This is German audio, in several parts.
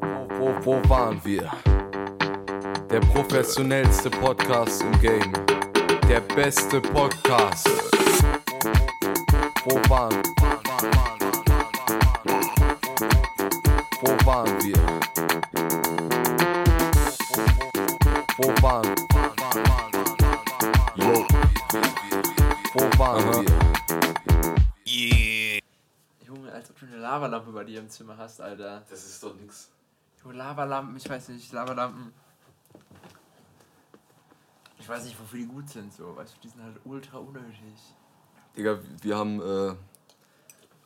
Wo, wo, wo waren wir? Der professionellste Podcast im Game. Der beste Podcast. Wo waren Wo dir im Zimmer hast, Alter. Das ist doch nix. Junge, Lavalampen, ich weiß nicht, Lavalampen. Ich weiß nicht, wofür die gut sind, so. Weißt du, die sind halt ultra unnötig. Digga, wir haben äh,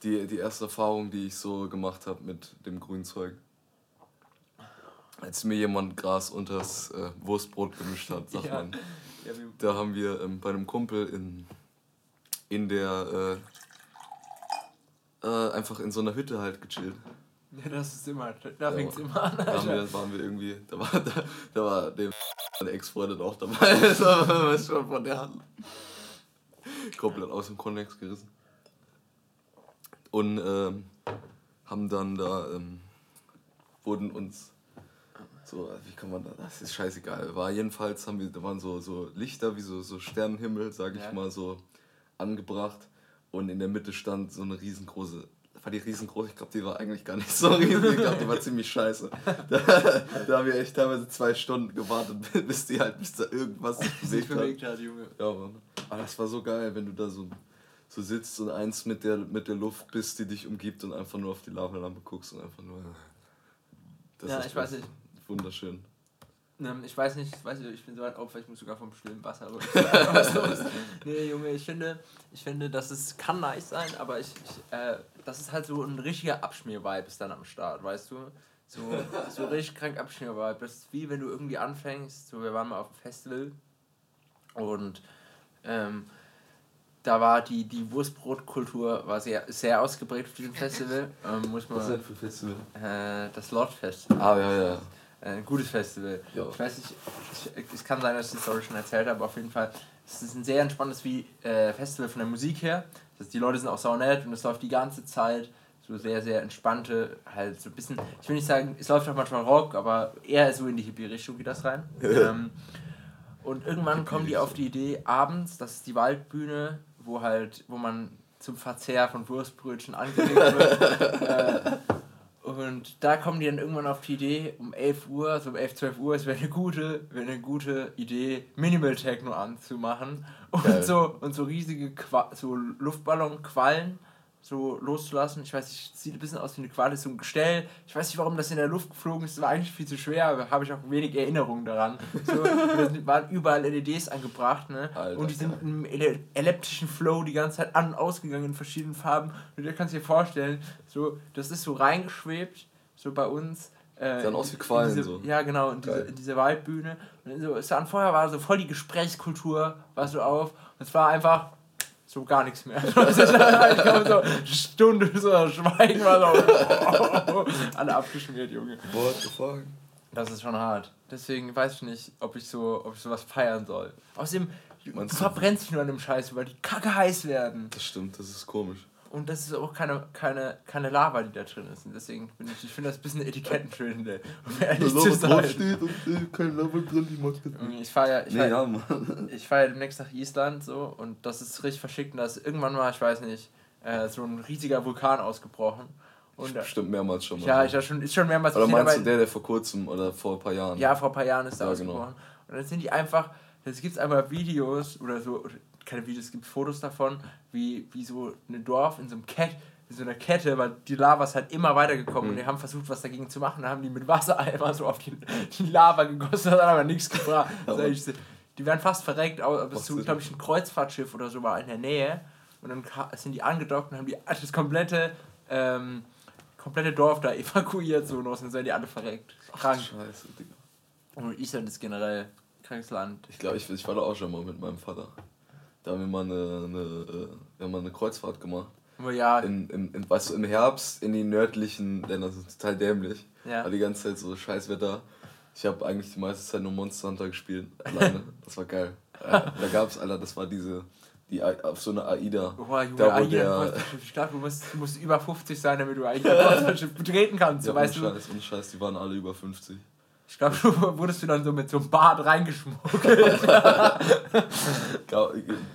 die, die erste Erfahrung, die ich so gemacht habe mit dem Grünzeug. Als mir jemand Gras unters äh, Wurstbrot gemischt hat, sagt Ja. man. Ja, Da haben wir ähm, bei einem Kumpel in, in der, äh, einfach in so einer Hütte halt gechillt. ja das ist immer, da Ja, fängt's immer an, Da wir, waren wir irgendwie, da war, da, da war der Ex-Freundin auch dabei. Das war schon von der Hand. Komplett aus dem Kontext gerissen. Und ähm, haben dann da, ähm, wurden uns so, wie kann man da, das ist scheißegal. War jedenfalls, haben wir, da waren so, so Lichter, wie so, so Sternenhimmel, sag ich Ja. mal, so angebracht. Und in der Mitte stand so eine riesengroße, war die riesengroß? Ich glaube, die war eigentlich gar nicht so riesig. Ich glaube, die war ziemlich scheiße. Da, da haben wir echt teilweise zwei Stunden gewartet, bis die halt, bis da irgendwas sich bewegt hat. Junge. Ja, Mann. Aber das war so geil, wenn du da so, so sitzt und eins mit der, mit der Luft bist, die dich umgibt und einfach nur auf die Lavalampe guckst und einfach nur. Das Ja, ist ich weiß nicht. Wunderschön. Ähm, ich weiß nicht, ich weiß nicht, ich bin so weit auf, ich muss sogar vom stillen Wasser. Was los? Nee, Junge, ich finde, ich finde, das ist, kann nice sein, aber ich, ich äh, das ist halt so ein richtiger Abschmier-Vibe ist dann am Start, weißt du? So, so richtig krank Abschmier-Vibe. Das ist wie wenn du irgendwie anfängst, so, wir waren mal auf dem Festival und ähm, da war die, die Wurstbrotkultur war sehr, sehr ausgeprägt auf diesem Festival. Ähm, muss man, für Festival? äh, das Lord Festival. Ah, ja, ja. Äh, Ein gutes Festival. Ja. Ich weiß nicht, ich, es kann sein, dass ich die Story schon erzählt habe, aber auf jeden Fall, es ist ein sehr entspanntes wie, äh, Festival von der Musik her. Das heißt, die Leute sind auch saunett und es läuft die ganze Zeit so sehr, sehr entspannte, halt so ein bisschen, ich will nicht sagen, es läuft auch manchmal Rock, aber eher so in die Hippie-Richtung geht das rein. ähm, und irgendwann kommen die auf die Idee, abends, das ist die Waldbühne, wo halt, wo man zum Verzehr von Wurstbrötchen angelegt wird. äh, und da kommen die dann irgendwann auf die Idee, um 11 Uhr, so um 11, 12 Uhr, es wäre eine gute, wäre eine gute Idee, Minimal Techno anzumachen und Geil. so und so riesige Qua so Luftballonquallen so loszulassen. Ich weiß nicht, sieht ein bisschen aus wie eine Qualle, so ein Gestell. Ich weiß nicht, warum das in der Luft geflogen ist. Das war eigentlich viel zu schwer, aber habe ich auch wenig Erinnerungen daran. So, da waren überall LEDs angebracht, ne? Alter, und die sind im elliptischen Flow die ganze Zeit an- und ausgegangen in verschiedenen Farben. Und du kannst dir vorstellen, so, das ist so reingeschwebt, so bei uns. Äh, Sahen aus wie in Quallen diese, so. Ja, genau, in diese, in diese Waldbühne. Und so, es war vorher war so voll die Gesprächskultur, war so auf. Und es war einfach so gar nichts mehr. Es ist halt so eine Stunde so Schweigen war so. alle abgeschmiert, Junge. What the fuck? Das ist schon hart. Deswegen weiß ich nicht, ob ich so, ob ich sowas feiern soll. Außerdem, Meinst du- verbrennst dich nur an dem Scheiß, weil die Kacke heiß werden. Das stimmt, das ist komisch. Und das ist auch keine, keine, keine Lava, die da drin ist. Und deswegen bin ich, ich finde das ein bisschen Etikettenschwindel, um ehrlich zu sein. steht und äh, kein Lava drin, ich mag das Ich fahre ja, ich Nee, fahr, ja, Mann. ich fahr ja demnächst nach Island so und das ist richtig verschickt und da ist irgendwann mal, ich weiß nicht, äh, so ein riesiger Vulkan ausgebrochen. Und Bestimmt mehrmals schon mal. ja, ich war schon, ist schon mehrmals Oder meinst du der, der vor kurzem oder vor ein paar Jahren? Ja, vor ein paar Jahren ist er Ja, ausgebrochen. genau. Und dann sind die einfach, es gibt einfach Videos oder so, keine Videos, es gibt Fotos davon, wie, wie so ein Dorf in so einem Kett, in so einer Kette, weil die Lava ist halt immer weitergekommen Mhm. und die haben versucht, was dagegen zu machen. Dann haben die mit Wassereimer so auf die, die Lava gegossen, das hat aber nichts gebracht. Das ist echt so- die wären fast verreckt, aber so, ist glaube ich, ein Kreuzfahrtschiff oder so war in der Nähe. Und dann sind die angedockt und haben die das komplette, ähm, komplette Dorf da evakuiert so und dann sind die alle verreckt. Krank. Scheiße, Digga. Und Island ist generell krankes Land. Ich glaube, ich, ich war da auch schon mal mit meinem Vater. Da haben wir mal eine, eine, äh, wir haben mal eine Kreuzfahrt gemacht. Ja, In, in, in, weißt du, im Herbst in die nördlichen Länder, das ist total dämlich. Ja. War die ganze Zeit so Scheißwetter. Ich habe eigentlich die meiste Zeit nur Monster Hunter gespielt, alleine. Das war geil. Ja, da gab's, Alter, das war diese, Die, auf so eine AIDA. Oh, Junge, da, wo AIDA, ich glaube, du musst, du musst über 50 sein, damit du eigentlich betreten kannst. ja, weißt ohne du? Scheiß, ohne Scheiß, die waren alle über 50. Ich glaube, du wurdest du dann so mit so einem Bart reingeschmuggelt.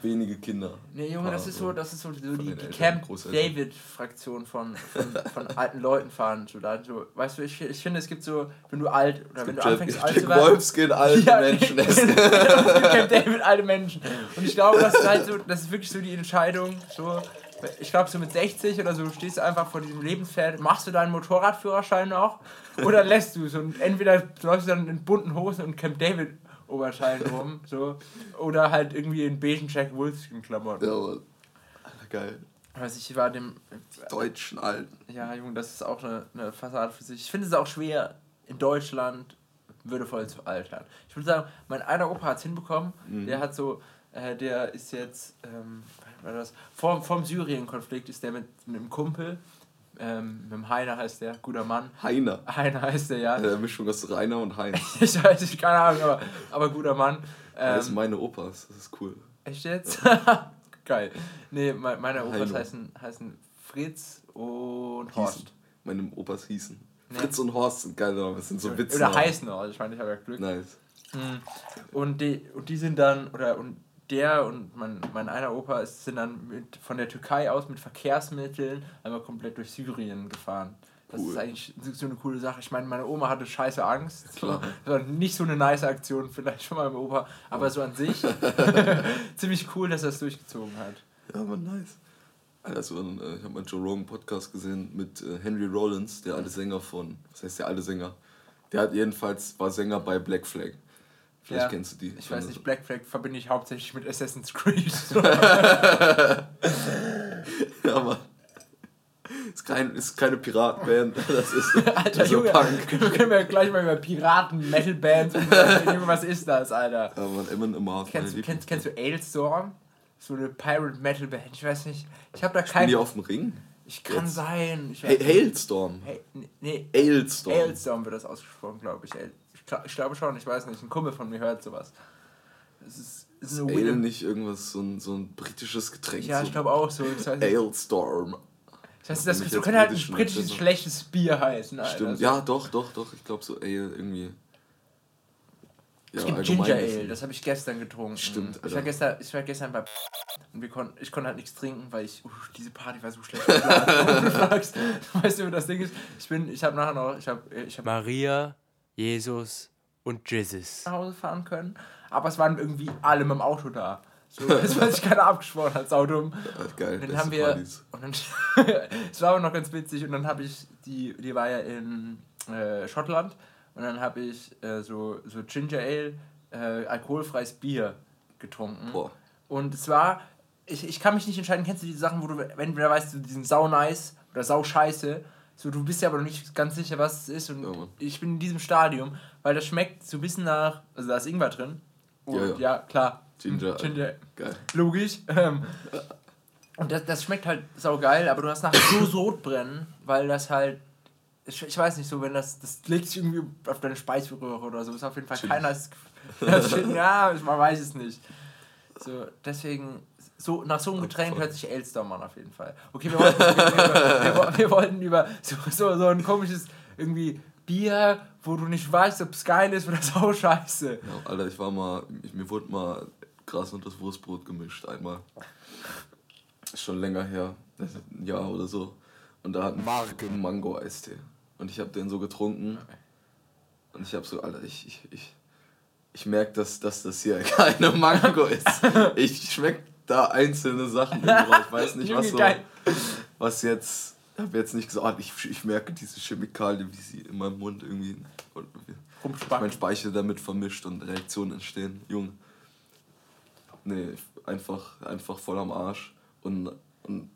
Wenige Kinder. Nee, Junge, das ist so, das ist so, so die, die Camp. David-Fraktion von, von, von alten Leuten fahren. So, da, so, weißt du, ich, ich finde, es gibt so, wenn du alt oder wenn du anfängst alt zu werden. Wolfskin, alte Ja, Menschen es essen. Camp David, alte Menschen. Und ich glaube, das ist halt so, das ist wirklich so die Entscheidung. So, ich glaube, so mit 60 oder so stehst du einfach vor diesem Lebenspferd, machst du deinen Motorradführerschein noch oder lässt du es und entweder läufst du dann in bunten Hosen und Camp David Oberschein rum, so, oder halt irgendwie in beigen Jack Wolfskin Klamotten. Ja, Mann. Geil. Also ich war dem, Deutschen Alten. ja Junge, das ist auch eine, eine Fassade für sich. Ich finde es auch schwer, in Deutschland würdevoll zu altern. Ich würde sagen, mein einer Opa hat es hinbekommen, der hat so, äh, der ist jetzt, ähm, war das, vor, vom Syrien-Konflikt ist der mit, mit einem Kumpel, ähm, mit dem Heiner heißt der, guter Mann. Heiner. Heiner heißt der, ja. Äh, Mischung aus Rainer und Heinz. Ich weiß nicht, keine Ahnung, aber, aber guter Mann. das sind Ähm, meine Opas, das ist cool. echt jetzt? Geil. Nee, me- meine Opas Heino. heißen, heißen Fritz und Horst. Hießen. Meine Opas hießen. Nee. Fritz und Horst sind geile Namen, das sind so Witze. Oder heißen auch, ich meine, ich habe ja Glück. Nice. Mhm. Und die, und die sind dann, oder und der und mein, mein einer Opa ist, sind dann mit, von der Türkei aus mit Verkehrsmitteln einmal komplett durch Syrien gefahren. Das Cool. ist eigentlich so eine coole Sache. Ich meine, meine Oma hatte scheiße Angst. Das war nicht so eine nice Aktion, vielleicht von meinem Opa, aber so an sich ziemlich cool, dass er es durchgezogen hat. Ja, aber nice. Also, ich habe mal Joe Rogan Podcast gesehen mit äh, Henry Rollins, der alte Sänger von, was heißt der alte Sänger? Der hat jedenfalls, war Sänger bei Black Flag. Vielleicht Ja. kennst du die. Ich weiß nicht, Black Flag verbinde ich hauptsächlich mit Assassin's Creed. Ja, aber ist, kein, ist keine Piratenband, das ist Alter so Junge, Punk. können, können wir gleich mal über Piraten, Metal-Bands und Junge, was ist das, Alter? Ja, man, Mars, meine Kennst, du- kennst, kennst du Ailstorm? So eine Pirate-Metal-Band, ich weiß nicht. Ich habe da Spielen kein... die auf dem Ring? Ich kann Jetzt? sein. Ich Hailstorm. hey, nee, Ailstorm. Ailstorm wird das ausgesprochen, glaube ich. Ich, glaub- ich glaube schon, ich weiß nicht. Ein Kumpel von mir hört sowas. Es ist, es ist eine Ale nicht irgendwas, so ein, so ein britisches Getränk? Ja, so ich glaube auch so. Weiß nicht. Ailstorm. Ich weiß nicht, das, so als könnte halt ein britisches schlechtes Bier heißen, Alter. Stimmt, ja, doch, doch, doch. Ich glaube so Ale irgendwie. Ja, Es gibt Ginger Ale, das habe ich gestern getrunken. Stimmt, Ich war Alter. gestern, ich war gestern bei und wir konnten, ich konnte halt nichts trinken, weil ich, uh, diese Party war so schlecht du fragst, weißt du, das Ding ist, ich bin, ich habe nachher noch, ich habe, ich habe Maria, Jesus und Jesus. nach Hause fahren können, aber es waren irgendwie alle mit dem Auto da. So, das weiß ich keiner abgesprochen als Auto. Ja, geil, Und dann haben wir, und dann, es war aber noch ganz witzig, und dann habe ich, die, die war ja in äh, Schottland, und dann habe ich äh, so, so Ginger Ale, äh, alkoholfreies Bier getrunken. Boah. Und es war, ich, ich kann mich nicht entscheiden, kennst du diese Sachen, wo du entweder weißt, du, die sind sau nice oder sau scheiße, so du bist ja aber noch nicht ganz sicher, was es ist. Und Ja, ich bin in diesem Stadium, weil das schmeckt so ein bisschen nach, also da ist Ingwer drin. Und Ja, ja, ja. klar. Ginger. Ginger Geil. logisch. Ähm, und das, das schmeckt halt sau geil, aber du hast nachher so Sodbrennen, weil das halt. Ich, ich weiß nicht so, wenn das. Das legt sich irgendwie auf deine Speiseröhre oder so. Ist auf jeden Fall Chili. kein nice. Das Chili, ja, man weiß es nicht. So, deswegen. So, nach so einem Getränk fuck. hört sich Elstorm an auf jeden Fall. Okay, wir wollten, wir, wir, wir, wollten über so, so, so ein komisches irgendwie Bier, wo du nicht weißt, ob es geil ist oder sau scheiße. Ja, Alter, ich war mal, ich, mir wurde mal Gras und das Wurstbrot gemischt einmal. Ist schon länger her, ein Jahr oder so. Und da hatten wir einen Mango-Eistee. Und ich habe den so getrunken. Und ich habe so, Alter, ich, ich, ich, ich merke, dass, dass das hier keine Mango ist. Ich schmeck da einzelne Sachen irgendwo. Ich weiß nicht, was so, was jetzt. Ich habe jetzt nicht gesagt, ich, ich merke diese Chemikalie, wie sie in meinem Mund irgendwie. mein Rumspacken. Speichel damit vermischt und Reaktionen entstehen. Junge. Nee, einfach, einfach voll am Arsch. Und, und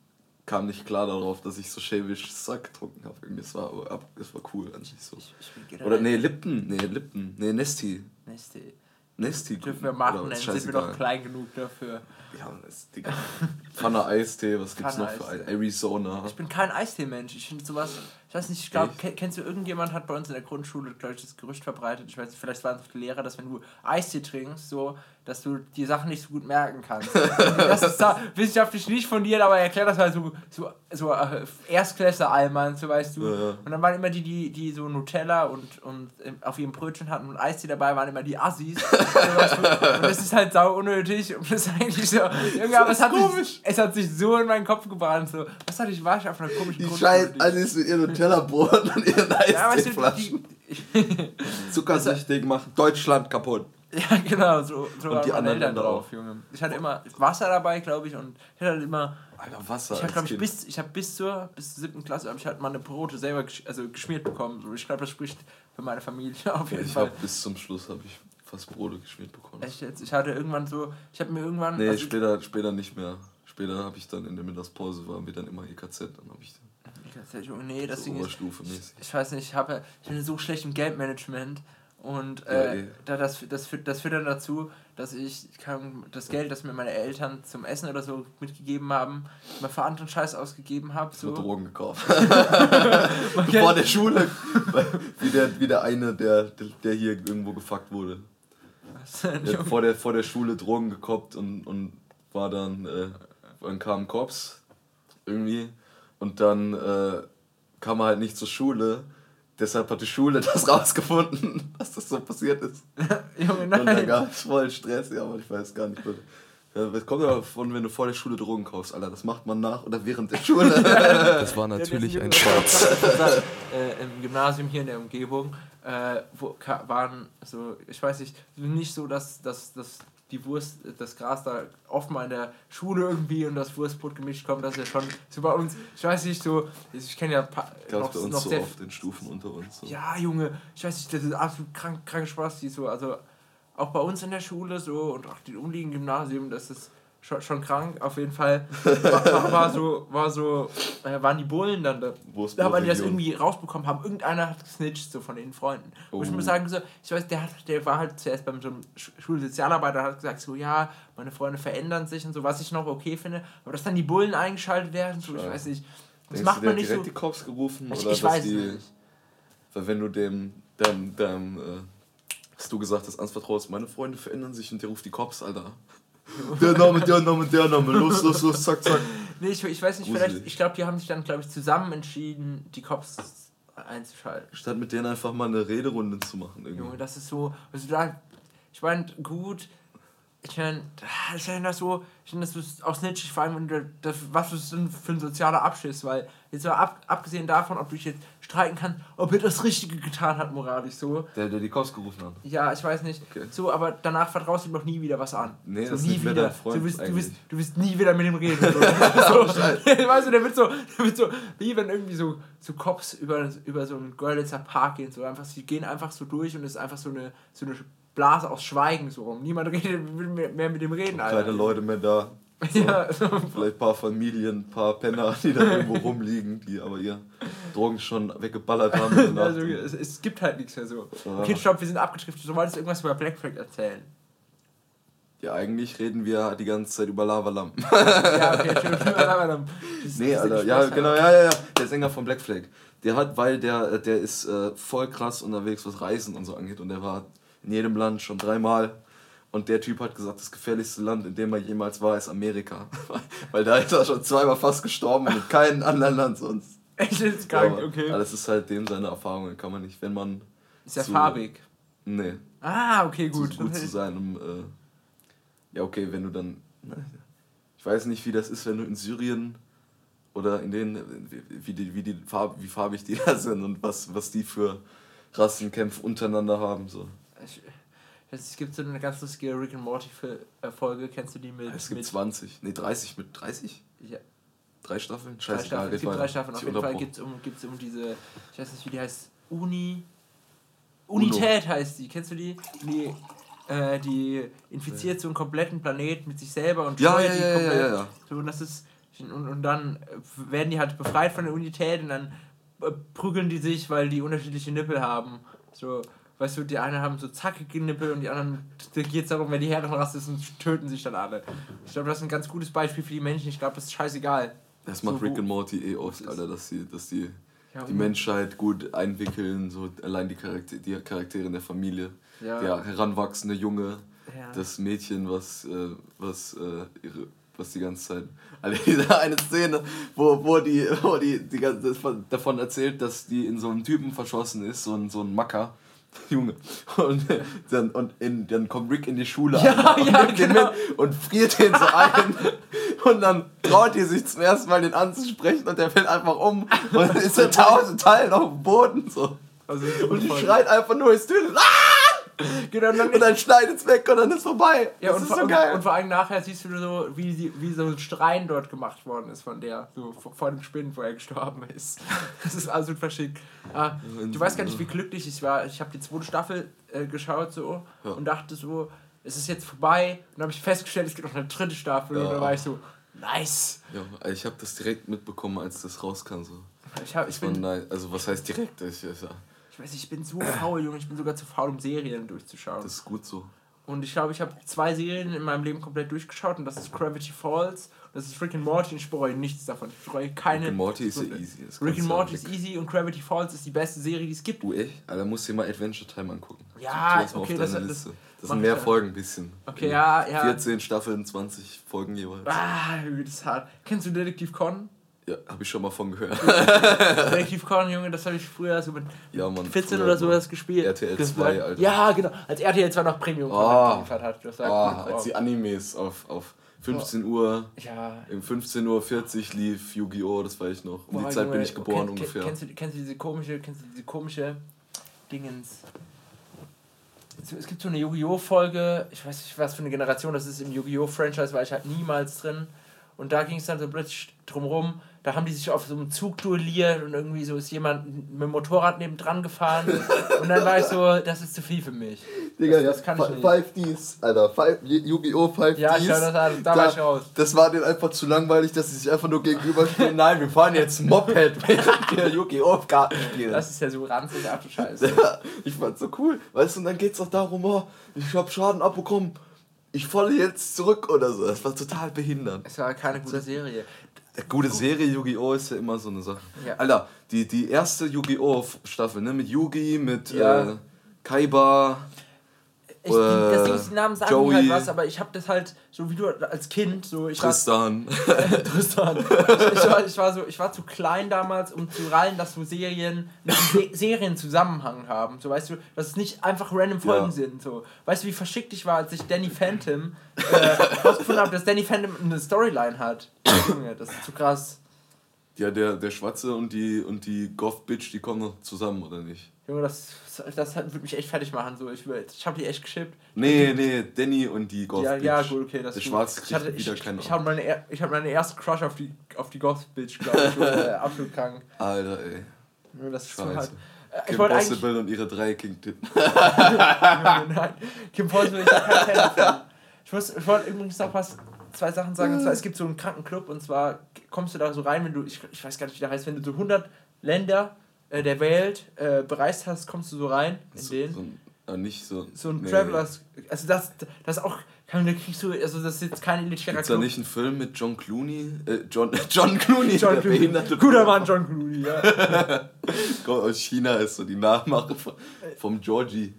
kam nicht klar darauf, dass ich so schäbisch Sack getrunken habe. Irgendwie, es war, es war cool an sich so. Ich, ich Oder nee, Lippen. Nee, Lippen. Nee, Nesti. Nächste. Nesti. Dürfen wir machen, dann sind wir doch klein genug dafür. Ja, das, Digga. Pfanne Eistee, was gibt's noch für Pfanne ein? Arizona. Ich bin kein Eistee-Mensch. Ich finde sowas, Ich weiß nicht, ich glaube, kennst du irgendjemand hat bei uns in der Grundschule, glaube ich, das Gerücht verbreitet, ich weiß nicht, vielleicht waren es die Lehrer, dass wenn du Eistee trinkst, so, dass du die Sachen nicht so gut merken kannst. das ist da wissenschaftlich nicht fundiert, aber erklär das mal so, so, so äh, Erstklässler Allmann, so weißt du. Ja. Und dann waren immer die, die, die so Nutella und, und auf ihrem Brötchen hatten und Eistee dabei, waren immer die Assis. und das ist halt sau unnötig und das ist eigentlich so, irgendwie, aber es hat, sich, es hat sich so in meinen Kopf gebrannt, so, was hatte ich, war ich auf einer komischen Die scheiß Assis mit ihren Nutella-Brot und ihren Eisteeflaschen. Ja, Zuckersüchtig machen Deutschland kaputt. Ja, genau, so, so und die anderen Eltern drauf, auch. Junge. Ich hatte immer Wasser dabei, glaube ich, und ich hatte immer. Alter, Wasser. Ich habe, glaube ich, bis, ich hab bis, zur, bis zur siebten Klasse habe ich halt meine Brote selber gesch also geschmiert bekommen. Ich glaube, das spricht für meine Familie auf jeden ja, ich Fall. Hab, bis zum Schluss habe ich fast Brote geschmiert bekommen. Echt jetzt? Ich hatte irgendwann so, ich habe mir irgendwann. Nee, also später, später nicht mehr. Später habe ich dann in der Mittagspause waren wir dann immer EKZ, dann habe ich EKZ, nee, das Ding ist. Ich weiß nicht, ich habe ich bin so schlecht im Geldmanagement und äh, ja, eh. da das, das, führt, das führt dann dazu, dass ich kann, das Geld, das mir meine Eltern zum Essen oder so mitgegeben haben, mal für anderen Scheiß ausgegeben habe. So. Drogen gekauft. Vor der Schule. wie, der, wie der eine, der, der hier irgendwo gefuckt wurde. Der vor, der, vor der Schule Drogen gekoppt und, und war dann, äh, dann kamen Cops irgendwie und dann äh, kam er halt nicht zur Schule Deshalb hat die Schule das rausgefunden, dass das so passiert ist. Junge, nein. Und dann gab es voll Stress, ja, aber ich weiß gar nicht. Ja, das kommt ja davon, wenn du vor der Schule Drogen kaufst, Alter. Das macht man nach oder während der Schule. das war natürlich ein Spaß. äh, Im Gymnasium hier in der Umgebung äh, wo, waren so, ich weiß nicht, nicht so, dass, dass, dass die Wurst, das Gras da oft mal in der Schule irgendwie und das Wurstbrot gemischt kommt, das ist ja schon so bei uns, ich weiß nicht, so, ich kenne ja noch, bei uns noch so sehr oft in Stufen unter uns. So. Ja, Junge, ich weiß nicht, das ist absolut krank, krank Spaß, die so, also auch bei uns in der Schule so und auch die umliegenden Gymnasium, das ist schon, schon krank, auf jeden Fall. War, war so, war so äh, waren die Bullen dann da. Da haben die das irgendwie rausbekommen, haben irgendeiner hat gesnitcht, so von den Freunden. Oh. Wo ich muss sagen, so, ich weiß, der, hat, der war halt zuerst beim so einem Schulsozialarbeiter, hat gesagt, so, ja, meine Freunde verändern sich und so, was ich noch okay finde. Aber dass dann die Bullen eingeschaltet werden, so, ich weiß nicht. Das Denkst macht man nicht direkt so. die Cops gerufen? Ich, oder ich weiß die, nicht. Weil wenn du dem, dem, dem, äh, hast du gesagt hast, anvertraust, meine Freunde verändern sich und der ruft die Cops, Alter. Der Name, der Name, der Name. Los, los, los, zack, zack. Nee, ich, ich weiß nicht, vielleicht, ich glaube, die haben sich dann, glaube ich, zusammen entschieden, die Cops einzuschalten. Statt mit denen einfach mal eine Rederunde zu machen. Irgendwie. Junge, das ist so. Also da, ich meine, gut, ich meine, ich finde das so, ich finde das ist auch snitchig, vor allem, wenn du, das, was das denn für ein sozialer Abschiss, weil jetzt mal ab, abgesehen davon, ob du dich jetzt streiten kannst, ob er das Richtige getan hat, moralisch so. Der, der die Cops gerufen hat. Ja, ich weiß nicht. Okay. So, aber danach vertraust du ihm noch nie wieder was an. Nee, so, das nie ist wieder. Freund du, wirst, du, wirst, du wirst nie wieder mit ihm reden. So. so, weißt du, der wird so, der wird so, wie wenn irgendwie so, so Cops über, über so einen Görlitzer Park gehen, so einfach, sie gehen einfach so durch und es ist einfach so eine, so eine Blase aus Schweigen so rum. Niemand redet, will mehr mit dem reden, Alter. Keine Leute mehr da. So. Ja. Vielleicht ein paar Familien, ein paar Penner, die da irgendwo rumliegen, die aber ihr Drogen schon weggeballert haben. also, es, es, gibt halt nichts mehr so. Ja. Okay, stopp, wir sind abgetrifft. Du wolltest irgendwas über Black Flag erzählen. Ja, eigentlich reden wir die ganze Zeit über Lavalampen. ja, okay, über Lavalampen. Nee, Alter, ja, genau, ja, ja, ja. Der Sänger von Black Flag. Der hat, weil der, der ist äh, voll krass unterwegs, was Reisen und so angeht. Und der war in jedem Land schon dreimal. Und der Typ hat gesagt, das gefährlichste Land, in dem er jemals war, ist Amerika. Weil da ist er schon zweimal fast gestorben und in keinem anderen Land sonst. Echt jetzt krank, ja, okay. Aber das ist halt dem seine Erfahrung, kann man nicht, wenn man. Ist ja farbig. Nee. Ah, okay, gut. Zu gut zu sein, um. Äh, ja, okay, wenn du dann. Ich weiß nicht, wie das ist, wenn du in Syrien oder in den. Wie, die, wie, die Farb, wie farbig die da sind und was, was die für Rassenkämpfe untereinander haben. So. Ich, es gibt so eine ganz lustige Rick and Morty äh, Folge, kennst du die mit? Es gibt mit 20, nee 30 mit 30? Ja. Drei Staffeln? Scheiße, drei Staffeln. Es gibt drei Staffeln. Auf jeden Fall gibt es um, gibt's um diese, ich weiß nicht, wie die heißt, Uni. Unität Uno. heißt die. Kennst du die? Die, äh, die infiziert so einen kompletten Planet mit sich selber und ja, ja, ja, komplett. Ja, ja, ja. So, und, das ist, und, und dann werden die halt befreit von der Unität und dann äh, prügeln die sich, weil die unterschiedliche Nippel haben. So, weißt du, die einen haben so zackige Nippel und die anderen, da geht es darum, wenn die Herrenrasse ist und töten sich dann alle. Ich glaube, das ist ein ganz gutes Beispiel für die Menschen. Ich glaube, das ist scheißeigal. Das macht so, Rick und Morty eh oft, Alter, dass sie, dass die Ja, die Menschheit gut einwickeln, so allein die, Charakter die Charaktere in der Familie. Ja. Der heranwachsende Junge, Ja. das Mädchen, was, äh, was, äh, ihre, was die ganze Zeit. Also diese eine Szene, wo, wo die, wo die, die ganze, davon erzählt, dass die in so einen Typen verschossen ist, so ein, so ein Macker. Junge. Und dann, und in, dann kommt Rick in die Schule Ja, und ja, nimmt den genau. mit und friert den so ein. Und dann traut die sich zum ersten Mal den anzusprechen und der fällt einfach um und ist in tausend Teilen auf dem Boden. So. Also, Und die schreit einfach nur Töne. Ah! Genau, und dann, Und dann schneidet es weg und dann ist vorbei. ja, das und, ist vor, so und, geil. und vor allem nachher siehst du so, wie, sie, wie so ein Strein dort gemacht worden ist von der, so vor, vor dem Spinnen, wo er gestorben ist. Das ist absolut verschickt. Ah, du weißt gar nicht, wie glücklich ich war. Ich habe die zweite Staffel äh, geschaut so Ja. und dachte so, es ist jetzt vorbei. Und dann habe ich festgestellt, es gibt noch eine dritte Staffel. Und Ja. dann war ich so, nice. ja, ich habe das direkt mitbekommen, als das rauskam. So. Ich, hab, ich, bin, nice. Also was heißt direkt? Ich, ich weiß nicht, ich bin so faul, Junge. Ich bin sogar zu faul, um Serien durchzuschauen. das ist gut so. Und ich glaube, ich habe zwei Serien in meinem Leben komplett durchgeschaut und das ist Gravity Falls und das ist Rick and Morty und ich bereue nichts davon. Ich bereue keine. Rick and Morty ist ja easy. Rick and du Morty ist easy und Gravity Falls ist die beste Serie, die es gibt. Du echt? Alter, musst dir mal Adventure Time angucken. Ja, das okay, das- das. Das sind mehr. Folgen ein bisschen. Okay, ja, ja. 14 Staffeln, 20 Folgen jeweils. Ah, das ist hart. Kennst du Detektiv Con? Ja, habe ich schon mal von gehört. Detektiv Con, Junge, das habe ich früher so mit ja, Mann. 14 früher oder so. sowas gespielt. RTL Das 2, war- Alter. Ja, genau. Als RTL 2 noch Premium Ah. geliefert hat. Das war Ah, cool. als die Animes auf, auf 15 Uhr, ja, um 15.40 Uhr lief Yu-Gi-Oh!, das weiß ich noch. Um Boah, die Zeit Junge, bin ich geboren kenn- ungefähr. Kennst du, kennst du diese komische, kennst du diese komische Dingens? Es- gibt so eine Yu-Gi-Oh! Folge, ich weiß nicht, was für eine Generation das ist im Yu-Gi-Oh! Franchise, war ich halt niemals drin. Und da ging es dann so plötzlich drumrum, da haben die sich auf so einem Zug duelliert und irgendwie so ist jemand mit dem Motorrad nebendran gefahren. und dann war ich so, das ist zu viel für mich. Digga, das, das kann ich nicht. 5Ds, Alter. Five- Yu-Gi-Oh! 5Ds. Ja, ich schau das an, da war ich raus. Das war denen einfach zu langweilig, dass sie sich einfach nur gegenüberstehen. Nein, wir fahren jetzt Moped, während wir Yu-Gi-Oh! Karten spielen. Das ist ja so ranzig, ach du Scheiße. Ja, ich fand's so cool. Weißt du, und dann geht's auch darum, oh, ich hab Schaden abbekommen. Ich falle jetzt zurück oder so. Das war total behindert. Es war keine gute Serie. Eine gute Serie Yu-Gi-Oh! ist ja immer so eine Sache. Ja. Alter, die, die erste Yu-Gi-Oh! Staffel, ne? Mit Yugi, mit Ja. äh, Kaiba. Ich, Äh, ist, die Namen sagen Joey. halt was, aber ich habe das halt, so wie du als Kind, so ich Tristan. war Tristan. ich, war, ich, war so, ich war zu klein damals, um zu rallen, dass so Serien Se Serienzusammenhang haben. So weißt du, dass es nicht einfach random Folgen Ja. sind. So. Weißt du, wie verschickt ich war, als ich Danny Phantom äh, rausgefunden habe, dass Danny Phantom eine Storyline hat. Junge, das ist zu krass. Ja, der, der Schwarze und die, und die Goth-Bitch, die kommen noch zusammen, oder nicht? Junge, das, das hat- würde mich echt fertig machen. So. Ich, ich habe die echt geschippt. Nee, nee, Danny und die Ja, Goth-Bitch. ja, gut, okay. Das Der gut. kriegt ich hatte, wieder ich, keine ich, habe meine, ich hab meine erste Crush auf die, auf die Goth-Bitch, glaube ich. Junge, absolut krank. Alter, ey. Junge, Das Scheiße. halt. Äh, Ich Kim. Possible und ihre drei King-Titten. Nein, Kim Possible, ich bin kein Fan davon. Ich, muss, ich wollte übrigens noch was, zwei Sachen sagen. Und zwar, es gibt so einen Krankenclub und zwar kommst du da so rein, wenn du, ich, ich weiß gar nicht, wie der heißt, wenn du so 100 Länder äh, der Welt äh, bereist hast, kommst du so rein in So, den. so ein, äh, nicht so. So ein nee. Travelers. Also das, das auch. Kann, da kriegst du, also das ist jetzt kein elitärer Gibt's da nicht einen Film mit John Clooney? Äh, John, John Clooney, John der Clooney. behinderte Guter Mann, John Clooney, ja. Kommt aus China ist so die Nachmache von, vom Georgie.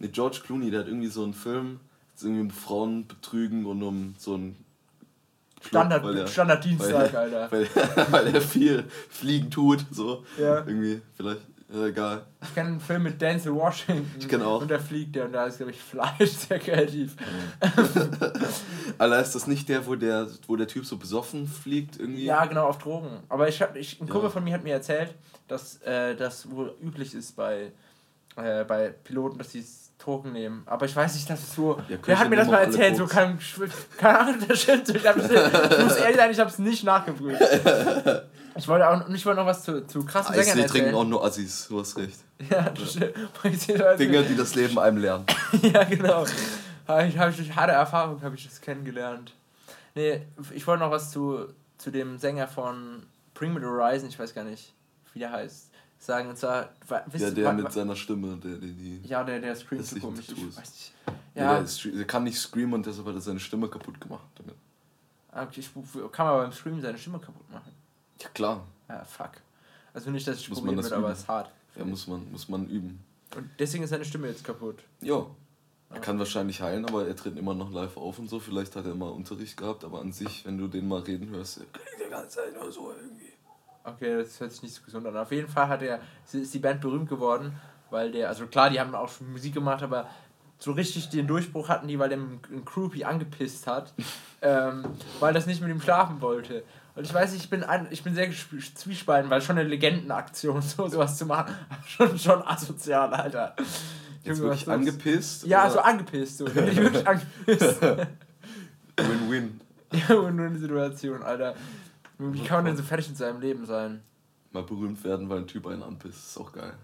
Ne, George Clooney, der hat irgendwie so einen Film, ist irgendwie um Frauen betrügen und um so einen Club, Standard, weil er- Standarddienstag, weil, Alter. Weil, weil er viel fliegen tut, so. Ja. Irgendwie, vielleicht, egal. Ich kenne einen Film mit Denzel Washington. Ich kenn auch. Und der fliegt der und da ist, glaube ich, Fleisch sehr kreativ. Alter, ist das nicht der, wo der, wo der Typ so besoffen fliegt irgendwie? Ja, genau, auf Drogen. Aber ich hab, ich, ein Kumpel Ja. von mir hat mir erzählt, dass äh, das wohl üblich ist bei, äh, bei Piloten, dass sie Drogen nehmen. Aber ich weiß nicht, dass es so. Ja, Wer hat mir das mal erzählt? So kein, keine Ahnung, das stimmt. Ich, ich muss ehrlich sein, ich habe es nicht nachgeprüft. Ich wollte auch ich wollte noch was zu, zu krassen Eis, Sängern die erzählen. trinken auch nur Assis, du hast recht. Ja, das stimmt. Sehe Leute- Dinge, die das Leben einem lernen. ja, genau. Habe ich, hab ich durch harte Erfahrung habe ich das kennengelernt. Nee, ich wollte noch was zu, zu dem Sänger von Bring Me the Horizon, ich weiß gar nicht, wie der heißt, sagen. Und zwar, wa- wisst Ja, der mit seiner Stimme, der, der die. ja, der, der so hässlichen komisch. Ich weiß nicht. Ja. Ja, Der, der kann nicht screamen und deshalb hat er seine Stimme kaputt gemacht damit. okay, ich, kann man beim Stream seine Stimme kaputt machen. Ja, klar. Ja, fuck. Also nicht, dass ich Muss probieren würde, aber es ist hart. Ja, muss man, muss man üben. Und deswegen ist seine Stimme jetzt kaputt. Ja. Er kann wahrscheinlich heilen, aber er tritt immer noch live auf und so. Vielleicht hat er mal Unterricht gehabt, aber an sich, wenn du den mal reden hörst, klingt die ganze Zeit nur so irgendwie. Okay, das hört sich nicht so gesund an. Auf jeden Fall hat er, ist die Band berühmt geworden, weil der, also klar, die haben auch schon Musik gemacht, aber so richtig den Durchbruch hatten die, weil der einen Groupie angepisst hat, ähm, weil das nicht mit ihm schlafen wollte. Und ich weiß ich bin, ein, ich bin sehr zwiespalten, weil schon eine Legendenaktion, so sowas zu machen, schon, schon asozial, Alter. Jetzt Junge, wirklich angepisst? Ja, oder? so angepisst, so. Wirklich angepisst. Win-win. ja, und nur eine Situation, Alter. Wie kann man denn so fertig mit seinem Leben sein? Mal berühmt werden, weil ein Typ einen anpisst. Ist auch geil.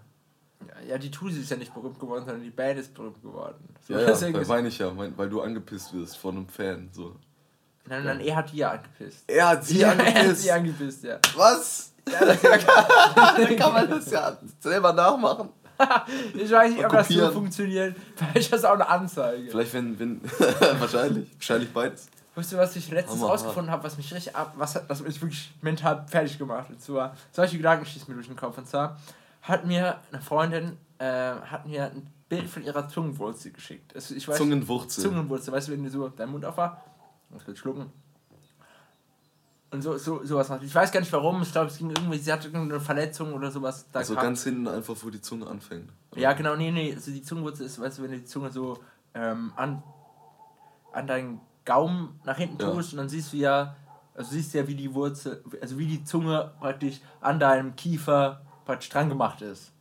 Ja, ja, die Tusi ist ja nicht berühmt geworden, sondern die Band ist berühmt geworden. So, Ja, ja, deswegen ist, meine ich ja, mein, weil du angepisst wirst von einem Fan. So. nein, nein, er hat die ja angepisst. Er hat sie Ja, er hat angepisst. sie angepisst, ja. Was? Ja, da kann, da kann man das ja selber nachmachen. Ich weiß nicht, ob das so funktioniert. Vielleicht ist das auch eine Anzeige. Vielleicht, wenn, wenn, wahrscheinlich, wahrscheinlich beides. Weißt du, was ich letztens Hammer, rausgefunden habe, was mich richtig ab, was hat, das mich wirklich mental fertig gemacht hat. Zwar, solche Gedanken schießen mir durch den Kopf. Und zwar hat mir eine Freundin, äh, hat mir ein Bild von ihrer Zungenwurzel geschickt. Also ich weiß, Zungenwurzel. Zungenwurzel, weißt du, wenn du so deinen Mund aufmachst, muss kurz schlucken. Und so, so, sowas macht. Ich weiß gar nicht warum, ich glaube, es ging irgendwie, sie hatte irgendeine Verletzung oder sowas. Da Also kam- ganz hinten einfach, wo die Zunge anfängt. ja, genau, nee, nee, also die Zungenwurzel ist, weißt du, wenn du die Zunge so ähm, an, an deinen Gaumen nach hinten Ja. tust und dann siehst du ja, also siehst du ja, wie die Wurzel, also wie die Zunge praktisch an deinem Kiefer praktisch dran gemacht ist.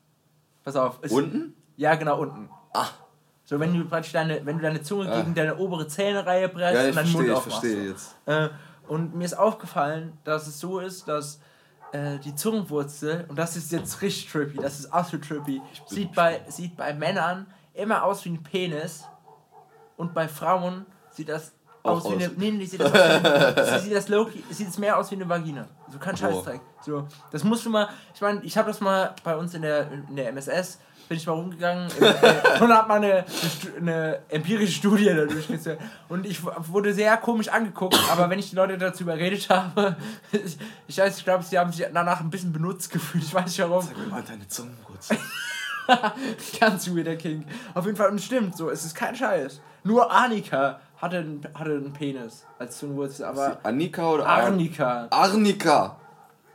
Pass auf. Es, Unten? Ja, genau, unten. Ah. So, wenn du praktisch deine, wenn du deine Zunge Ah. gegen deine obere Zähnereihe presst Ja, ich und deinen Mund verstehe, ich aufmachst. verstehe jetzt. Äh, und mir ist aufgefallen, dass es so ist, dass äh, die Zungenwurzel, und das ist jetzt richtig trippy, das ist absolut trippy, sieht bei, sieht bei Männern immer aus wie ein Penis und bei Frauen sieht das Auch aus wie aus. eine. Nee, nee, sieht das, aus wie sieht das Loki, sieht es mehr aus wie eine Vagina. So kein. Scheißdreck. So, das musst du mal. Ich meine, ich habe das mal bei uns in der, in der MSS bin ich mal rumgegangen und habe mal eine, eine, empirische Studie dadurch gezogen. Und ich wurde sehr komisch angeguckt, aber wenn ich die Leute dazu überredet habe, ich, ich weiß, ich glaube, sie haben sich danach ein bisschen benutzt gefühlt. Ich weiß nicht warum. Sag mir mal deine Zungenwurzel. Ganz weirder King. Auf jeden Fall, und stimmt, so, es ist kein Scheiß. Nur Annika hatte, einen- hatte einen Penis als Zungenwurzel, aber Annika oder Ar Arnika, Arnika.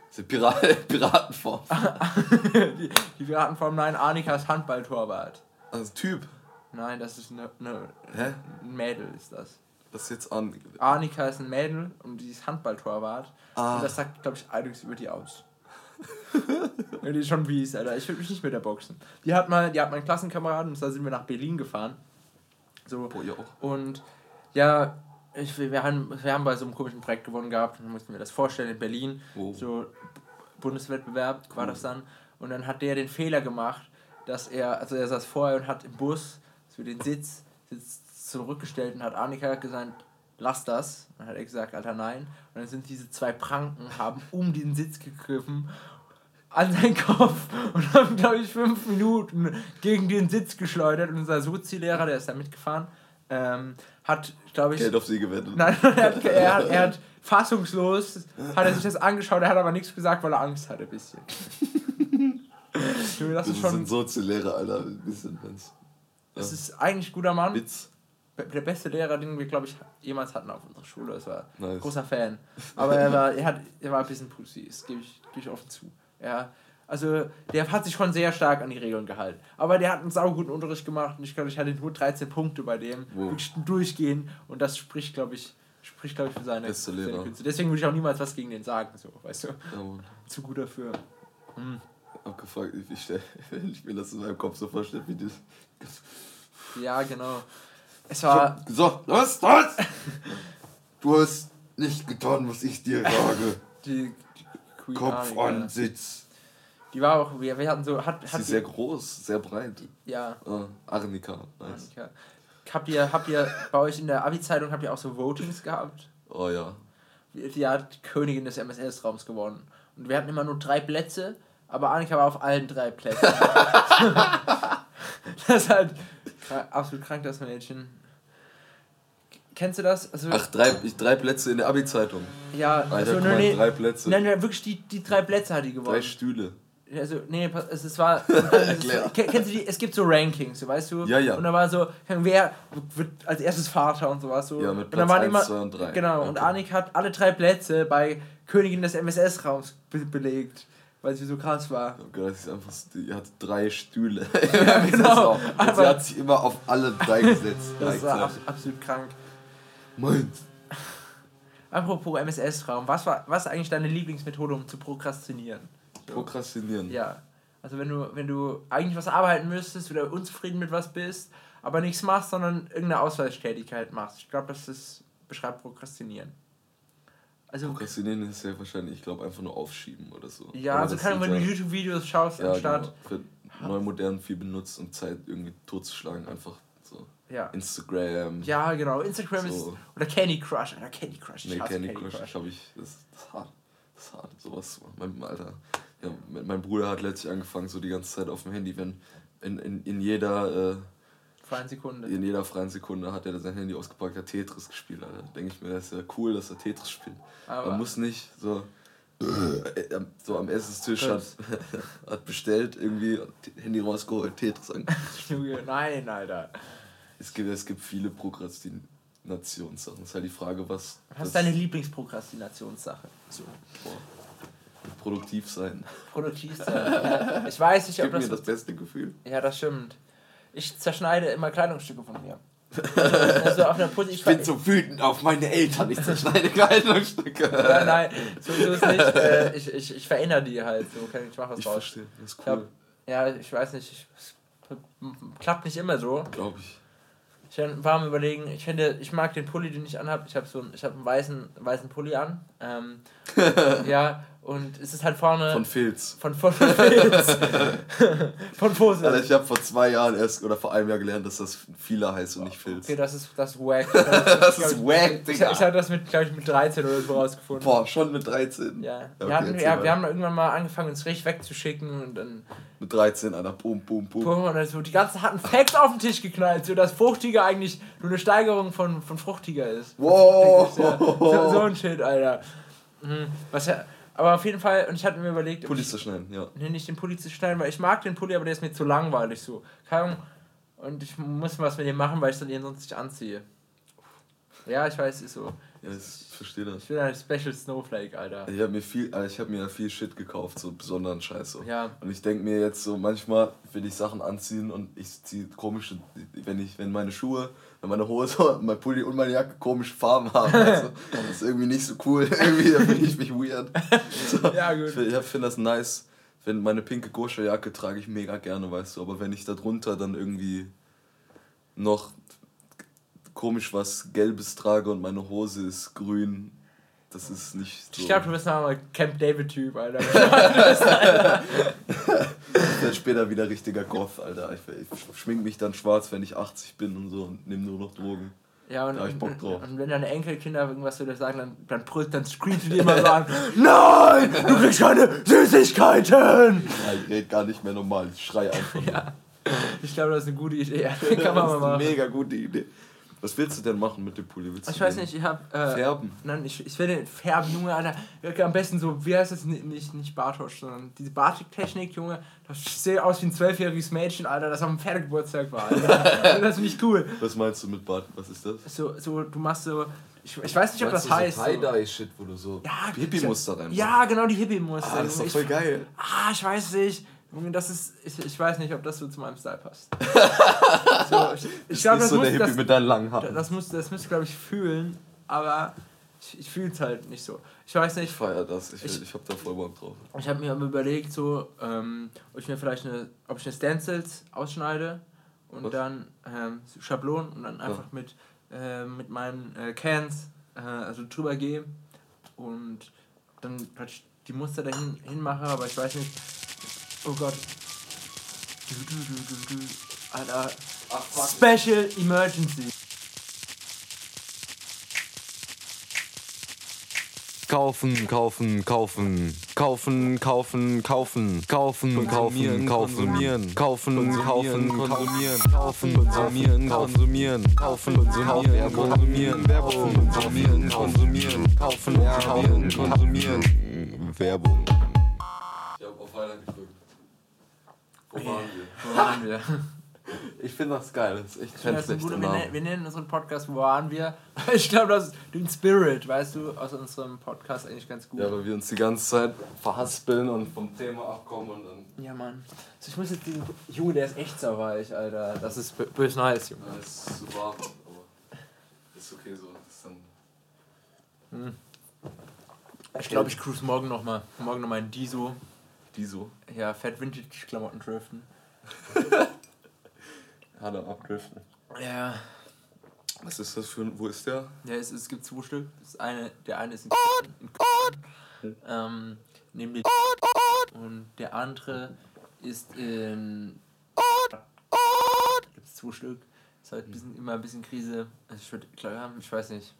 Das ist Pirat Piratenform. die, die Piratenform, nein, Annika ist Handballtorwart. Also Typ. Nein, das ist eine, eine, Hä? ein Mädel, ist das. Das ist jetzt an. Annika ist ein Mädel und die ist Handballtorwart. Ah. Und das sagt, glaube ich, einiges über die aus. Die ist schon wie Alter. Ich will mich nicht mit der boxen. Die hat mal, die hat meinen Klassenkameraden, und da sind wir nach Berlin gefahren. So, Boah. Und ja, ich, wir, haben, wir haben bei so einem komischen Projekt gewonnen gehabt und dann mussten wir das vorstellen in Berlin. Oh. So Bundeswettbewerb war das dann. Und dann hat der den Fehler gemacht, dass er, also er saß vorher und hat im Bus so den Sitz, Sitz zurückgestellt und hat Annika gesagt, lass das. Und dann hat er gesagt, Alter, nein. Und dann sind diese zwei Pranken, haben um den Sitz gegriffen an seinen Kopf und haben, glaube ich, fünf Minuten gegen den Sitz geschleudert. Und unser Sozi-Lehrer, der ist da mitgefahren, ähm, hat, glaube ich. Geld auf sie gewettet. Nein, er hat, er, hat, er hat fassungslos, hat er sich das angeschaut, er hat aber nichts gesagt, weil er Angst hatte, ein bisschen. Junge, das Das ist schon. ein Soziallehrer, Alter. Ein bisschen wenn's. Das ist eigentlich ein guter Mann. Witz. Der beste Lehrer, den wir, glaube ich, jemals hatten auf unserer Schule. Das war ein Nice. großer Fan. Aber er war, er hat, er war ein bisschen pussy, das gebe ich, gebe ich offen zu. Ja, also der hat sich schon sehr stark an die Regeln gehalten. Aber der hat einen sauguten Unterricht gemacht und ich glaube, ich hatte nur 13 Punkte bei dem. Wow. Wirklich durchgehen und das spricht, glaube ich, spricht, glaube ich, für seine, Beste Lehrer. Künste. Deswegen würde ich auch niemals was gegen den sagen, so, weißt du. Ja. Zu gut dafür. Hm. Abgefragt, ich, ich ich mir das in meinem Kopf so vorstelle, wie das. Ja, genau. Es war. So, los, los! Du hast nicht getan, was ich dir sage. Die, die Kopf an, Sitz. Die war auch, wir, wir hatten so, hat, Sie hat ist sehr groß, sehr breit. ja, Ah, Arnika, nice. Annika. Habt ihr, habt ihr bei euch in der Abi-Zeitung habt ihr auch so Votings gehabt? Oh ja. Die hat die Königin des MSS-Raums gewonnen. Und wir hatten immer nur drei Plätze, aber Annika war auf allen drei Plätzen. das ist halt absolut krank, das Mädchen. Kennst du das? Also, Ach, drei, drei Plätze in der Abi-Zeitung. ja, Alter, also, nee, drei Plätze. Nein, nein, wirklich die, die drei Plätze hat die gewonnen. Drei Stühle. Also, nee, es, war. es kennst du die? Es gibt so Rankings, so, weißt du? Ja, ja. Und da war so, wer wird als erstes Vater und sowas so. Ja, mit und Platz dann waren 1, immer, 2 und 3. Genau, und Okay. Annik hat alle drei Plätze bei Königin des MSS-Raums be belegt, weil sie so krass war. Oh Gott, das ist einfach, die hat drei Stühle. Ja, genau. Und sie Aber- hat sich immer auf alle drei gesetzt. Das war abs absolut krank. Meins. Apropos MSS-Raum, was war was eigentlich deine Lieblingsmethode, um zu prokrastinieren? Prokrastinieren. Ja. Also wenn du, wenn du eigentlich was arbeiten müsstest oder unzufrieden mit was bist, aber nichts machst, sondern irgendeine Ausweichtätigkeit machst. Ich glaube, das ist, beschreibt Prokrastinieren. Also, Prokrastinieren ist ja wahrscheinlich, ich glaube, einfach nur aufschieben oder so. ja, Aber also sind wenn du YouTube-Videos schaust, ja, anstatt. genau, wird neu modern viel benutzt, um Zeit irgendwie totzuschlagen. Einfach so. Ja. Instagram. Ja, genau. Instagram ist. So. Oder Candy Crush. Alter, Candy Crush. Ich Nee, hasse Candy Crush, habe ich. Das, das ist hart. Das ist hart. Sowas zu machen. Mein, Alter. Ja, mein Bruder hat letztlich angefangen, so die ganze Zeit auf dem Handy, wenn in, in, in jeder. Äh, Freie Sekunde. in jeder freien Sekunde hat er sein Handy ausgepackt, hat Tetris gespielt. Alter. Denke ich mir, das ist ja cool, dass er Tetris spielt. Aber- Man muss nicht so, äh, so am Essenstisch hat, hat bestellt, irgendwie Handy rausgeholt, Tetris an. Junge, Nein, Alter. Es gibt, es gibt viele Prokrastinationssachen. Es ist halt die Frage, was. Was ist deine Lieblingsprokrastinationssache? So. boah, produktiv sein. Produktiv sein. Ja. Ich weiß nicht, ob Gibt mir das. das beste Gefühl. Ja, das stimmt. Ich zerschneide immer Kleidungsstücke von mir. Also, auf einer Pussy. Ich bin so wütend auf meine Eltern, ich zerschneide Kleidungsstücke. Nein, nein, so, ist nicht. Äh, ich, ich, ich verändere die halt. So ich machen was Ich draus. verstehe, das ist Ich cool. ja, ich weiß nicht. Ich, es klappt nicht immer so. Glaube ich. Ich war am überlegen, ich finde, ich mag den Pulli, den ich anhabe. Ich habe so einen, ich habe einen weißen, weißen Pulli an. Ähm, ja, und es ist halt vorne Von Filz. von von von, Filz. von Pose. Alter, ich habe vor zwei Jahren erst oder vor einem Jahr gelernt, dass das Fila heißt und nicht Filz. Okay, das ist das ist wack. Das ist wack, Ich, Digga. ich habe das mit, glaube ich, mit 13 oder so rausgefunden. Boah, schon mit 13. Ja, Okay, wir, hatten, ja wir haben irgendwann mal angefangen, uns richtig wegzuschicken und dann Mit 13, Alter. Boom, boom, boom. boom, und dann so die ganzen harten Facts auf den Tisch geknallt, so dass Fruchtiger eigentlich nur eine Steigerung von, von Fruchtiger ist. Wow. Ja, so, so ein Shit, Alter. Mhm, Was ja, aber auf jeden Fall, und ich hatte mir überlegt, Pulli zu schneiden, ja. nee, nicht den Pulli zu schneiden, weil ich mag den Pulli, aber der ist mir zu langweilig so. Keine. Und ich muss was mit dem machen, weil ich dann den sonst nicht anziehe. Ja, ich weiß, ist so. ja ich verstehe das. Ich bin ein Special Snowflake, Alter. Ich habe mir viel, Alter, ich habe mir viel Shit gekauft, so besonderen Scheiß. So. Ja. Und ich denke mir jetzt so, manchmal will ich Sachen anziehen und ich ziehe komische, wenn ich, wenn meine Schuhe, wenn meine Hose, mein Pulli und meine Jacke komische Farben haben, also, das ist irgendwie nicht so cool. irgendwie fühle ich mich weird. So, Ja, gut. Ich finde find das nice. Wenn meine pinke Goscha-Jacke trage ich mega gerne, weißt du, aber wenn ich da drunter dann irgendwie noch komisch was Gelbes trage und meine Hose ist grün, das ist nicht so. Ich glaube, du bist mal Camp David-Typ, Alter. Ich werde später wieder richtiger Goth, Alter. Ich, schmink mich dann schwarz, wenn ich 80 bin und so und nehme nur noch Drogen. Ja, und, Da hab ich Bock drauf. und wenn deine Enkelkinder irgendwas zu dir sagen, dann, dann brüllt, dann screamst du dir immer so an, Nein, du kriegst keine Süßigkeiten! Ja, ich rede gar nicht mehr normal, ich schreie einfach. nur. Ja. Ich glaube, das ist eine gute Idee. Kann man das mal ist eine machen. mega gute Idee. Was willst du denn machen mit dem Pulli? Willst Ich weiß nicht, ich hab. Äh, Färben? Nein, ich, ich will den färben, Junge, Alter. Am besten so, wie heißt das? Nicht, nicht, Bartosch, sondern diese Bartik-Technik, Junge. Das sieht aus wie ein zwölfjähriges Mädchen, Alter, das am Pferdegeburtstag war. Alter. das finde ich cool. Was meinst du mit Bart? Was ist das? So, so, du machst so. Ich, ich weiß nicht, ob das heißt. So. Tie-Dye-Shit, wo du so Ja, Hippie-Muster rein Ja, genau, die Hippie-Muster. Ah, das ist doch Ich- voll geil. Ah, ich weiß nicht. Das ist. Ich, ich weiß nicht, ob das so zu meinem Style passt. so, ich ich glaube, das, so muss, das, Haaren. das muss, das muss glaube ich, fühlen, aber ich, ich fühle es halt nicht so. Ich weiß Ich nicht, feier das, ich, Ich- ich hab da voll Bock drauf. ich habe mir aber überlegt, so, ähm, ob ich mir vielleicht eine, ob ich eine Stencils ausschneide und Was? dann ähm, Schablonen und dann einfach mit, äh, mit meinen äh, Cans äh, also drüber gehe und dann die Muster dahin hinmache, aber ich weiß nicht. Oh Gott. Du, du, du, du, du. Alter. Special Emergency. Kaufen, kaufen, kaufen. Kaufen, kaufen, kaufen. Kaufen, kaufen, kaufen. Kaufen, kaufen, konsumieren. Kaufen, konsumieren, konsumieren. Kaufen, konsumieren, konsumieren. Werbung, konsumieren, konsumieren. Kaufen, kaufen, konsumieren. Werbung. Ich hab auf Weiter gedrückt. Wo waren wir? Wo waren wir? Ich finde das geil. Das ist echt Ich kein schlechter Name. nennen, wir nennen unseren Podcast Wo waren wir? Ich glaube, das ist den Spirit, weißt du, aus unserem Podcast eigentlich ganz gut. Ja, weil wir uns die ganze Zeit verhaspeln und vom Thema abkommen und dann. Ja, Mann. Also ich muss jetzt diesen. Junge, der ist echt sauweich, Alter. Das ist bö- bös nice, Junge. Ja, ist zu warm, aber ist okay so. Das ist dann Ich glaube, ich cruise morgen nochmal. Morgen nochmal in Diso. Die so. Ja, Fett Vintage-Klamotten driften. Harte abdriften. Ja. Was ist das für ein. Wo ist der? Ja, es, es gibt zwei Stück. Das eine, der eine ist in, in ähm, nämlich und der andere ist in gibt es zwei Stück. Ist halt ein bisschen, immer ein bisschen Krise. Also ich würde klar ich weiß nicht.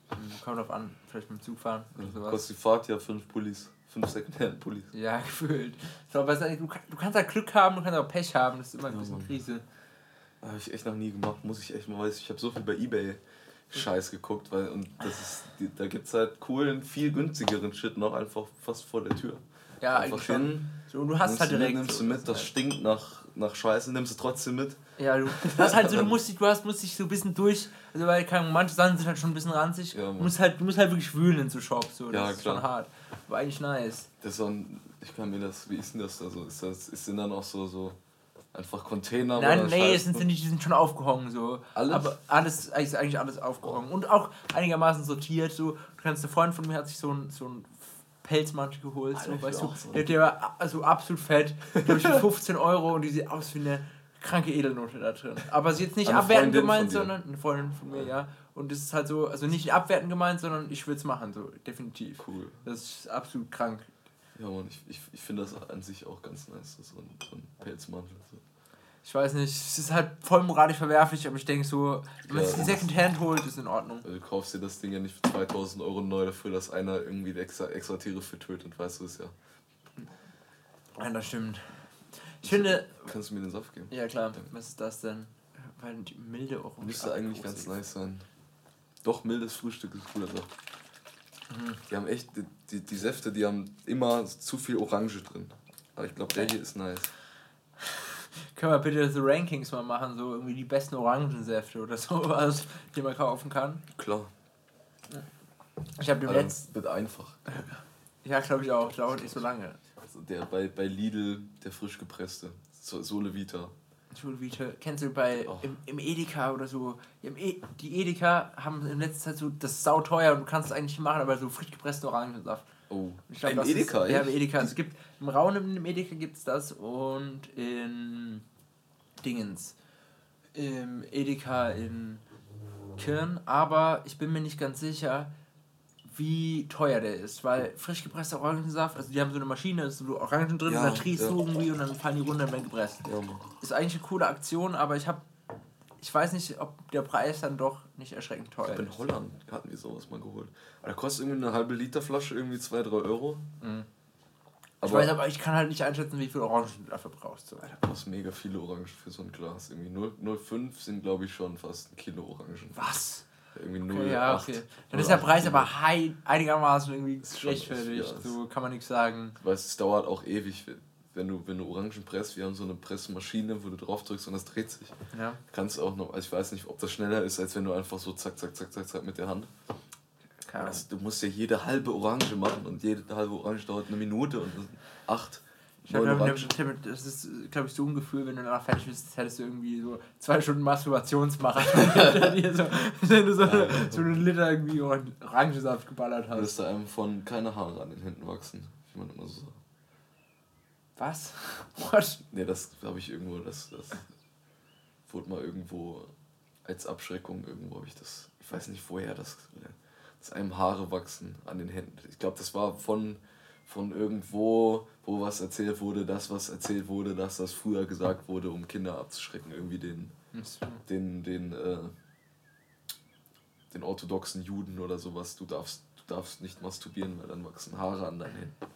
Kommt drauf an, vielleicht mit dem Zug fahren oder sowas. Kostet die Fahrt ja fünf Pullis. Fünf Secondhand-Pullis. Ja, gefühlt. So, aber du, du kannst halt Glück haben, du kannst auch Pech haben. Das ist immer ein Ja, bisschen Mann. Krise. Habe ich echt noch nie gemacht, muss ich echt mal, weiß ich habe so viel bei Ebay Scheiß geguckt, weil und das ist, da gibt's halt coolen, viel günstigeren Shit noch einfach fast vor der Tür. Ja, einfach eigentlich schon. So, und du hast halt direkt. nimmst du mit, das halt- stinkt nach, nach Scheiße, nimmst du trotzdem mit. Ja, du das halt so, du musst dich, du hast, musst dich so ein bisschen durch, also weil keine manche Sachen sind halt schon ein bisschen ranzig. Ja, Mann. du musst halt, du musst halt wirklich wühlen in so Shops, so. Das Ja, ist klar. schon hart. War eigentlich nice. Das ist so ein, ich kann mir das, wie ist denn das da so? Ist das, ist denn dann auch so, so einfach Container? Nein, oder nee, es sind nicht, die sind schon aufgehangen so. Alles? Aber alles, eigentlich alles aufgehangen. Und auch einigermaßen sortiert, so. Du kannst, ein Freund von mir hat sich so ein, so ein Pelzmantel geholt, so, weißt du. so. Der, der war also absolut fett, für 15 Euro und die sieht aus wie eine kranke Edelnote da drin. Aber sie ist jetzt nicht Eine abwertend Freundin gemeint, sondern eine Freundin von mir, ja. Und das ist halt so, also nicht abwertend gemeint, sondern ich würde es machen, so, definitiv. Cool. Das ist absolut krank. Ja, Mann, ich, ich, ich finde das an sich auch ganz nice, so ein, so ein Pelzmantel. So. Ich weiß nicht, es ist halt voll moralisch verwerflich, aber ich denke so, wenn man Ja, sich das Secondhand holt, ist in Ordnung. Also du kaufst dir das Ding ja nicht für 2000 Euro neu dafür, dass einer irgendwie extra, extra Tiere für tötet, weißt du es ja. Ja, das stimmt. Ich finde, Kannst du mir den Saft geben? ja klar, was ist das denn? Weil die milde auch Müsste eigentlich ganz nice sein. Doch, mildes Frühstück ist cooler Saft. Mhm. Die haben echt, die, die, die Säfte, die haben immer zu viel Orange drin. Aber ich glaube, der hier ist nice. Können wir bitte so Rankings mal machen, so irgendwie die besten Orangensäfte oder sowas, die man kaufen kann? Klar. Ich habe dem Aber letzten, wird einfach. ja glaube ich auch, dauert nicht so lange. Also der bei, bei Lidl, der frisch gepresste. So, Sole Vita. Schulvita, kennst du bei Oh. im, im Edeka oder so? Im e die Edeka haben in letzter Zeit so, das ist sauteuer und du kannst es eigentlich nicht machen, aber so frisch gepresste Orangensaft. Oh, Ich glaub, ein das Edeka, ist, Ja, im Edeka. Es gibt im Rauen im Edeka gibt es das und in Dingens. Im Edeka in Kirn, aber ich bin mir nicht ganz sicher, wie teuer der ist, weil frisch gepresster Orangensaft, also die haben so eine Maschine, da ist so Orangen drin Ja, und dann triest ja. du irgendwie und dann fallen die runter und werden gepresst. Ja. Ist eigentlich eine coole Aktion, aber ich habe ich weiß nicht, ob der Preis dann doch nicht erschreckend Ich teuer glaube, in ist. Holland hatten wir sowas mal geholt. Aber da kostet irgendwie eine halbe Liter Flasche irgendwie 2, 3 Euro. Mhm. Ich weiß aber, ich kann halt nicht einschätzen, wie viel Orangen du dafür brauchst. So. da kostet mega viele Orangen für so ein Glas. Irgendwie 0 0,5 sind, glaube ich, schon fast ein Kilo Orangen. Was? Irgendwie 0,8. Okay, ja, okay. Dann ist der 0,8 Preis Kilo. aber high, einigermaßen irgendwie gerechtfertigt. ja, so kann man nichts sagen. Weil es dauert auch ewig, wenn du, wenn du Orangen presst. Wir haben so eine Pressmaschine, wo du drauf drückst und das dreht sich. Ja. Kannst auch noch, also ich weiß nicht, ob das schneller ist, als wenn du einfach so zack, zack, zack, zack, zack mit der Hand. Das, du musst ja jede halbe Orange machen und jede halbe Orange dauert eine Minute und acht. Ich neun glaub, Orangen. das ist, glaube ich, so ein Gefühl, wenn du danach fertig bist, hättest du irgendwie so zwei Stunden Masturbationsmarathon hinter dir, so, wenn du so, eine, so einen Liter irgendwie Orangensaft geballert hast. da einem von keine Haare an den Händen wachsen, wie man immer so sagt. Was? What? Nee, das habe ich irgendwo, das, das wurde mal irgendwo als Abschreckung, irgendwo habe ich das, ich weiß nicht woher, das, dass einem Haare wachsen an den Händen. Ich glaube, das war von, von irgendwo, wo was erzählt wurde, das, was erzählt wurde, dass das früher gesagt wurde, um Kinder abzuschrecken, irgendwie den, den, den, äh, den orthodoxen Juden oder sowas, du darfst, du darfst nicht masturbieren, weil dann wachsen Haare an deinen Händen.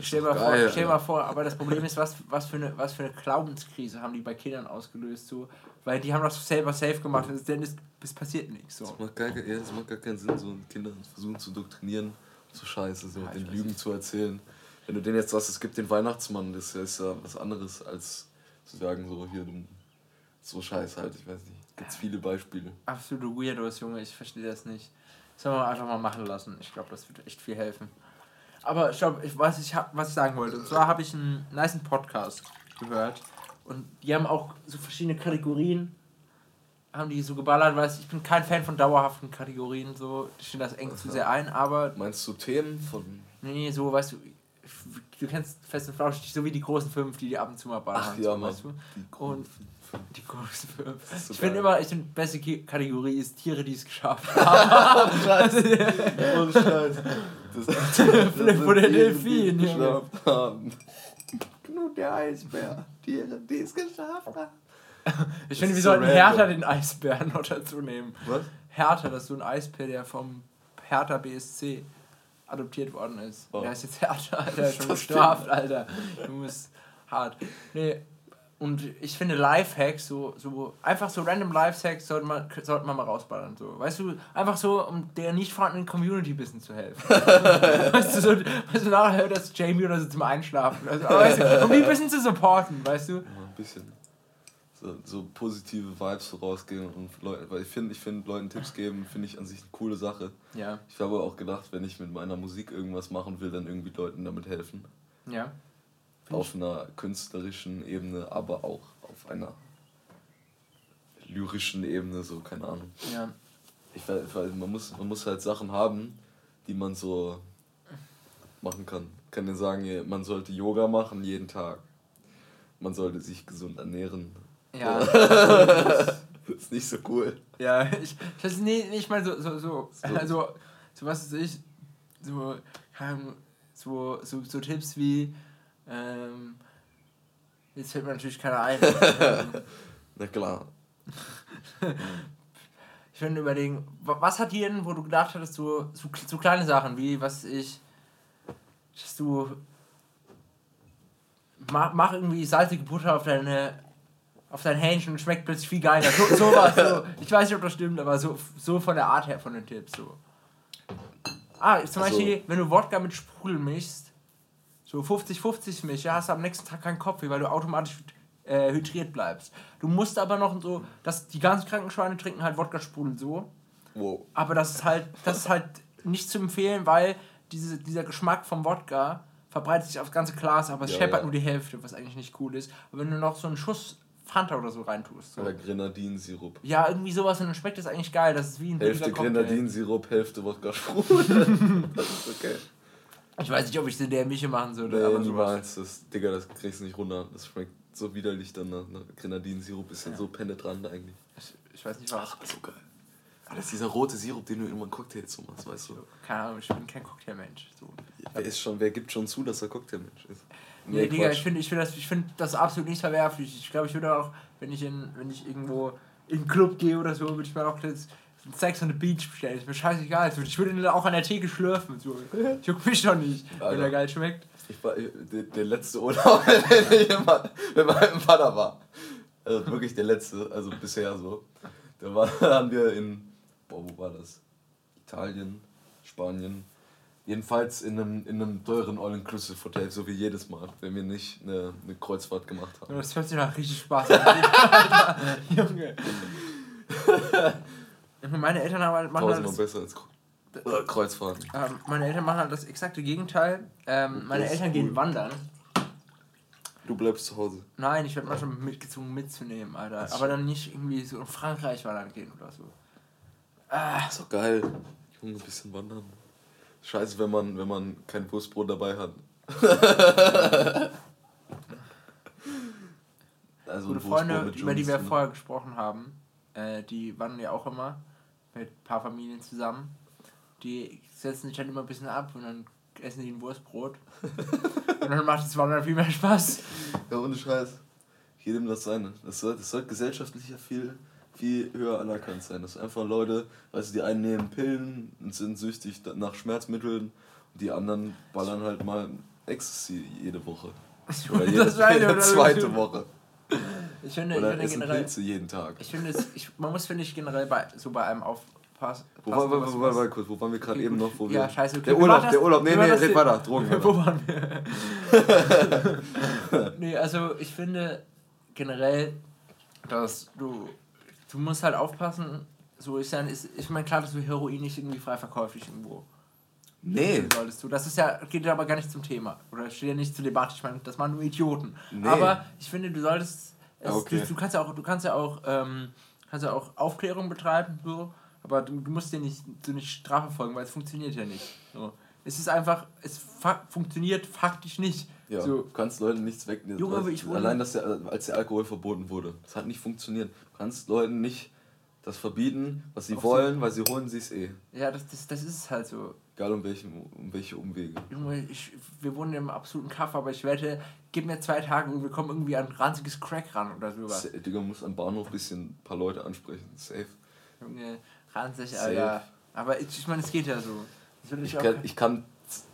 Stell mal, doch vor, geil, stell mal vor, aber das Problem ist, was, was, für eine, was für eine Glaubenskrise haben die bei Kindern ausgelöst, so, weil die haben das selber safe gemacht, und denn es, es passiert nichts. So. Das macht, gar, ja, das macht gar keinen Sinn, so Kinder versuchen zu doktrinieren, so scheiße, so Ja, den Lügen nicht. zu erzählen. wenn du den jetzt sagst, es gibt den Weihnachtsmann, das ist ja was anderes als zu sagen, so hier, du, so scheiß halt, ich weiß nicht. Gibt's viele Beispiele. Absolute Weirdos, Junge, ich verstehe das nicht. Sollen wir einfach mal machen lassen. Ich glaube, das wird echt viel helfen. Aber ich glaube, ich, was, ich hab, was ich sagen wollte, und zwar habe ich einen nice Podcast gehört und die haben auch so verschiedene Kategorien, haben die so geballert, weil ich bin kein Fan von dauerhaften Kategorien, so, ich finde das eng zu sehr ein, aber Meinst du Themen von. nee, so, weißt du, du kennst Fest und Flauschig, so wie die großen fünf, die die ab und zu mal ballern. Ach so, ja, Mann. weißt du? Und die großen fünf. so Ich finde immer, ich finde, beste Kategorie ist Tiere, die es geschafft haben. Oh, Scheiße. Das, das Vielleicht wurde der die Delfin, es Junge. geschafft haben. Knut der Eisbär. Tiere, die es geschafft haben. Ich finde, wir so sollten. Hertha den Eisbären noch dazu nehmen. Was? Hertha, das ist so ein Eisbär, der vom Hertha BSC adoptiert worden ist. Oh. Der ist jetzt Hertha, Alter, der ist schon Das bestraft, Alter. Du musst hart. Nee, und ich finde Lifehacks, so, so einfach so random Lifehacks sollte man, sollte man mal rausballern. So. Weißt du, einfach so, um der nicht vorhandenen Community ein bisschen zu helfen. weißt du, so, weißt du, nachher hört das Jamie oder so zum Einschlafen. Also, weißt du, um die ein bisschen zu supporten, weißt du? Ja, ein bisschen. So, so positive Vibes so rausgehen und Leute, weil ich finde, ich finde, Leuten Tipps geben, finde ich an sich eine coole Sache. Ja, Ich habe auch gedacht, wenn ich mit meiner Musik irgendwas machen will, dann irgendwie Leuten damit helfen. ja. Auf einer künstlerischen Ebene, aber auch auf einer lyrischen Ebene, so, keine Ahnung. Ja, Ich weiß, man muss, man muss halt Sachen haben, die man so machen kann. Ich kann dir sagen, man sollte Yoga machen jeden Tag. Man sollte sich gesund ernähren. ja. Das ist nicht so cool. Ja, ich, ich weiß nicht, nicht mal so, so, so, So. also, so was weiß ich, so, so, so, so Tipps wie, ähm, jetzt fällt mir natürlich keiner ein. Ähm, Na klar. ich würde überlegen, wa- was hat dir denn, wo du gedacht hattest, so, so, so kleine Sachen, wie, was ich, dass du, mach, mach irgendwie salzige Butter auf deine, auf dein Hähnchen und schmeckt plötzlich viel geiler. So, sowas, so. Ich weiß nicht, ob das stimmt, aber so, so von der Art her von den Tipps, so. Ah, zum Also- Beispiel, wenn du Wodka mit Sprudel mischst, so 50-50 mischst, ja, hast du am nächsten Tag keinen Kopf, weil du automatisch äh, hydriert bleibst. Du musst aber noch so, dass die ganz kranken Schweine trinken halt Wodka-Sprudel so, Wow. aber das ist halt, das ist halt nicht zu empfehlen, weil diese, dieser Geschmack vom Wodka verbreitet sich aufs ganze Glas, aber es Ja, scheppert ja. nur die Hälfte, was eigentlich nicht cool ist. Aber wenn du noch so einen Schuss Fanta oder so reintust, so. Oder Grenadinsirup. ja, irgendwie sowas und dann schmeckt das eigentlich geil. Das ist wie ein Hälfte. Grenadinsirup, Hälfte Wodka Sprudel. das ist okay. Ich weiß nicht, ob ich in der Mische machen sollte, Nee, aber niemals. Das, Digga, das kriegst du nicht runter. Das schmeckt so widerlich dann nach, nach Grenadinsirup. Ist ja so penetrant eigentlich. Ich, ich weiß nicht was. Ach, so geil. Ah, das ist dieser rote Sirup, den du immer in Cocktails so machst, weißt du? Keine Ahnung, ich bin kein Cocktailmensch. So. Wer, ist schon, wer gibt schon zu, dass er Cocktailmensch ist? Nee, Digga, Quatsch. ich finde ich find das, ich find das absolut nicht verwerflich. Ich glaube, ich würde auch, wenn ich, in, wenn ich irgendwo in einen Club gehe oder so, würde ich mir auch das Sex on the Beach bestellen. Ist mir scheißegal. Ich würde ihn auch an der Theke schlürfen. So. Juckt mich doch nicht, wenn Alter. er geil schmeckt. Ich war, der, der letzte Urlaub, den ich immer mit meinem Vater war. Also wirklich der letzte, also bisher so. Da waren wir in, boah, wo war das? Italien, Spanien. Jedenfalls in einem, in einem teuren All-Inclusive-Hotel, so wie jedes Mal, wenn wir nicht eine, eine Kreuzfahrt gemacht haben. Das hört sich nach richtig Spaß an. Junge. Meine Eltern haben halt, machen halt Tausendmal das, besser als äh, Kreuzfahrten. ähm, meine Eltern machen halt das exakte Gegenteil. Ähm, meine Eltern gehen cool. wandern. Du bleibst zu Hause. Nein, ich werde manchmal mitgezwungen mitzunehmen, Alter. Das Aber dann nicht irgendwie so in Frankreich wandern gehen oder so. Ah, Ist doch geil. Junge, ein bisschen wandern. Scheiße, wenn man, wenn man kein Wurstbrot dabei hat. also gute Freunde, über die wir vorher gesprochen haben, äh, die wandern ja auch immer mit ein paar Familien zusammen. Die setzen sich dann immer ein bisschen ab und dann essen die ein Wurstbrot. und dann macht das Wandern viel mehr Spaß. Ja, ohne Scheiß. Jedem das seine. Das soll, das soll gesellschaftlich ja viel, viel höher anerkannt sein. Das sind einfach Leute, weißt du, die einen nehmen Pillen und sind süchtig nach Schmerzmitteln und die anderen ballern halt mal Ecstasy jede Woche. Oder jede, Das jede oder zweite. Woche. Ich finde, ich Oder finde essen generell. Pilze jeden Tag. Ich finde es, ich, man muss, finde ich, generell bei, so bei einem auf, aufpassen. Wo, war, war, was- war, kurz, wo waren wir gerade eben noch? Wo Ja, wir, scheiße, okay. Der Urlaub, das der? Urlaub. Nee, nee, red weiter. Drogen. Wo waren wir? nee, also ich finde generell, dass du, du musst halt aufpassen, so ist ja, ist, ich meine klar, dass du Heroin nicht irgendwie frei verkäuflich irgendwo Nee. solltest du. Das ist ja, geht ja aber gar nicht zum Thema. Oder steht ja nicht zur Debatte. Ich meine, das waren nur Idioten. Nee. Aber ich finde, du solltest. Es, Ja, okay. du, du kannst ja auch, du kannst ja auch, ähm, kannst ja auch Aufklärung betreiben, so, aber du, du musst dir nicht so nicht Strafe folgen, weil es funktioniert ja nicht. So. Es ist einfach, es fa funktioniert faktisch nicht. Ja, So, du kannst Leuten nichts wegnehmen. Junge, ich Allein, dass der, als der Alkohol verboten wurde. Das hat nicht funktioniert. Du kannst Leuten nicht das verbieten, was sie Auf wollen, weil sie holen sie es eh. ja, das, das, das ist halt so. Egal um welche, um welche Umwege. Junge, ich, wir wohnen im absoluten Kaff, aber ich wette, gib mir zwei Tage und wir kommen irgendwie an ranziges Crack ran oder sowas. Sa- Digga, muss am Bahnhof ein bisschen ein paar Leute ansprechen. Safe. Junge, ranzig, Safe. Alter. Aber ich, ich meine, es geht ja so. Ich auch- kann, ich kann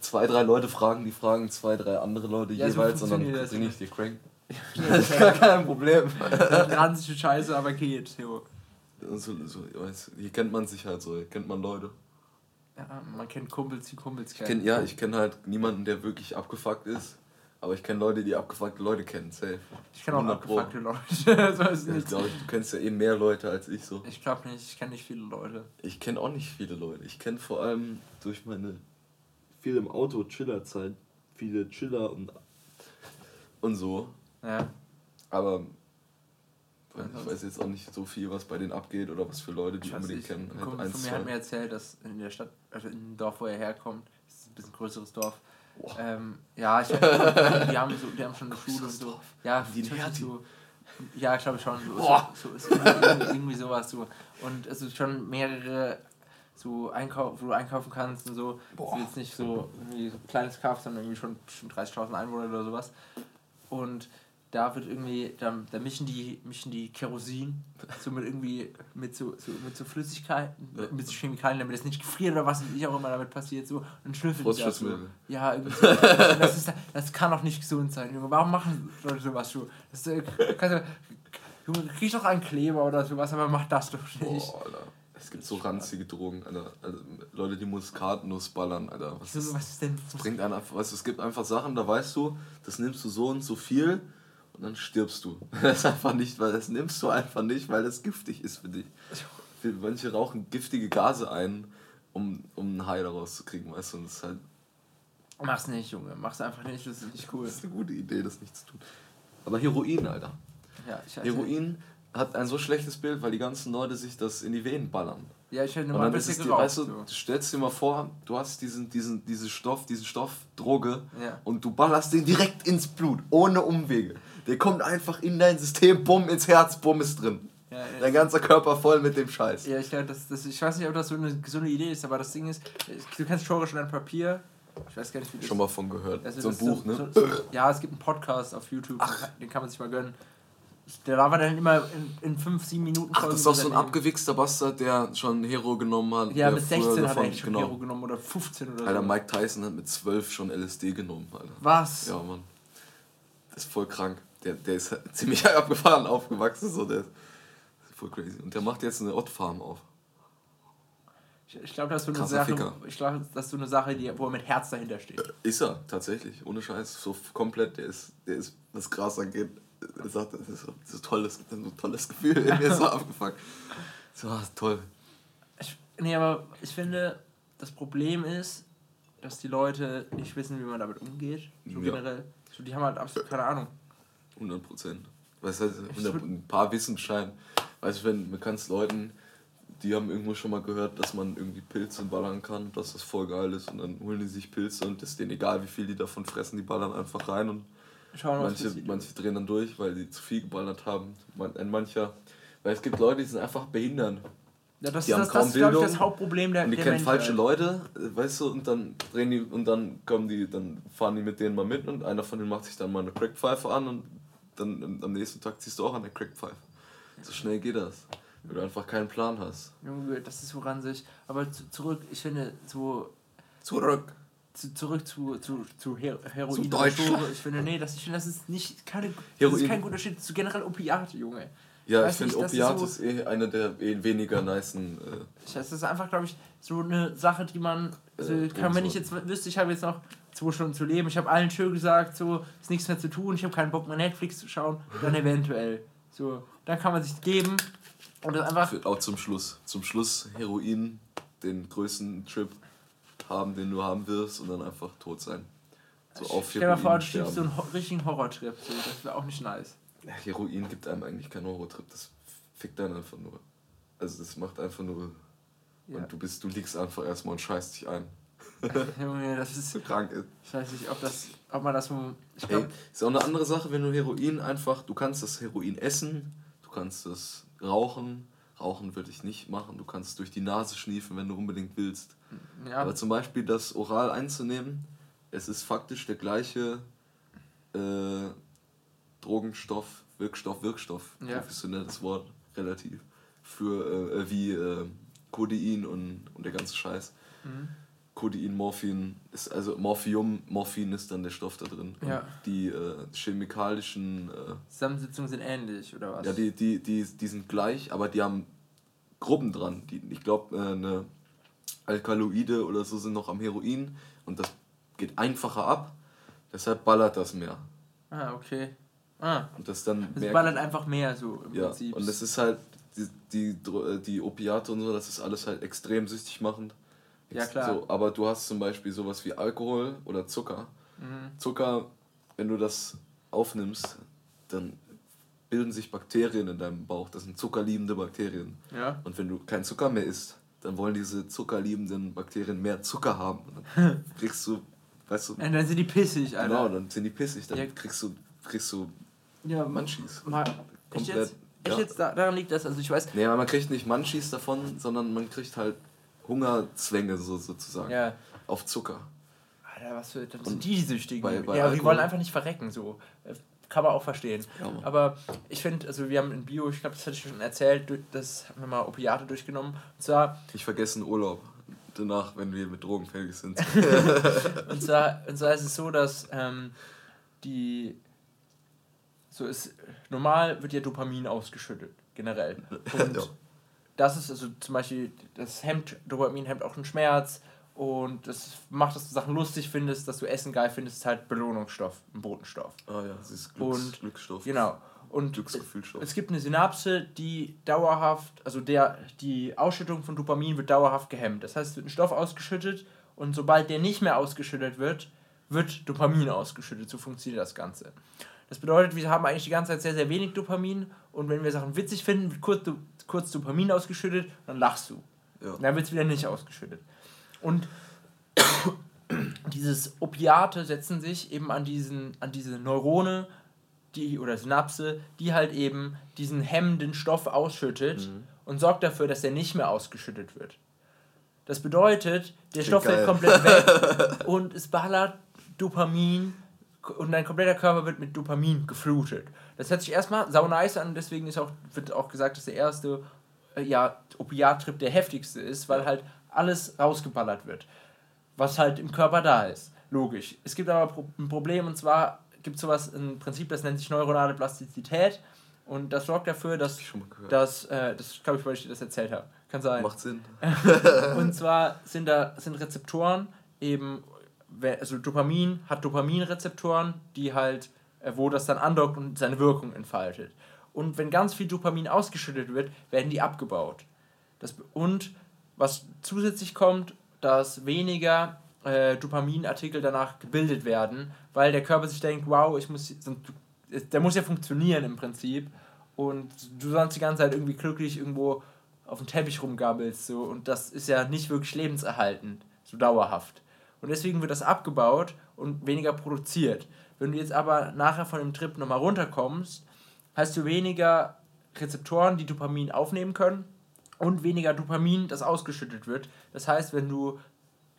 zwei, drei Leute fragen, die fragen zwei, drei andere Leute Ja, so jeweils und dann ja. ich dir Crank. Das ist gar kein Problem. ranzige Scheiße, aber geht. Jo. Und So, so, ich weiß, hier kennt man sich halt so, hier kennt man Leute. Ja, man kennt Kumpels, die Kumpels Ich kennen. kenn, ja, ich kenne halt niemanden, der wirklich abgefuckt ist. Aber ich kenne Leute, die abgefuckte Leute kennen. Safe. Ich kenne auch 100 Pro. abgefuckte Leute. so ich glaube, du kennst ja eh mehr Leute als ich so. Ich glaube nicht, ich kenne nicht viele Leute. Ich kenne auch nicht viele Leute. Ich kenne vor allem durch meine viel im Auto Chillerzeit viele Chiller und und so. Ja. Aber ich weiß jetzt auch nicht so viel, was bei denen abgeht oder was für Leute die unbedingt nicht. kennen. Ein Halt Kumpel eins, von mir zwei. hat mir erzählt, dass in der Stadt, also in dem Dorf, wo er herkommt, das ist ein bisschen größeres Dorf. Ähm, ja, ich, die, haben so, die haben schon eine Schule und so. Ja, Die so. Ja, ich glaube schon. So, Boah. so, so ist irgendwie, sowas so. Und es ist schon mehrere so Einkauf, wo du einkaufen kannst und so. Es ist jetzt nicht so irgendwie so ein kleines Kaff, sondern irgendwie schon bestimmt 30.000 Einwohner oder sowas. Und da wird irgendwie, da, da mischen die, mischen die Kerosin so mit irgendwie, mit so, so, mit so Flüssigkeiten, Ja. mit so Chemikalien, damit es nicht gefriert oder was ich auch immer damit passiert, so, und schnüffeln die das so. Ja, irgendwie so. Und das, ist, das kann doch nicht gesund sein, Junge. Warum machen Leute sowas, du? Das, äh, kannst Junge, krieg doch einen Kleber oder sowas, aber mach das doch nicht. Boah, Alter. Es gibt so ranzige Drogen, Alter. Also, Leute, die Muskatnuss ballern, Alter. Was ist, was ist denn? das bringt einen einfach, weißt es gibt einfach Sachen, da weißt du, das nimmst du so und so viel und dann stirbst du. Das einfach nicht, weil das nimmst du einfach nicht, weil das giftig ist für dich. Manche rauchen giftige Gase ein, um, um einen High daraus zu kriegen, weißt du, und das ist halt Mach's nicht, Junge. Mach's einfach nicht, das ist nicht cool. das ist eine gute Idee, das nicht zu tun. Aber Heroin, Alter. Ja, ich Heroin hat ein so schlechtes Bild, weil die ganzen Leute sich das in die Venen ballern. Ja, ich hätte nur mal ein bisschen dir, geraucht. weißt du, so. du stellst dir mal vor, du hast diesen, diesen, diesen Stoff, diesen Stoff, Droge, Ja. und du ballerst den direkt ins Blut, ohne Umwege. Der kommt einfach in dein System, bumm, ins Herz, bumm, ist drin. Ja. Dein ganzer Körper voll mit dem Scheiß. Ja, ich glaube, das, das, ich weiß nicht, ob das so eine gesunde Idee ist, aber das Ding ist, du kennst Schore schon ein Papier. Ich weiß gar nicht, wie das Schon mal von gehört. Also so ein Buch, so, ne? So, ja, es gibt einen Podcast auf YouTube, den kann man sich mal gönnen. Der war dann immer in, in 5, 7 Minuten Ach, das ist doch so ein abgewichster Bastard, der schon Hero genommen hat. Ja, mit 16 früher hat er echt schon genau. Hero genommen oder 15 oder Alter, so. Mike Tyson hat mit 12 schon LSD genommen, Alter. Was? Ja, Mann. Das ist voll krank. Der, der ist ziemlich abgefahren aufgewachsen, so der ist voll crazy. Und der macht jetzt eine Ottfarm auf. Ich, ich glaube, das ist so eine Sache, Ficker. ich glaube, das ist so eine Sache, die, wo er mit Herz dahinter steht. Ist er, tatsächlich, ohne Scheiß. So komplett, der ist, der ist, was krass angeht. Er sagt, das ist so, so tolles, das ist so ein tolles Gefühl, mir ist so abgefuckt. So, ah, toll. Ich, nee, aber ich finde, das Problem ist, dass die Leute nicht wissen, wie man damit umgeht. So Ja. generell. So, die haben halt absolut keine Ahnung. 100 Prozent. Was heißt, 100, ein paar wissen Schein. Weißt du, wenn du kannst Leuten, die haben irgendwo schon mal gehört, dass man irgendwie Pilze ballern kann, dass das voll geil ist und dann holen die sich Pilze und ist denen egal, wie viel die davon fressen, die ballern einfach rein und Schauen, manche, manche drehen dann durch, weil die zu viel geballert haben. Ein mancher, weil es gibt Leute, die sind einfach behindert Ja, das die ist, haben das, kaum das glaube ich, Bildung das Hauptproblem der und die der kennen falsche Menschheit. Leute, äh, weißt du, und dann drehen die und dann kommen die, dann fahren die mit denen mal mit und einer von denen macht sich dann mal eine Crackpfeife an und dann am nächsten Tag ziehst du auch an der Crackpfeife. So schnell geht das. Weil du einfach keinen Plan hast. Junge, das ist woran sich. Aber zu, zurück, ich finde, so Zurück. zu, zurück zu, zu, zu Her Heroin Zu oder Deutsch. Droge. Ich finde, nee, das, ich finde, das ist nicht keine, das ist kein guter Shit. Zu generell Opiate, Junge. Ja, ich Weiß finde das ist Opiat so- ist eh eine der eh weniger nicen. Äh, Das ist einfach, glaube ich, so eine Sache, die man. Also Äh, kann, wenn ich jetzt wüsste, ich habe jetzt noch zwei Stunden zu leben, ich habe allen schön gesagt, so ist nichts mehr zu tun, ich habe keinen Bock mehr Netflix zu schauen, dann eventuell. So, dann kann man sich geben und das einfach. wird auch zum Schluss. Zum Schluss Heroin, den größten Trip haben, den du haben wirst und dann einfach tot sein. So auf Stell dir mal vor, du stirbst so einen richtigen Horrortrip, so, das wäre auch nicht nice. Heroin gibt einem eigentlich keinen Horrortrip, das fickt einen einfach nur. Also das macht einfach nur. Ja. Und du bist, du liegst einfach erstmal und scheißt dich ein. Junge, das ist. So krank ist. Ich weiß nicht, ob das. Ob man das. Ich Ey, glaube. ist auch eine andere Sache, wenn du Heroin einfach, du kannst das Heroin essen, du kannst es rauchen. Rauchen würde ich nicht machen. Du kannst es durch die Nase schniefen, wenn du unbedingt willst. Ja, Aber zum Beispiel das oral einzunehmen, es ist faktisch der gleiche äh, Drogenstoff, Wirkstoff, Wirkstoff, Ja. professionelles Wort, relativ, für äh, wie äh, Codein und, und der ganze Scheiß. Mhm. Codein, Morphin, ist also Morphium, Morphin ist dann der Stoff da drin. Und Ja. Die äh, chemikalischen, äh, Zusammensetzungen sind ähnlich, oder was? ja, die, die, die, die sind gleich, aber die haben Gruppen dran. Die, ich glaube, äh, eine Alkaloide oder so sind noch am Heroin und das geht einfacher ab. Deshalb ballert das mehr. Ah, okay. Ah, Und das dann es mehr. ballert einfach mehr so im ja, Prinzip. und es ist halt, die, die, äh, die Opiate und so, das ist alles halt extrem süchtig machend. Ja, klar. So, aber du hast zum Beispiel sowas wie Alkohol oder Zucker. Mhm. Zucker, wenn du das aufnimmst, dann bilden sich Bakterien in deinem Bauch. Das sind zuckerliebende Bakterien. Ja. Und wenn du kein Zucker mehr isst, dann wollen diese zuckerliebenden Bakterien mehr Zucker haben. Und dann kriegst du, weißt du, Und dann sind die pissig, Alter. genau, dann sind die pissig. Dann Ja. kriegst du, kriegst du Ja. Mal, echt Komplett, jetzt? Echt ja. jetzt? Da, daran liegt das? Also ich weiß... Nee, man kriegt nicht Munchies davon, sondern man kriegt halt Hungerzwänge so, sozusagen. Ja. Auf Zucker. Alter, was für... Dann sind die die Süchtigen. bei- bei ja, die Alkohol- wollen einfach nicht verrecken, so. Äh, Kann man auch verstehen. Ja. Aber ich finde, also wir haben in Bio, ich glaube, das hatte ich schon erzählt, das haben wir mal Opiate durchgenommen. Und zwar, Ich vergesse einen Urlaub. Danach, wenn wir mit Drogen fertig sind. und zwar, und zwar ist es so, dass ähm, die... So ist... Normal wird ja Dopamin ausgeschüttet, generell. Und. Das ist also zum Beispiel, das hemmt, Dopamin hemmt auch den Schmerz und das macht, dass du Sachen lustig findest, dass du Essen geil findest, ist halt Belohnungsstoff, ein Botenstoff. Ah ja, das ist Glücks, Und- Glücksstoff. Genau. Und Glücksgefühlstoff. es gibt eine Synapse, die dauerhaft, also der, die Ausschüttung von Dopamin wird dauerhaft gehemmt. Das heißt, es wird ein Stoff ausgeschüttet und sobald der nicht mehr ausgeschüttet wird, wird Dopamin ausgeschüttet. So funktioniert das Ganze. Das bedeutet, wir haben eigentlich die ganze Zeit sehr, sehr wenig Dopamin und wenn wir Sachen witzig finden, wird kurz, kurz Dopamin ausgeschüttet, dann lachst du. Ja. Und dann wird es wieder nicht ausgeschüttet. Und dieses Opiate setzen sich eben an, diesen, an diese Neurone die, oder Synapse, die halt eben diesen hemmenden Stoff ausschüttet Mhm. und sorgt dafür, dass der nicht mehr ausgeschüttet wird. Das bedeutet, der Klingt Stoff geil. fällt komplett weg und es ballert Dopamin und dein kompletter Körper wird mit Dopamin geflutet. Das hört sich erstmal sau nice an, deswegen ist auch, wird auch gesagt, dass der erste äh, ja, Opiattrip der heftigste ist, weil halt alles rausgeballert wird, was halt im Körper da ist. Logisch. Es gibt aber ein Problem und zwar gibt es sowas, ein Prinzip, das nennt sich neuronale Plastizität und das sorgt dafür, dass, dass äh, das glaube ich, weil ich dir das erzählt habe. Kann sein. Macht Sinn. Und zwar sind da sind Rezeptoren eben, also Dopamin hat Dopaminrezeptoren, die halt, äh, wo das dann andockt und seine Wirkung entfaltet. Und wenn ganz viel Dopamin ausgeschüttet wird, werden die abgebaut. Das, und was zusätzlich kommt, dass weniger äh, Dopaminartikel danach gebildet werden, weil der Körper sich denkt, wow, ich muss, der muss ja funktionieren im Prinzip. Und du sonst die ganze Zeit irgendwie glücklich irgendwo auf dem Teppich rumgabbelst. So, und das ist ja nicht wirklich lebenserhaltend, so dauerhaft. Und deswegen wird das abgebaut und weniger produziert. Wenn du jetzt aber nachher von dem Trip nochmal runterkommst, hast du weniger Rezeptoren, die Dopamin aufnehmen können und weniger Dopamin, das ausgeschüttet wird. Das heißt, wenn du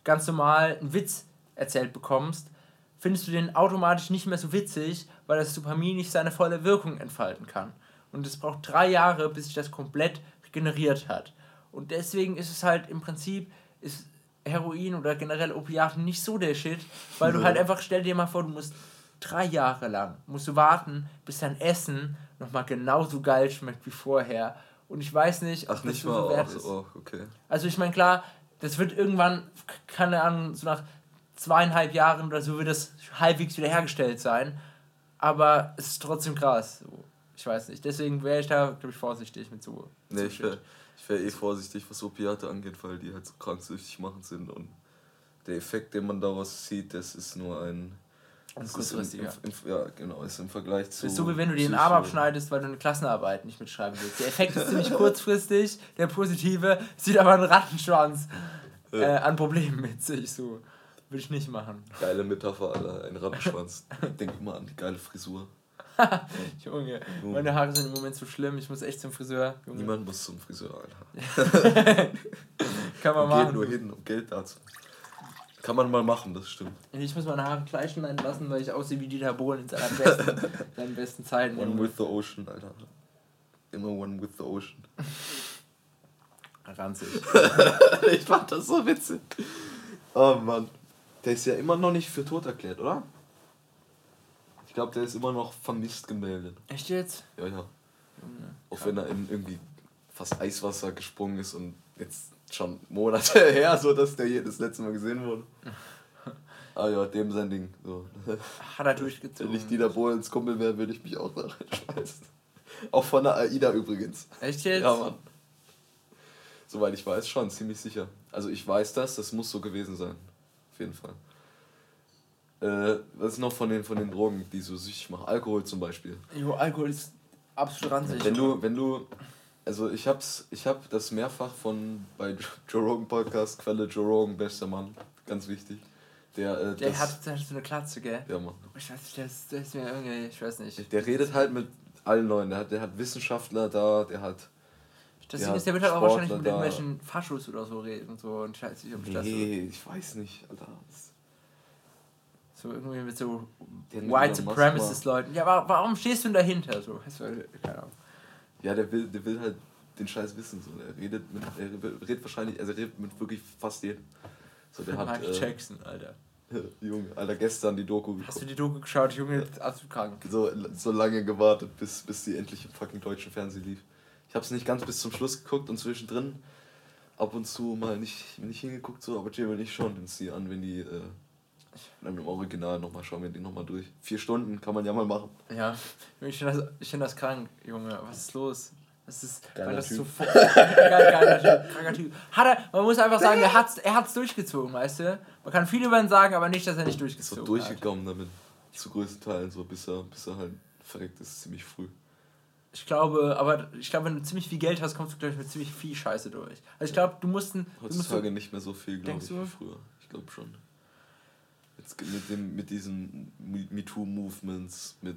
ganz normal einen Witz erzählt bekommst, findest du den automatisch nicht mehr so witzig, weil das Dopamin nicht seine volle Wirkung entfalten kann. Und es braucht drei Jahre, bis sich das komplett regeneriert hat. Und deswegen ist es halt im Prinzip, ist Heroin oder generell Opiate nicht so der Shit, weil du halt einfach, stell dir mal vor, du musst drei Jahre lang musst du warten, bis dein Essen nochmal genauso geil schmeckt wie vorher. Und ich weiß nicht, ob Ach, das nicht so mal. wert Oh, ist. oh, okay. Also ich meine, klar, das wird irgendwann, keine Ahnung, so nach zweieinhalb Jahren oder so wird das halbwegs wiederhergestellt sein. Aber es ist trotzdem krass. Ich weiß nicht. Deswegen wäre ich da, glaube ich, vorsichtig mit so. Nee, so ich Wäre ich wär eh vorsichtig, was Opiate angeht, weil die halt so kranksüchtig machen sind und der Effekt, den man daraus sieht, das ist nur ein. Das ist im, kurzfristiger. im, im, ja, genau, ist im Vergleich zu. Das ist so wie wenn du dir den Arm abschneidest, weil du eine Klassenarbeit nicht mitschreiben willst. Der Effekt ist ziemlich kurzfristig, der positive sieht aber einen Rattenschwanz äh, an Problemen mit sich. So würde ich nicht machen. Geile Metapher, Alter, ein Rattenschwanz. Denk immer an die geile Frisur. Junge, meine Haare sind im Moment so schlimm. Ich muss echt zum Friseur. Junge. Niemand muss zum Friseur, Alter. Kann man geht machen. nur hin, um Geld dazu. Kann man mal machen, das stimmt. Ich muss meine Haare gleich schneiden lassen, weil ich aussehe wie Dieter Bohlen in seiner besten, seinen besten Zeiten. One with the ocean, Alter. Immer one with the ocean. Ranzig. ich fand das so witzig. Oh Mann. Der ist ja immer noch nicht für tot erklärt, oder? Ich glaube, der ist immer noch vermisst gemeldet. Echt jetzt? Ja, ja. Auch wenn er in irgendwie fast Eiswasser gesprungen ist und jetzt schon Monate her, so dass der hier das letzte Mal gesehen wurde. Ah ja, dem sein Ding. So. Hat er durchgezogen. Wenn ich Dieter Bohlens Kumpel wäre, würde ich mich auch da reinschmeißen. Auch von der AIDA übrigens. Echt jetzt? Ja, Mann. Soweit ich weiß, schon, ziemlich sicher. Also ich weiß das, das muss so gewesen sein. Auf jeden Fall. Äh, was ist noch von den, von den Drogen, die so süchtig machen? Alkohol zum Beispiel. Jo, Alkohol ist absolut ranzig. Wenn du, wenn du, also ich hab's, ich hab das mehrfach von bei Joe Rogan Podcast, Quelle Joe Rogan, bester Mann, ganz wichtig. Der, äh, der, das, hat, der hat so eine Klatze, gell? ja, Mann. Ich weiß nicht, der ist, der ist mir irgendwie, ich weiß nicht. Der redet halt mit allen Leuten. Der hat, der hat Wissenschaftler da, der hat. Das der Ding ist, der wird halt auch Sportler wahrscheinlich mit irgendwelchen Faschos oder so reden und so und ich weiß nicht, ob ich das so, Nee, ich weiß nicht, Alter. Das- so irgendwie mit so mit White Supremacist Leuten. Ja, wa- warum stehst du denn dahinter? So, weißt du, keine Ahnung. Ja, der will, der will halt den Scheiß wissen. So. Er redet mit, er redet wahrscheinlich, also er redet mit wirklich fast jedem. So, der hat. Michael Äh, Jackson, Alter. Junge, Alter, gestern die Doku Hast du geguckt. die Doku geschaut, Junge? Absolut krank. So, so lange gewartet, bis, bis die endlich im fucking deutschen Fernsehen lief. Ich hab's nicht ganz bis zum Schluss geguckt und zwischendrin ab und zu mal nicht, nicht hingeguckt, so, aber Jay und ich schauen uns die an, wenn die äh, dann im Original nochmal schauen wir die nochmal durch. Vier Stunden kann man ja mal machen. Ja, ich finde das, ich find das krank, Junge. Was ist los? Das ist, Geiler weil das Typ. so geiler Typ, kranker Typ. Hat er, man muss einfach sagen, er hat's, er hat's durchgezogen, weißt du? Man kann viel über ihn sagen, aber nicht, dass er nicht Ist so durchgezogen hat. durchgekommen damit. Zu größten Teilen, so bis er, bis er halt verreckt ist, ziemlich früh. Ich glaube, aber ich glaube, wenn du ziemlich viel Geld hast, kommst du, glaube ich, mit ziemlich viel Scheiße durch. Also ich glaube, du musst ein, du musst so, Heutzutage nicht mehr so viel, glaube ich, wie früher. Ich glaube schon. Mit, dem, mit diesen Me- MeToo-Movements, mit,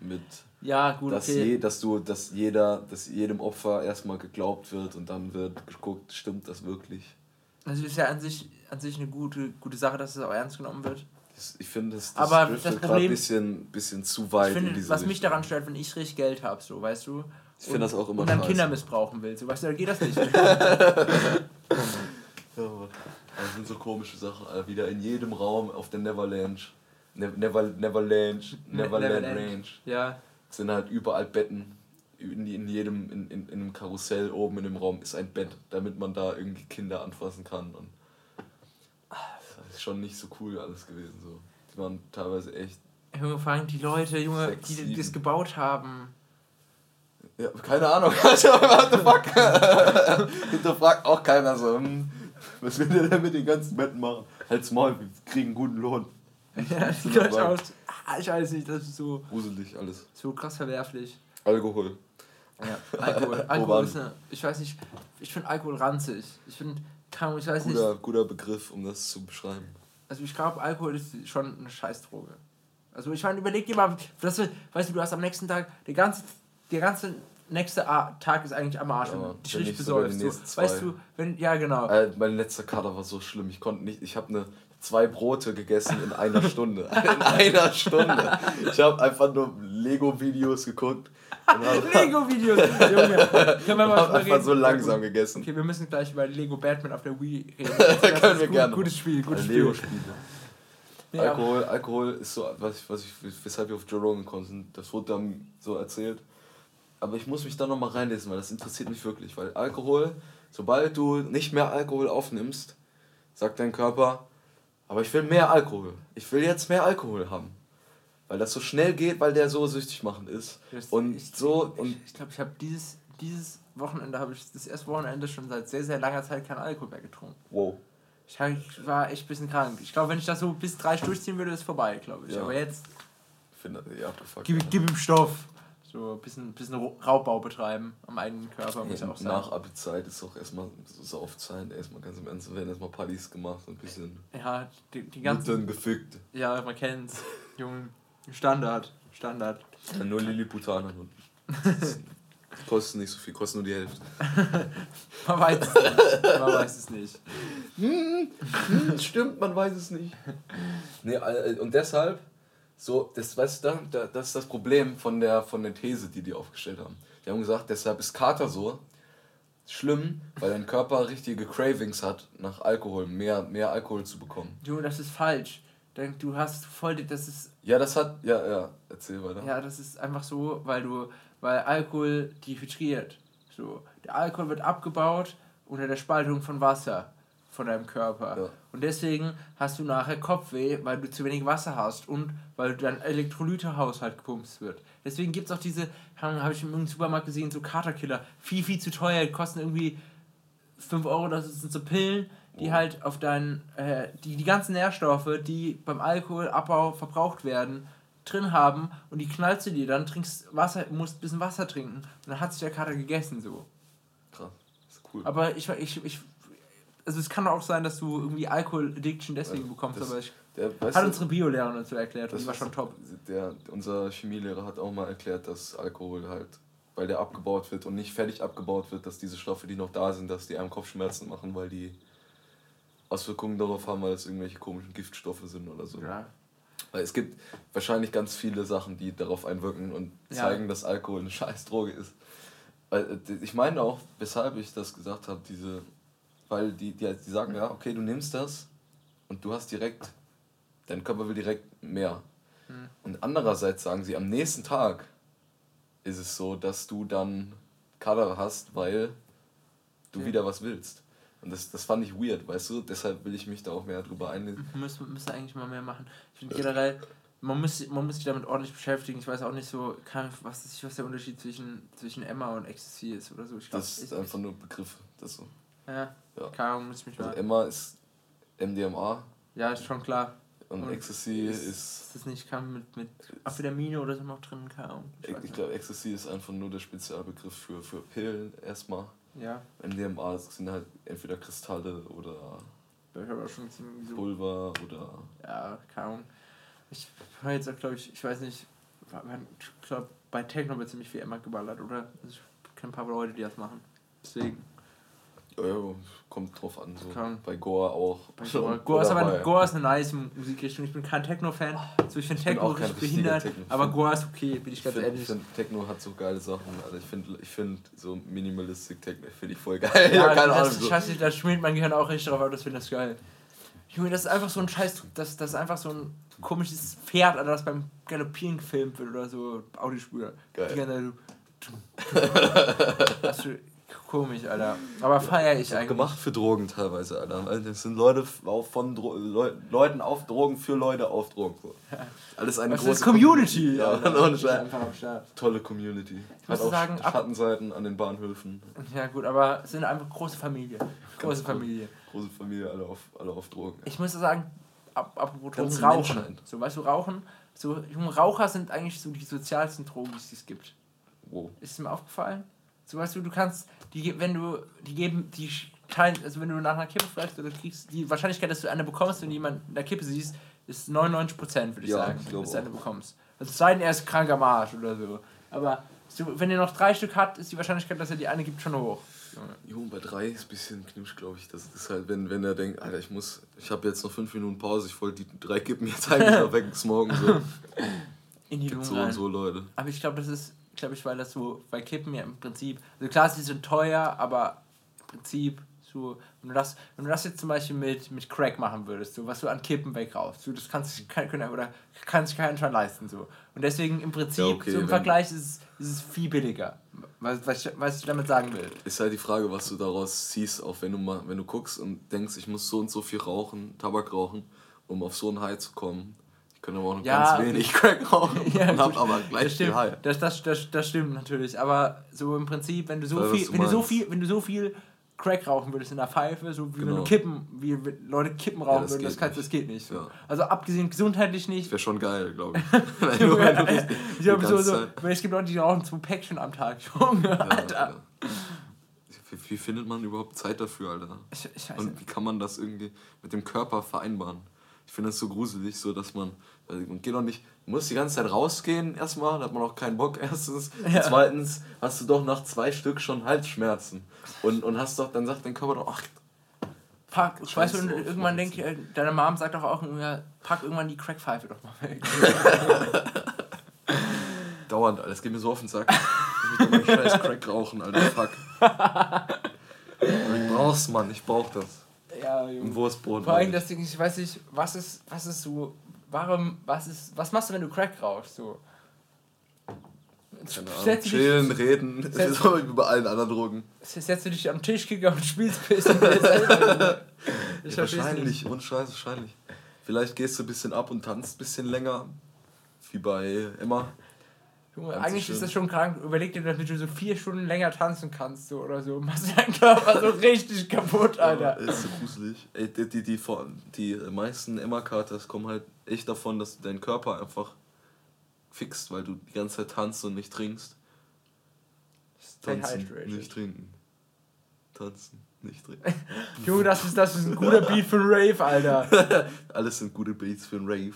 mit Ja, gut, dass, okay. je, dass du, dass jeder, dass jedem Opfer erstmal geglaubt wird und dann wird geguckt, stimmt das wirklich? Also ist ja an sich, an sich eine gute, gute Sache, dass es auch ernst genommen wird. Ich finde, das, Aber das Problem- ein bisschen, bisschen zu Ich weit in finde, diese was mich Richtung. daran stört, wenn ich richtig Geld habe, so, weißt du? Ich finde das auch immer Und dann. Kinder missbrauchen will, so, weißt du, dann geht das nicht. Das sind so komische Sachen, Alter. Wieder in jedem Raum auf der Neverland. Ne Never, Neverland, Neverland Neverland. Range. ja. sind halt überall Betten. In, in jedem, in, in, in einem Karussell oben in dem Raum ist ein Bett, damit man da irgendwie Kinder anfassen kann. Und das ist schon nicht so cool alles gewesen. So. Die waren teilweise echt. Junge, vor allem die Leute, Junge, Sechs, die, die das gebaut haben. Ja, keine Ahnung. Also, what the fuck? Hinterfragt auch keiner so. hm, Was will der denn mit den ganzen Betten machen? Halt's Maul, wir kriegen guten Lohn. Ja, die Leute aus. Ah, Ich weiß nicht, das ist so, Gruselig alles. so krass verwerflich. Alkohol. Ja, Alkohol. Alkohol ist eine, ich weiß nicht, ich finde Alkohol ranzig. Ich finde, Ahnung, ich weiß nicht, Guter, guter Begriff, um das zu beschreiben. also ich glaube, Alkohol ist schon eine Scheißdroge. Also ich meine, überleg dir mal, das, weißt du, du hast am nächsten Tag, der ganze, der ganze nächste A Tag ist eigentlich am Arsch, Ja, wenn du dich richtig besäufst. So. Weißt du, wenn, ja genau. Äh, mein letzter Kater war so schlimm. Ich konnte nicht. Ich habe ne, zwei Brote gegessen in einer Stunde. In einer Stunde. Ich habe einfach nur Lego-Videos geguckt. Lego-Videos, Junge. Können wir mal hab einfach reden? so langsam gegessen. Okay, wir müssen gleich über Lego Batman auf der Wii reden. Das Können wir gut, gerne Gutes Spiel, gutes Ein Spiel. Lego-Spiele. Ja. Alkohol, Alkohol ist so, was ich, was ich, weshalb wir auf Joe Rogan gekommen sind. Das wurde dann so erzählt. Aber ich muss mich da nochmal reinlesen, weil das interessiert mich wirklich. Weil Alkohol, sobald du nicht mehr Alkohol aufnimmst, sagt dein Körper, aber ich will mehr Alkohol. Ich will jetzt mehr Alkohol haben. Weil das so schnell geht, weil der so süchtig machend ist. Das- Und ich, so, und Ich, ich glaube, ich habe dieses, dieses Wochenende, habe ich das erste Wochenende schon seit sehr, sehr langer Zeit keinen Alkohol mehr getrunken. wow. Ich, hab, ich war echt ein bisschen krank. Ich glaube, wenn ich das so bis drei durchziehen würde, ist vorbei, glaube ich. Ja. Aber jetzt, Ich finde abgefuckt. gib, gib ihm Stoff. So ein bisschen, bisschen Raubbau betreiben am eigenen Körper, muss ja auch sein. Nach Abi-Zeit ist auch erstmal so Saufzeit, erstmal ganz im Ernst, werden erstmal Partys gemacht und ein bisschen Ja, die, die ganzen. Nutten gefickt. Ja, man kennt's. Junge, Standard. Standard. Ja, nur Lilliputaner und kostet nicht so viel, kostet nur die Hälfte. Man weiß es nicht. Man weiß es nicht. Hm, Stimmt, man weiß es nicht. Nee, und deshalb, so, das, weißt du, da- das ist das Problem von der, von der These, die die aufgestellt haben. Die haben gesagt, deshalb ist Kater so schlimm, weil dein Körper richtige Cravings hat, nach Alkohol, mehr, mehr Alkohol zu bekommen. Junge, das ist falsch. Denn du hast voll, das ist, Ja, das hat, ja, ja, erzähl weiter. ja, das ist einfach so, weil du, weil Alkohol dehydriert. So, der Alkohol wird abgebaut unter der Spaltung von Wasser von deinem Körper. Ja. Und deswegen hast du nachher Kopfweh, weil du zu wenig Wasser hast und weil dein Elektrolytehaushalt gepumpt wird. Deswegen gibt es auch diese, habe ich im Supermarkt gesehen, so Katerkiller. Viel, viel zu teuer, die kosten irgendwie 5 Euro, das sind so Pillen, die halt auf deinen, äh, die die ganzen Nährstoffe, die beim Alkoholabbau verbraucht werden, drin haben und die knallst du dir, dann trinkst Wasser, musst ein bisschen Wasser trinken und dann hat sich der Kater gegessen so. Krass, ist cool. Aber ich, ich, ich also es kann auch sein, dass du irgendwie Alkohol-Addiction deswegen bekommst, das- aber ich, Der, hat du, unsere Biolehrerin dazu erklärt und das die war schon top. Der, unser Chemielehrer hat auch mal erklärt, dass Alkohol halt, weil der abgebaut wird und nicht fertig abgebaut wird, dass diese Stoffe, die noch da sind, dass die einem Kopfschmerzen machen, weil die Auswirkungen darauf haben, weil es irgendwelche komischen Giftstoffe sind oder so. Ja. Weil es gibt wahrscheinlich ganz viele Sachen, die darauf einwirken und Ja. zeigen, dass Alkohol eine scheiß Droge ist. Weil, äh, ich meine auch, weshalb ich das gesagt habe, diese, weil die, die, die sagen, ja, okay, du nimmst das und du hast direkt, dein Körper will direkt mehr. Mhm. Und andererseits sagen sie, am nächsten Tag ist es so, dass du dann Kader hast, weil du Ja. wieder was willst. Und das, das fand ich weird, weißt du? Deshalb will ich mich da auch mehr drüber einlesen. Müssen, müssen eigentlich mal mehr machen. Ich finde generell, man muss, man muss sich damit ordentlich beschäftigen. Ich weiß auch nicht so, kann, was, ist, was der Unterschied zwischen, zwischen Emma und Ecstasy ist oder so. Ich glaub, Das ist einfach nur Begriffe. Das so. Ja, Ja. keine Ahnung, muss ich mich Also mal. Emma ist MDMA Ja, ist schon klar. und, Und Ecstasy ist, ist. Ist das nicht kann mit, mit Amphetamine oder so noch drin? Keine Ahnung. Ich Ich glaube, Ecstasy ist einfach nur der Spezialbegriff für, für Pillen erstmal. Ja, MDMA sind halt entweder Kristalle oder ich habe auch schon ziemlich so. Pulver oder. Ja, keine Ahnung. Ich höre jetzt auch, glaube ich, ich weiß nicht, ich glaube, bei Techno wird ziemlich viel Emma geballert, oder? Also ich kenne ein paar Leute, die das machen. Deswegen. Ja, kommt drauf an. So. Kann. Bei Goa auch. Bei Goa. Goa, ist aber Goa ist eine nice Musikrichtung. Ich bin kein Techno-Fan. So, ich finde Techno richtig behindert, Techno-Fan. aber Goa ist okay, bin ich Ich ganz finde, ehrlich. find, Techno hat so geile Sachen. Also ich finde ich find so Minimalistic Techno finde ich voll geil. Ja, keine Ahnung. das, So. scheiße, da schmiert mein Gehirn auch richtig drauf, aber das finde ich geil. Junge, das ist einfach so ein Scheiß, das, das ist einfach so ein komisches Pferd, Alter, das beim Galoppieren gefilmt wird oder so, Audiospur. Geil. Die ganze Zeit, komisch, Alter. Aber feier ich eigentlich. gemacht für Drogen teilweise, Alter. Das sind Leute auf, von Dro Leu Leuten auf Drogen für Leute auf Drogen. So. Alles eine Das große ist Community. Ja, Das ist Scheiß. einfach am Start. Tolle Community. muss Hat auch sagen, Schattenseiten an den Bahnhöfen. Ja gut, aber es sind einfach große Familie. Große cool. Familie. Große Familie, alle auf, alle auf Drogen. Ich muss sagen, ab, apropos Drogen, Rauchen. So, weißt du, Rauchen, so, Raucher sind eigentlich so die sozialsten Drogen, die es gibt. Wow. Ist es mir aufgefallen? So weißt du, du kannst, die, wenn du, die geben, die teilen, also wenn du nach einer Kippe fragst oder kriegst, die Wahrscheinlichkeit, dass du eine bekommst und jemanden in der Kippe siehst, ist 99%, würde ich Ja, sagen, ich dass du eine bekommst. Also es sei denn, er ist krank am Arsch oder so. Aber so, wenn er noch drei Stück hat, ist die Wahrscheinlichkeit, dass er die eine gibt, schon hoch. Jo, bei drei ist ein bisschen knirsch, glaube ich. Das ist halt, wenn, wenn er denkt, Alter, ich muss, ich habe jetzt noch fünf Minuten Pause, ich wollte die drei Kippen jetzt eigentlich noch wegsmoken. So. In die Gibt Lunge so und rein. so Leute. Aber ich glaube, das ist, glaube ich, weil das so bei Kippen ja im Prinzip, also klar, sie sind teuer, aber im Prinzip So, wenn du das, wenn du das jetzt zum Beispiel mit, mit Crack machen würdest, so was du an Kippen wegraufst, so, das kannst sich kein, können, oder kann sich keiner schon leisten. So. Und deswegen im Prinzip, Ja, okay, so im Vergleich ist es, ist es viel billiger. Was, was, was ich damit sagen will. Ist halt die Frage, was du daraus ziehst, auch wenn du mal, wenn du guckst und denkst, ich muss so und so viel rauchen, Tabak rauchen, um auf so ein High zu kommen. Könnte aber auch nur Ja, ganz wenig Crack rauchen Ja, und hab gut. aber Das gleich viel stimmt, High. das, das, das, das stimmt natürlich, aber so im Prinzip, wenn du so viel, du wenn du so viel, wenn du so viel Crack rauchen würdest in der Pfeife, so wie wenn Genau. du Kippen, wie Leute Kippen rauchen das würden, das, geht kann, nicht. das geht nicht. So. Ja. Also abgesehen gesundheitlich nicht. Wäre schon geil, glaube ich. wenn du, wenn du ich glaube so, so, weil es gibt Leute, die rauchen zwei Päckchen am Tag, Junge, Ja, Alter. Alter. Wie, wie findet man überhaupt Zeit dafür, Alter? Ich, ich Und wie kann man das irgendwie mit dem Körper vereinbaren? Ich finde das so gruselig, so dass man, also man geht doch nicht, muss die ganze Zeit rausgehen erstmal, da hat man auch keinen Bock erstens. Ja. Und zweitens hast du doch nach zwei Stück schon Halsschmerzen. Und, und hast doch, dann sagt dein Körper doch, ach, Pack, ich weiß, und auf, irgendwann ich, äh, deine Mom sagt doch auch, pack irgendwann die Crackpfeife doch mal weg. dauernd, Alter, das geht mir so auf den Sack. Ich will meinen scheiß Crack rauchen, Alter, fuck. Ich brauch's, Mann, ich brauch das. ja, Ein Junge. Wurstbrot. Vor allem das Ding, ich weiß nicht, was ist, was ist so, warum, was ist, was machst du, wenn du Crack rauchst, so? Setzt du dich- Chillen, reden, Setz- ist so wie bei allen anderen Drogen. Setzt du dich am Tischkicker und spielst ein bisschen. Ich Ja, wahrscheinlich, und Scheiß, wahrscheinlich. Vielleicht gehst du ein bisschen ab und tanzt ein bisschen länger, wie bei Emma. Junge, eigentlich ist das schon krank. Überleg dir, damit du so vier Stunden länger tanzen kannst so, oder so. Machst deinen Körper so richtig kaputt, Alter. Ist so gruselig. Ey, die, die, die, vor- die meisten Emma-Katers kommen halt echt davon, dass du deinen Körper einfach fixt, weil du die ganze Zeit tanzt und nicht trinkst. Stay Tanzen, hydrated. nicht trinken. Tanzen, nicht trinken. Junge, das ist, das ist ein guter Beat für einen Rave, Alter. Alles sind gute Beats für einen Rave.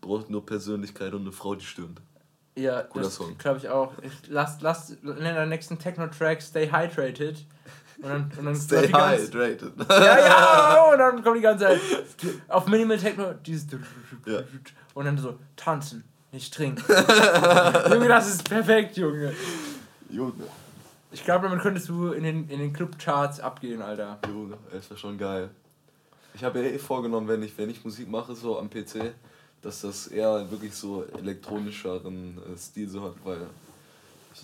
Braucht nur Persönlichkeit und eine Frau, die stimmt. Ja, Guter das glaube ich auch. Ich, lass, lass in der nächsten Techno-Track Stay Hydrated. Und dann, und dann Stay hydrated. Ja, ja, und dann kommt die ganze Zeit auf Minimal Techno dieses Ja. und dann so tanzen, nicht trinken. Junge, das ist perfekt, Junge. Junge. Ich glaube, damit könntest du in den, in den Clubcharts abgehen, Alter. Junge, das wäre schon geil. Ich habe ja eh vorgenommen, wenn ich, wenn ich Musik mache, so am PC, dass das eher wirklich so elektronischeren äh, Stil so hat, weil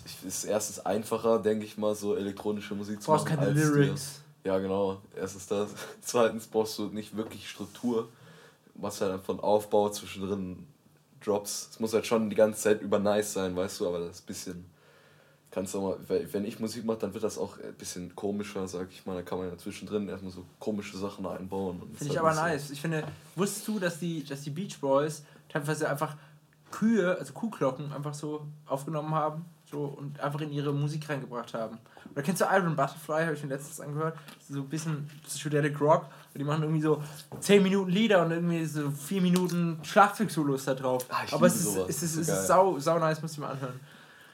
ich, ist erstens einfacher, denke ich mal, so elektronische Musik Du zu brauchst machen. keine als Lyrics. Die, ja, genau. Erstens das. Zweitens brauchst du nicht wirklich Struktur, was halt von Aufbau zwischendrin Drops. Es muss halt schon die ganze Zeit über nice sein, weißt du, aber das ist ein bisschen kannst du mal, wenn ich Musik mache, dann wird das auch ein bisschen komischer, sag ich mal. Da kann man ja zwischendrin erstmal so komische Sachen einbauen. Finde ich halt aber so- nice. Ich finde, wusstest du, dass die, dass die Beach Boys teilweise einfach Kühe, also Kuhglocken, einfach so aufgenommen haben so, und einfach in ihre Musik reingebracht haben? Oder kennst du Iron Butterfly, habe ich mir letztens angehört? So ein bisschen Psychedelic Rock. Und die machen irgendwie so 10 Minuten Lieder und irgendwie so 4 Minuten Schlagzeug-Solos da drauf. Ah, aber es ist, es ist, es ist sau, sau nice, muss ich mal anhören.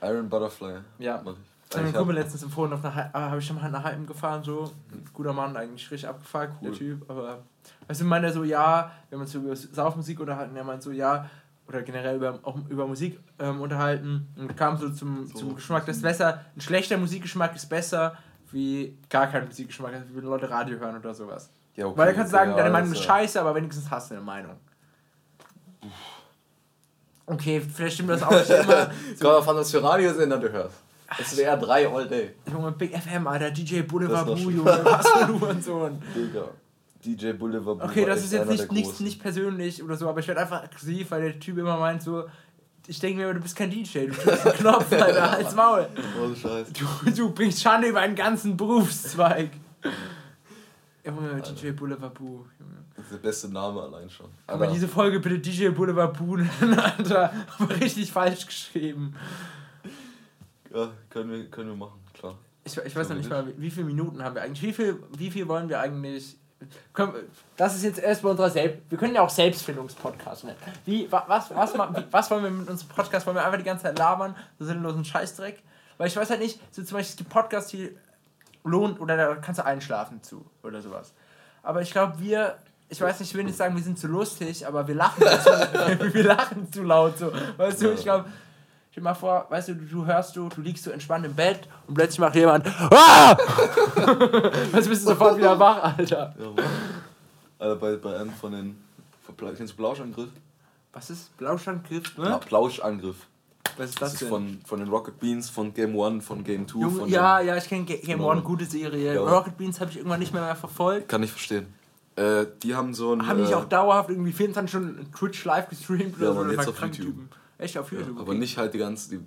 Iron Butterfly. Ja. Ich. Das hat mir Kumpel letztens empfohlen, auf einer, habe ich schon mal nach Heim gefahren, so. Ein guter Mann, eigentlich richtig abgefahren, cooler Cool. Typ, aber. Weißt du, meint er so, ja, wir haben uns so über Saufmusik unterhalten, er meint so, ja, oder generell über, auch über Musik ähm, unterhalten und kam so zum, So. zum Geschmack, das ist besser, ein schlechter Musikgeschmack ist besser wie gar kein Musikgeschmack, also wie wenn Leute Radio hören oder sowas. ja, okay, Weil er kann okay, sagen, ja, deine Meinung ist scheiße, aber wenigstens hast du eine Meinung. Okay, vielleicht stimmt das auch nicht immer. Kommt drauf an, was für Radiosender du hörst. SWR 3 all day. Junge, Big FM, Alter, DJ Boulevard Das schön. Junge, was für du und so. Digga. DJ Boulevard. Okay, war das ist jetzt nicht, Großen. nicht persönlich oder so, aber ich werde einfach aggressiv, weil der Typ immer meint so, ich denke mir, du bist kein DJ, du drückst einen Knopf, Alter, halt's Maul. Oh, Scheiße. Du, du bringst Schande über einen ganzen Berufszweig. Junge, DJ Boulevard Boo, Junge. Das ist der beste Name allein schon. Aber diese Folge bitte DJ Boulevard Boo nennen, Alter, aber richtig falsch geschrieben. ja, können, wir, können wir machen, klar. Ich, ich weiß noch nicht mal, wie, wie viele Minuten haben wir eigentlich? Wie viel, wie viel wollen wir eigentlich. Können, das ist jetzt erstmal unser Selbst. Wir können ja auch Selbstfindungspodcast nennen. Wie, wa- was, was, wie, was wollen wir mit unserem Podcast? Wollen wir einfach die ganze Zeit labern? So sinnlosen Scheißdreck? Weil ich weiß halt nicht, so zum Beispiel es gibt Podcasts, die lohnt oder da kannst du einschlafen zu oder sowas. Aber ich glaube, wir. Ich weiß nicht, ich will nicht sagen, wir sind zu lustig, aber wir lachen zu, wir lachen zu laut so. Weißt du, ich glaube, Stell dir mal vor, weißt du, du, du hörst du, du liegst so entspannt im Bett und plötzlich macht jemand Ah! Was bist du sofort wieder wach, Alter? Ja. Alter, bei, bei einem von den. Kennst du Plauschangriff? Was ist Blauschangriff? Ja, Ne? Plauschangriff. Was ist Das das ist denn? von, von den Rocket Beans, von Game One, von Game Two. Junge, von ja, ja, ich kenne Game. One, gute Serie. Ja. Rocket Beans habe ich irgendwann nicht mehr, mehr verfolgt. Kann ich verstehen. Äh, die haben so ein. Haben äh, nicht auch dauerhaft irgendwie 24 Stunden Twitch live gestreamt Ja, oder so? Jetzt auf YouTube. Typen. Echt auf ja, YouTube? aber okay. nicht halt die ganze. Die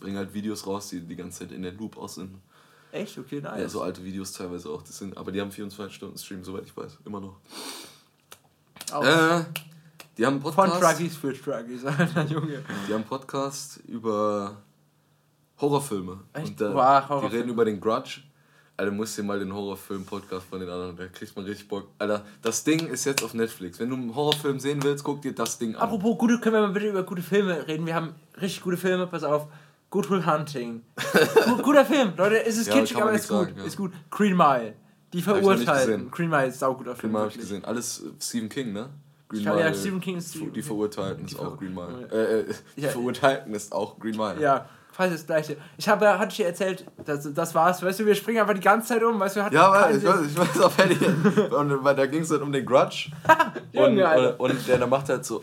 bringen halt Videos raus, die die ganze Zeit in der Loop aus sind. Echt? Okay, nice. Ja, so alte Videos teilweise auch. Das sind, aber die haben 24 Stunden Stream, soweit ich weiß. Immer noch. Auch Äh, die haben einen Von Podcast. Truggies für Truggies, Alter, Junge. Die haben Podcast über Horrorfilme. Echt? Und da, Wow, die Horrorfilme. reden über den Grudge. Alter, musst dir mal den Horrorfilm-Podcast von den anderen, da kriegt man richtig Bock. Alter, das Ding ist jetzt auf Netflix. Wenn du einen Horrorfilm sehen willst, guck dir das Ding an. Apropos gute, können wir mal bitte über gute Filme reden? Wir haben richtig gute Filme, pass auf. Good Will Hunting. Gu- Guter Film, Leute, es ist Ja, kitschig, aber ist gut. ja. Ist gut. Green Mile. Die verurteilen. Green Mile ist sauguter Film. Green Mile habe ich gesehen. Alles äh, Stephen King, ne? Green Ja, ja, Stephen King ist Die, die Verurteilten ist auch Green Mile. Äh, äh, die Ja. Verurteilten ist auch Green Mile. Ja, quasi das gleiche. Ich habe, hatte ich dir erzählt, das, das war's. Weißt du, wir springen einfach die ganze Zeit um, weißt du, wir hatten Ja, weil ich weiß, ich weiß auf Handy. Und weil da ging es halt um den Grudge. und, und, und der, der macht halt so. Äh,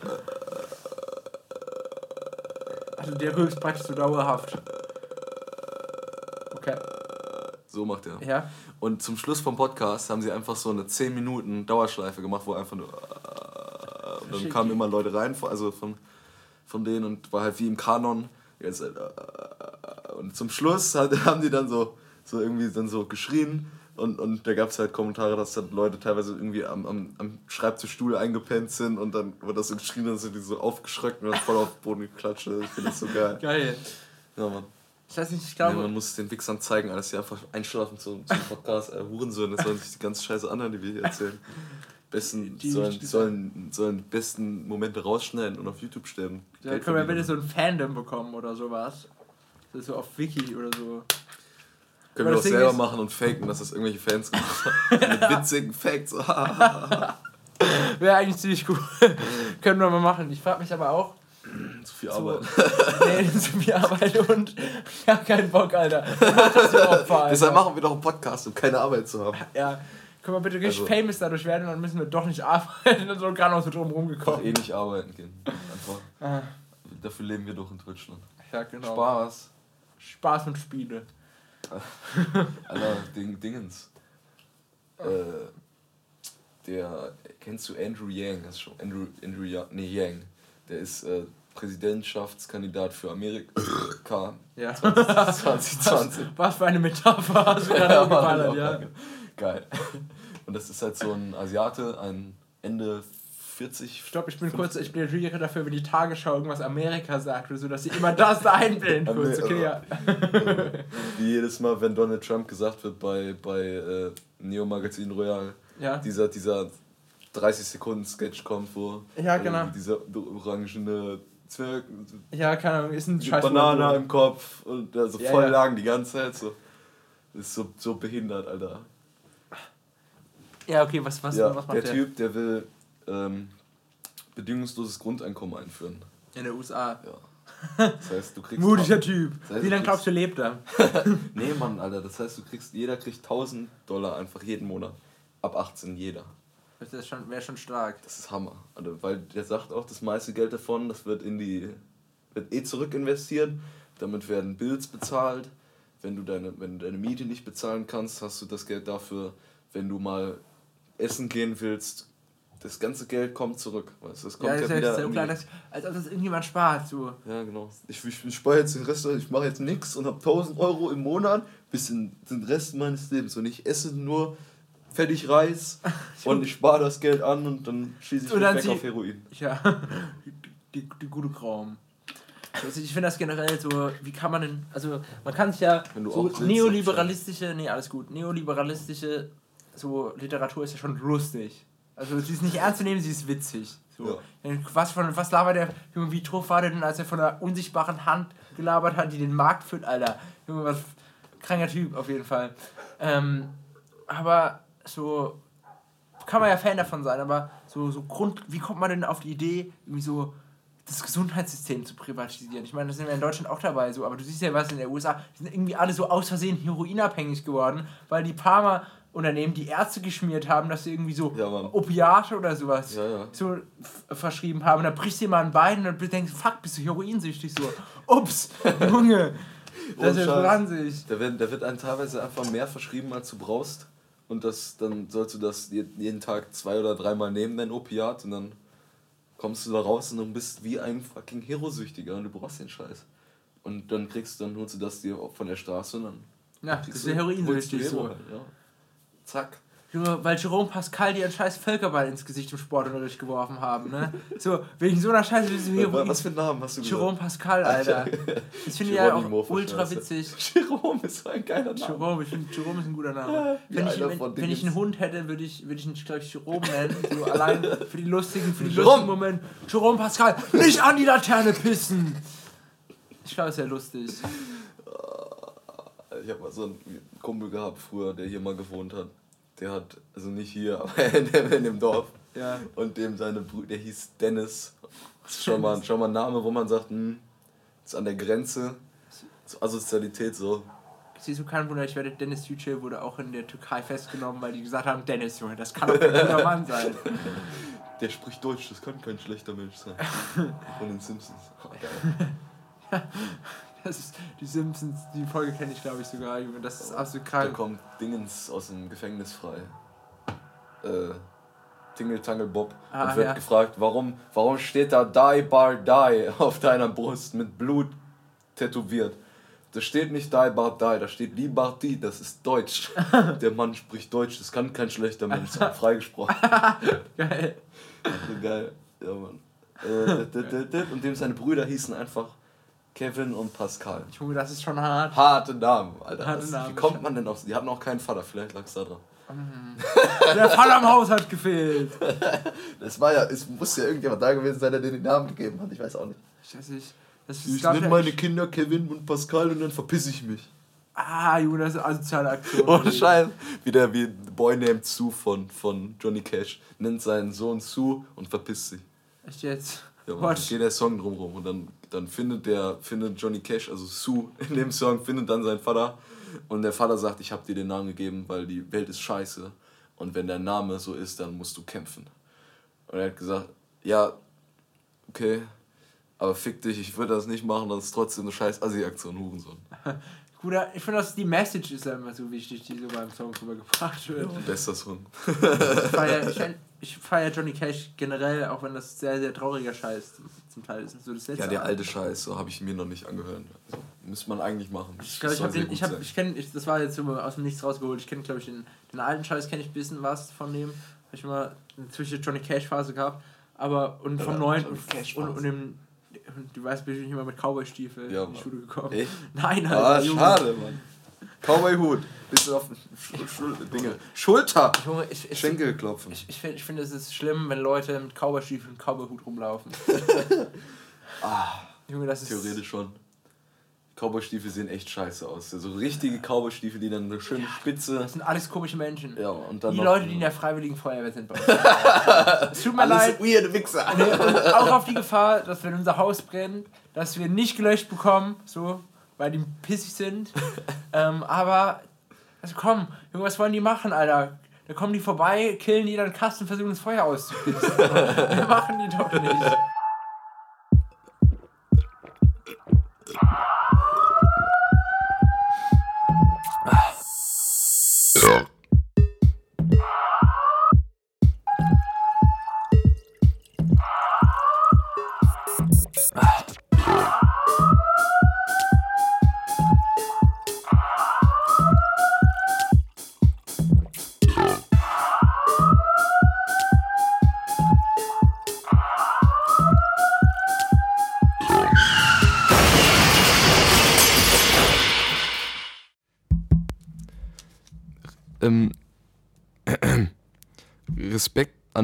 Also der rülpst praktisch so dauerhaft. Okay. so macht er. Ja. Und zum Schluss vom Podcast haben sie einfach so eine 10 Minuten Dauerschleife gemacht, wo einfach nur. Äh, dann kamen immer Leute rein, also von, von denen und war halt wie im Kanon. Jetzt, äh, und zum Schluss haben die dann so, so irgendwie dann so geschrien. Und, und da gab es halt Kommentare, dass dann Leute teilweise irgendwie am, am, am Schreibtischstuhl eingepennt sind und dann wird das so geschrien, dann sind die so aufgeschreckt und dann voll auf den Boden geklatscht. Ich finde das so geil. Geil. Ja, Mann. Ich weiß nicht, ich glaube. man muss den Wichsern zeigen, dass sie einfach einschlafen zum, zum Podcast. Äh, Hurensöhne, das sollen sich die ganze Scheiße anhören, die wir hier erzählen. Besten, Die- sollen, die- sollen, sollen besten Momente rausschneiden und auf YouTube stellen. Geld können wir bitte so ein Fandom bekommen oder sowas. Das ist so auf Wiki oder so. Können aber wir auch selber ist- machen und faken, dass das irgendwelche Fans gemacht haben. Mit witzigen Facts. Wäre eigentlich ziemlich cool. Können wir mal machen. Ich frage mich aber auch. Zu viel Arbeit. nee, zu viel Arbeit und ich hab keinen Bock, Alter. Überhaupt, Alter. Deshalb machen wir doch einen Podcast, um keine Arbeit zu haben. Ja, können wir bitte richtig Also- famous dadurch werden, dann müssen wir doch nicht arbeiten und so gerade noch so drum rumgekommen. eh nicht arbeiten gehen. Einfach. Ah, Dafür leben wir doch in Deutschland. ja, genau. Spaß. Spaß und Spiele. Alter, Ding, Dingens. Äh, der, kennst du Andrew Yang? Das ist schon Andrew, Andrew Yang, nee, Yang. Der ist äh, Präsidentschaftskandidat für Amerika Ja. 2020. Was für eine Metapher hast du geballert, ja. ja. Geil. Und das ist halt so ein Asiate, ein Ende 40. Stopp, ich bin kurz, ich plädiere dafür, wenn die Tagesschau irgendwas Amerika sagt oder so, dass sie immer das da einblenden. Kurz, okay, ja. Wie jedes Mal, wenn Donald Trump gesagt wird bei, bei äh, Neo Magazin Royal, Ja. dieser, dieser 30 Sekunden Sketch kommt, wo Ja, äh, genau. dieser orangene Zwerg Ja, keine Ahnung, ist ein scheiß Banane im Kopf und also Ja, voll ja. lang die ganze Zeit so. Ist so, so behindert, Alter. Ja, okay, was, was, ja, was der macht der? Typ, der will ähm, bedingungsloses Grundeinkommen einführen. In den USA. Ja. Das heißt, du kriegst. Mutiger Typ. Das heißt, Wie lange glaubst du, lebt er? Nee, Mann, Alter, das heißt, du kriegst, jeder kriegt 1000 Dollar einfach jeden Monat. Ab 18 jeder. Das wäre schon stark. Das ist Hammer. Also, weil der sagt auch, das meiste Geld davon, das wird in die. wird eh zurückinvestiert. Damit werden Bills bezahlt. Wenn du deine, wenn du deine Miete nicht bezahlen kannst, hast du das Geld dafür, wenn du mal essen gehen willst. Das ganze Geld kommt zurück. Weißt, das kommt Ja, ja, das ist wieder. ja so klar, dass, als ob das irgendjemand spart. So. ja, genau. Ich, ich, ich spare jetzt den Rest, ich mache jetzt nichts und habe 1000 Euro im Monat bis in den Rest meines Lebens. Und ich esse nur fertig Reis und ich spare das Geld an und dann schieße ich mich weg auf Heroin. Ja, die, die gute Graum. Also ich finde das generell so, wie kann man denn, also man kann sich ja so neoliberalistische, nee, alles gut, neoliberalistische so Literatur ist ja schon lustig. Also sie ist nicht ernst zu nehmen, sie ist witzig. So. Was, von, was labert der, Junge, wie truff war der denn, als er von einer unsichtbaren Hand gelabert hat, die den Markt führt, Alter. Junge, was, kranker Typ auf jeden Fall. Ähm, aber so, kann man ja Fan davon sein, aber so, so Grund, wie kommt man denn auf die Idee, irgendwie so das Gesundheitssystem zu privatisieren. Ich meine, das sind wir in Deutschland auch dabei so, aber du siehst ja was in der USA, die sind irgendwie alle so aus Versehen heroinabhängig geworden, weil die Pharmaunternehmen die Ärzte geschmiert haben, dass sie irgendwie so Ja. Opiate oder sowas Ja, ja. so verschrieben haben. Und dann brichst du dir mal ein Bein und du denkst, fuck, bist du heroinsüchtig so. Ups, Junge, das ist wahnsinnig. Da wird, da wird einem teilweise einfach mehr verschrieben, als du brauchst. Und das, dann sollst du das je- jeden Tag zwei oder dreimal nehmen, dein Opiat. Und dann kommst du da raus und dann bist wie ein fucking Hero-Süchtiger und du brauchst den Scheiß. Und dann kriegst du, dann holst du das dir von der Straße und dann Ja, das ist ja heroinsüchtig so. Halt, ja. Zack. Junge, weil Jerome Pascal dir einen scheiß Völkerball ins Gesicht im Sportunterricht geworfen haben, ne? So, wegen so einer Scheiße du Heroin. Was für einen Namen hast du Jerome Pascal, Alter. Das finde ich ja auch ultra witzig. Jerome ist so ein geiler Name. Jerome, ich finde Jerome ist ein guter Name. Ja, Wenn ich, wenn, wenn ich einen. Hund hätte, würde ich, würde ich ihn, glaube ich, Jerome nennen. So allein für die lustigen, für die Jerome. lustigen Momente. Jerome Pascal, nicht an die Laterne pissen! Ich glaube, es ist ja lustig. Ich habe mal so einen Kumpel gehabt früher, der hier mal gewohnt hat. Der hat, also nicht hier, aber in dem, Dorf. Ja. Und dem seine Brüder, der hieß Dennis. Das ist schon mal, schon mal ein Name, wo man sagt, hm, ist an der Grenze zur Asozialität so. Siehst du, kein Wunder, ich werde Dennis Yücel wurde auch in der Türkei festgenommen, weil die gesagt haben, Dennis, Junge, das kann doch kein guter Mann sein. Der spricht Deutsch, das kann kein schlechter Mensch sein. Von den Simpsons. Oh, geil. Das ist, die Simpsons, die Folge kenne ich, glaube ich, sogar, Junge. Das ist absolut Da krank. kommt Dingens aus dem Gefängnis frei. Äh, Tingle Tangle Bob. Ah, und wird ja. gefragt, warum, warum steht da Die Bar Die auf deiner Brust mit Blut tätowiert? Da steht nicht Die Bar Die, da steht Die, das ist Deutsch. Der Mann spricht Deutsch, das kann kein schlechter Mensch sein. Freigesprochen. Geil. Geil. Ja, Mann. Äh, und dem seine Brüder hießen einfach Kevin und Pascal. Junge, das ist schon hart. Harte Namen, Alter. Harte Namen, Wie kommt man denn auf Die hatten auch keinen Vater, vielleicht lag es da dran. Der Fall am Haus hat gefehlt. Das war ja, es muss ja irgendjemand da gewesen sein, der dir den Namen gegeben hat. Ich weiß auch nicht. Ich weiß nicht. Das Ich nenne meine Kinder Kevin und Pascal und dann verpiss ich mich. Ah, Junge, das ist eine asoziale Aktion. Ohne Scheiß. Wie der wie Boy Named Sue von, von Johnny Cash nennt seinen Sohn Sue und verpisst sich. Echt jetzt? Ja, Mann, geht der Song drumrum und dann, dann findet der findet Johnny Cash, also Sue in dem Song, findet dann seinen Vater und der Vater sagt, ich habe dir den Namen gegeben, weil die Welt ist scheiße und wenn der Name so ist, dann musst du kämpfen. Und er hat gesagt, ja, okay, aber fick dich, ich würde das nicht machen, das ist trotzdem eine scheiß Assi-Aktion, Hurensohn. Bruder, ich finde, dass die Message ist ja immer so wichtig, die so beim Song rübergebracht wird. Bester Song. Ich feier, ich, ich feier Johnny Cash generell, auch wenn das sehr, sehr trauriger Scheiß zum Teil ist. So das letzte Ja, der alte Scheiß, so habe ich mir noch nicht angehört. Also, müsste man eigentlich machen. Ich glaube, ich habe den, ich sein. ich kenne, ich, das war jetzt aus dem Nichts rausgeholt. Ich kenne, glaube ich, den, den alten Scheiß kenne ich ein bisschen was von dem. Habe ich mal zwischen Johnny Cash Phase gehabt, aber und vom Ja, neuen und, und, und dem, du weißt, bin ich immer mit Cowboy-Stiefel Ja, in die. Schule gekommen. Echt? Nein, Alter, Ah, schade, Mann. Cowboy-Hut. Bisschen auf Schul Dinge. Schulter. Junge, ich, ich, Schenkel klopfen. ich, ich finde, ich find, es ist schlimm, wenn Leute mit Cowboy-Stiefeln und Cowboy-Hut rumlaufen. Junge, das ist. Ah, Theoretisch schon. Cowboy-Stiefel sehen echt scheiße aus. So richtige Cowboy-Stiefel, die dann eine schöne Spitze. Das sind alles komische Menschen. Ja, und dann die Leute, die in der Freiwilligen Feuerwehr sind. es tut mir Alles leid. weirde Wichser. Und auch auf die Gefahr, dass wenn unser Haus brennt, dass wir nicht gelöscht bekommen, so, weil die pissig sind. ähm, aber, also komm, Junge, was wollen die machen, Alter? Da kommen die vorbei, killen die dann Kasten und versuchen das Feuer auszupissen. wir machen die doch nicht.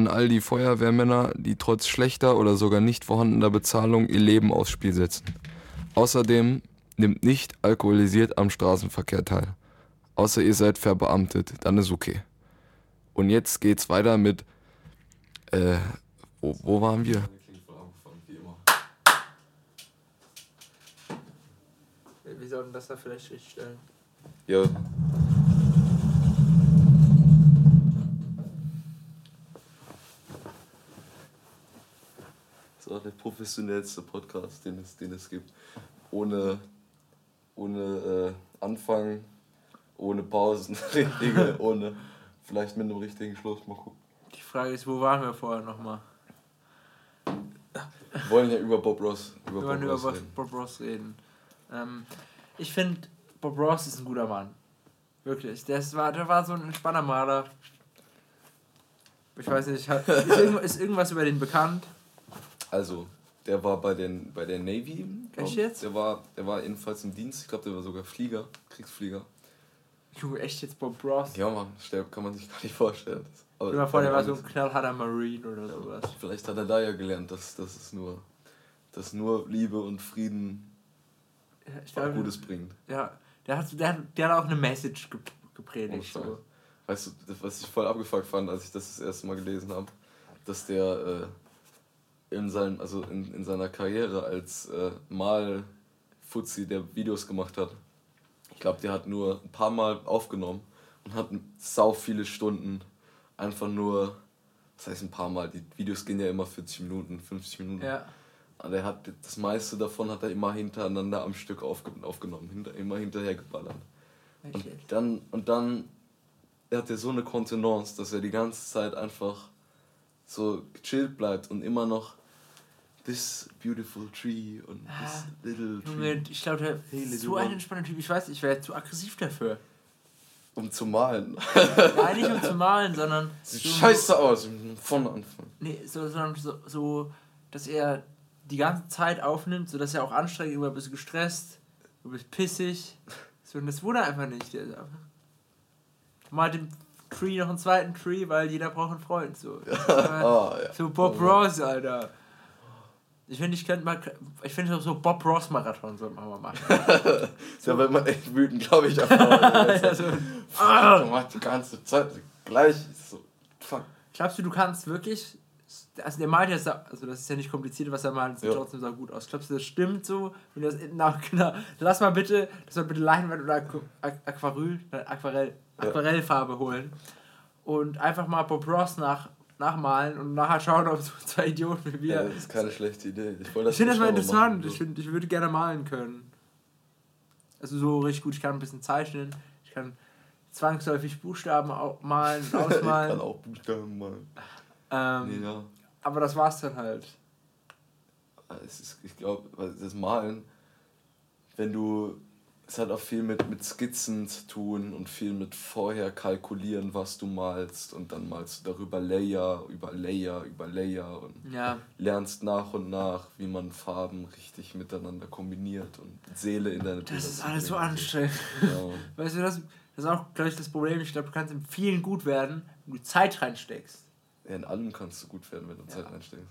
an all die Feuerwehrmänner, die trotz schlechter oder sogar nicht vorhandener Bezahlung ihr Leben aufs Spiel setzen. Außerdem nimmt nicht alkoholisiert am Straßenverkehr teil. Außer ihr seid verbeamtet, dann ist okay. Und jetzt geht's weiter mit. Äh, wo, wo waren wir? Wir sollten das da vielleicht richtig stellen. Ja. Ist auch der professionellste Podcast, den es, den es gibt. Ohne, ohne äh, Anfang, ohne Pausen, richtige, ohne vielleicht mit einem richtigen Schluss. Mal gucken. Die Frage ist, wo waren wir vorher nochmal? Wir wollen ja über Bob Ross, über Wir wollen Bob über Ross Bob, reden. Bob Ross reden. Ähm, ich finde, Bob Ross ist ein guter Mann. Wirklich. Der, war, der war so ein entspannter Maler. Ich weiß nicht, hat, ist, irgend, ist irgendwas über den bekannt? Also, der war bei, den, bei der Navy. glaub Echt jetzt? Der war, der war jedenfalls im Dienst. Ich glaube, der war sogar Flieger, Kriegsflieger. Junge, echt jetzt Bob Ross? Ja, Mann, kann man sich gar nicht vorstellen. Aber Stell vor, der war so ein knallharter Marine oder sowas. Vielleicht hat er da ja gelernt, dass, dass es nur, dass nur Liebe und Frieden Ja, glaube, Gutes bringt. ja, der hat, der, der hat auch eine Message gepredigt. Scheiß. So. Weißt du, was ich voll abgefuckt fand, als ich das das erste Mal gelesen habe, dass der äh, in, seinem, also in, in seiner Karriere als äh, Mal-Fuzzi, der Videos gemacht hat, ich glaube, der hat nur ein paar Mal aufgenommen und hat sau viele Stunden einfach nur, das heißt ein paar Mal, die Videos gehen ja immer 40 Minuten, 50 Minuten. Ja. Aber er hat das meiste davon hat er immer hintereinander am Stück aufge aufgenommen, hinter, immer hinterher geballert. Und dann, und dann hat er so eine Kontenance, dass er die ganze Zeit einfach so gechillt bleibt und immer noch this beautiful tree und this little tree. Junge, ich glaube, der Hey, so ein entspannter Typ. Ich weiß, ich wäre zu aggressiv dafür. Um zu malen. Nein, nicht um zu malen, sondern. Sieht so- scheiße aus, von Anfang. Nee, so, sondern so, so, dass er die ganze Zeit aufnimmt, sodass er auch anstrengend, ein bisschen gestresst, ein bisschen pissig. So, und das wurde einfach nicht. Der ist einfach. Mal dem Tree noch einen zweiten Tree, weil jeder braucht einen Freund. So, Ah, ja. so Bob Oh, Ross, Alter. Ich finde, ich könnte mal. Ich finde auch so Bob Ross Marathon sollte man mal machen. Da wird man echt wütend, glaube ich. Ja, so, ah, du machst die ganze Zeit gleich. So, fuck. Glaubst du, du kannst wirklich. Also der malt ja, also das ist ja nicht kompliziert, was er malt, sieht Ja. trotzdem so gut aus. Glaubst du, das stimmt so? Wenn das nach, genau, lass mal bitte, das mal bitte Leinwand oder Aqu- Aqu- Aquarell, Aquarell. Aquarellfarbe holen und einfach mal Bob Ross nach, nachmalen und nachher schauen, ob so zwei Idioten wie wir. Ja, das ist keine schlechte Idee. Ich, ich finde das mal interessant. machen, Ich, find, ich würde gerne malen können. Also so richtig gut. Ich kann ein bisschen zeichnen. Ich kann zwangsläufig Buchstaben malen, ich kann ausmalen. auch Buchstaben malen. ähm, Nee, ja. Aber das war's dann halt. Es ist, ich glaube, das Malen, wenn du. Es hat auch viel mit, mit Skizzen zu tun und viel mit vorher kalkulieren, was du malst. Und dann malst du darüber Layer, über Layer, über Layer und Ja. lernst nach und nach, wie man Farben richtig miteinander kombiniert und Seele in deine Das ist alles so anstrengend. Ja. Weißt du, das, das ist auch, glaube ich, das Problem. Ich glaube, du kannst in vielen gut werden, wenn du Zeit reinsteckst. Ja, in allem kannst du gut werden, wenn du Zeit reinsteckst.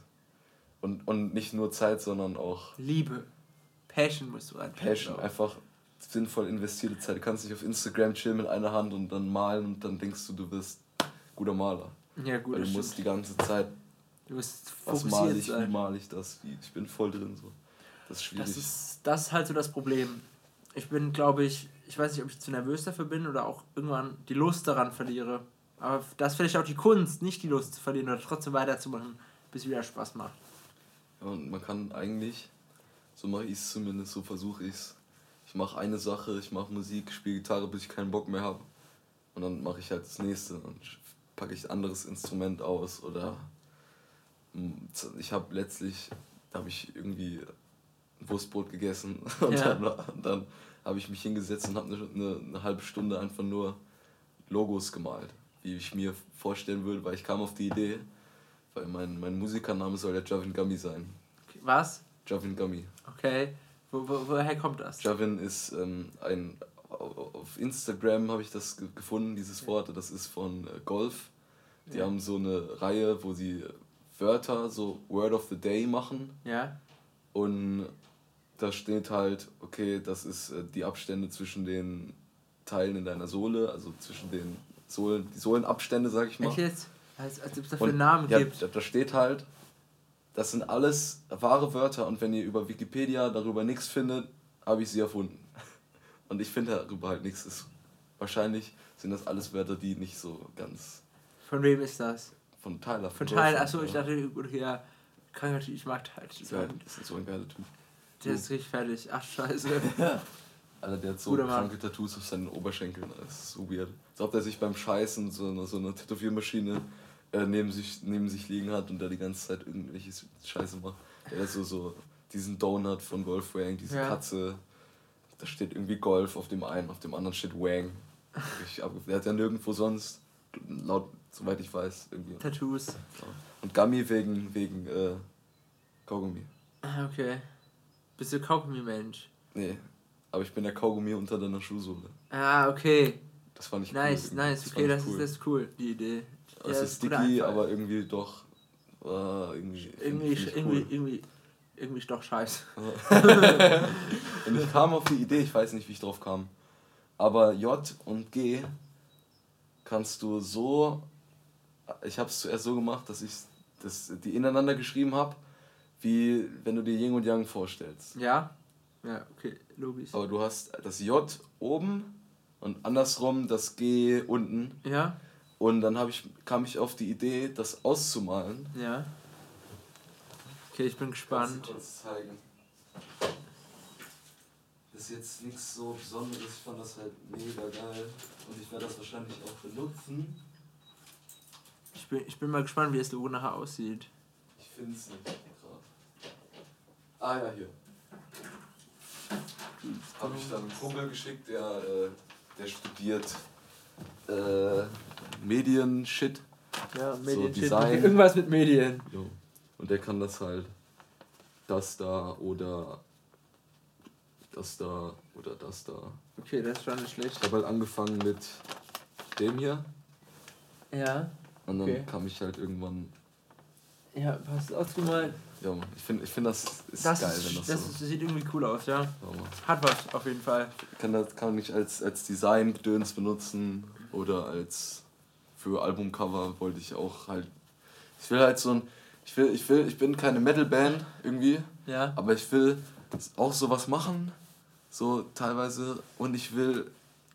Und, und nicht nur Zeit, sondern auch Liebe. Passion musst du reinstecken. Passion, einfach sinnvoll investierte Zeit. Du kannst nicht auf Instagram chillen mit einer Hand und dann malen und dann denkst du, du wirst guter Maler. Ja, gut. Weil du musst stimmt. die ganze Zeit, Du musst was male ich, wie sein. male ich das, wie, ich bin voll drin so. Das ist schwierig. Das ist, das ist halt so das Problem. Ich bin, glaube ich, ich weiß nicht, ob ich zu nervös dafür bin oder auch irgendwann die Lust daran verliere. Aber das ist vielleicht auch die Kunst, nicht die Lust zu verlieren oder trotzdem weiterzumachen, bis wieder Spaß macht. Und man kann eigentlich, so mache ich es zumindest, so versuche ich es. Ich mache eine Sache, ich mache Musik, spiele Gitarre, bis ich keinen Bock mehr habe. Und dann mache ich halt das nächste und packe ich ein anderes Instrument aus oder mm, ich habe letztlich, habe ich irgendwie ein Wurstbrot gegessen und Ja. dann, dann habe ich mich hingesetzt und habe eine, eine, eine halbe Stunde einfach nur Logos gemalt, wie ich mir vorstellen würde, weil ich kam auf die Idee, weil mein, mein Musikername soll ja Javin Gummy sein. Was? Javin Gummy. Okay. Wo, wo, woher kommt das? Javin ist ähm, ein. Auf Instagram habe ich das ge- gefunden, dieses Wort. Das ist von äh, Golf. Die Ja. haben so eine Reihe, wo sie Wörter, so Word of the Day machen. Ja? Und da steht halt, okay, das ist äh, die Abstände zwischen den Teilen in deiner Sohle, also zwischen den Sohlen, die Sohlenabstände, sag ich mal. Echt jetzt? Als, als ob es dafür einen Namen ja, gibt. Da, da steht halt, das sind alles wahre Wörter und wenn ihr über Wikipedia darüber nichts findet, habe ich sie erfunden. Und ich finde darüber halt nichts. Ist, wahrscheinlich sind das alles Wörter, die nicht so ganz Von wem ist das? von Tyler. Von Girlfriend, Teil, achso, ich ja. dachte, gut, ja, kranker Typ, ich mag Teil. Das halt, das ist so ein geiler Typ. Der ist richtig fertig. Ach, scheiße. Alter, der hat so Guter Mann. kranke Tattoos auf seinen Oberschenkeln. Das ist so weird. Als ob der sich beim Scheißen so eine, so eine Tätowiermaschine äh, neben, sich, neben sich liegen hat und da die ganze Zeit irgendwelche Scheiße macht. Der hat so, so diesen Donut von Wolf Wang, diese Ja. Katze. Da steht irgendwie Golf auf dem einen, auf dem anderen steht Wang. Abge- Der hat ja nirgendwo sonst, laut, soweit ich weiß, irgendwie. Tattoos. Und Gummy wegen, wegen äh, Kaugummi. Ah, okay. Bist du Kaugummi-Mensch? Nee, aber ich bin der Kaugummi unter deiner Schuhsohle. Ah, okay. Das fand ich Nice, cool. nice. fand Okay, ich das ist, das ist cool, die Idee. Es Ja, ist sticky, aber irgendwie doch. Äh, irgendwie. Irgendwie, ich irgendwie, cool. irgendwie, irgendwie ist doch scheiße. Und ich kam auf die Idee, ich weiß nicht, wie ich drauf kam. Aber J und G kannst du so. Ich habe es zuerst so gemacht, dass ich das, die ineinander geschrieben habe, wie wenn du dir Yin und Yang vorstellst. Ja? Ja, okay, logisch. Aber du hast das J oben und andersrum das G unten. Ja? Und dann ich, kam ich auf die Idee, das auszumalen. Ja. Okay, ich bin gespannt. du kurz zeigen. Das ist jetzt nichts so Besonderes, ich fand das halt mega geil. Und ich werde das wahrscheinlich auch benutzen. Ich bin, ich bin mal gespannt, wie es da oben nachher aussieht. Ich finde es nicht gerade. Ah ja, hier. Habe ich dann einen Kumpel geschickt, der, äh, der studiert äh, Medien-Shit. Ja, Medien- Design. Irgendwas mit Medien. Jo. Und der kann das halt. Das da oder das da oder das da. Okay, das ist schon nicht Ich schlecht. habe halt angefangen mit dem hier Ja. und dann Okay. kam ich halt irgendwann. Ja, passt ausgemalt. Ja, Mann, ich finde ich find das ist Das, geil, ist, wenn das, das so. sieht irgendwie cool aus, ja. Ja. Hat was, auf jeden Fall. kann das kann ich als, als Design-Gedöns benutzen oder als für Albumcover wollte ich auch halt. Ich will halt so ein. Ich will, ich will, ich bin keine Metal-Band irgendwie, Ja. aber ich will auch sowas machen, so teilweise, und ich will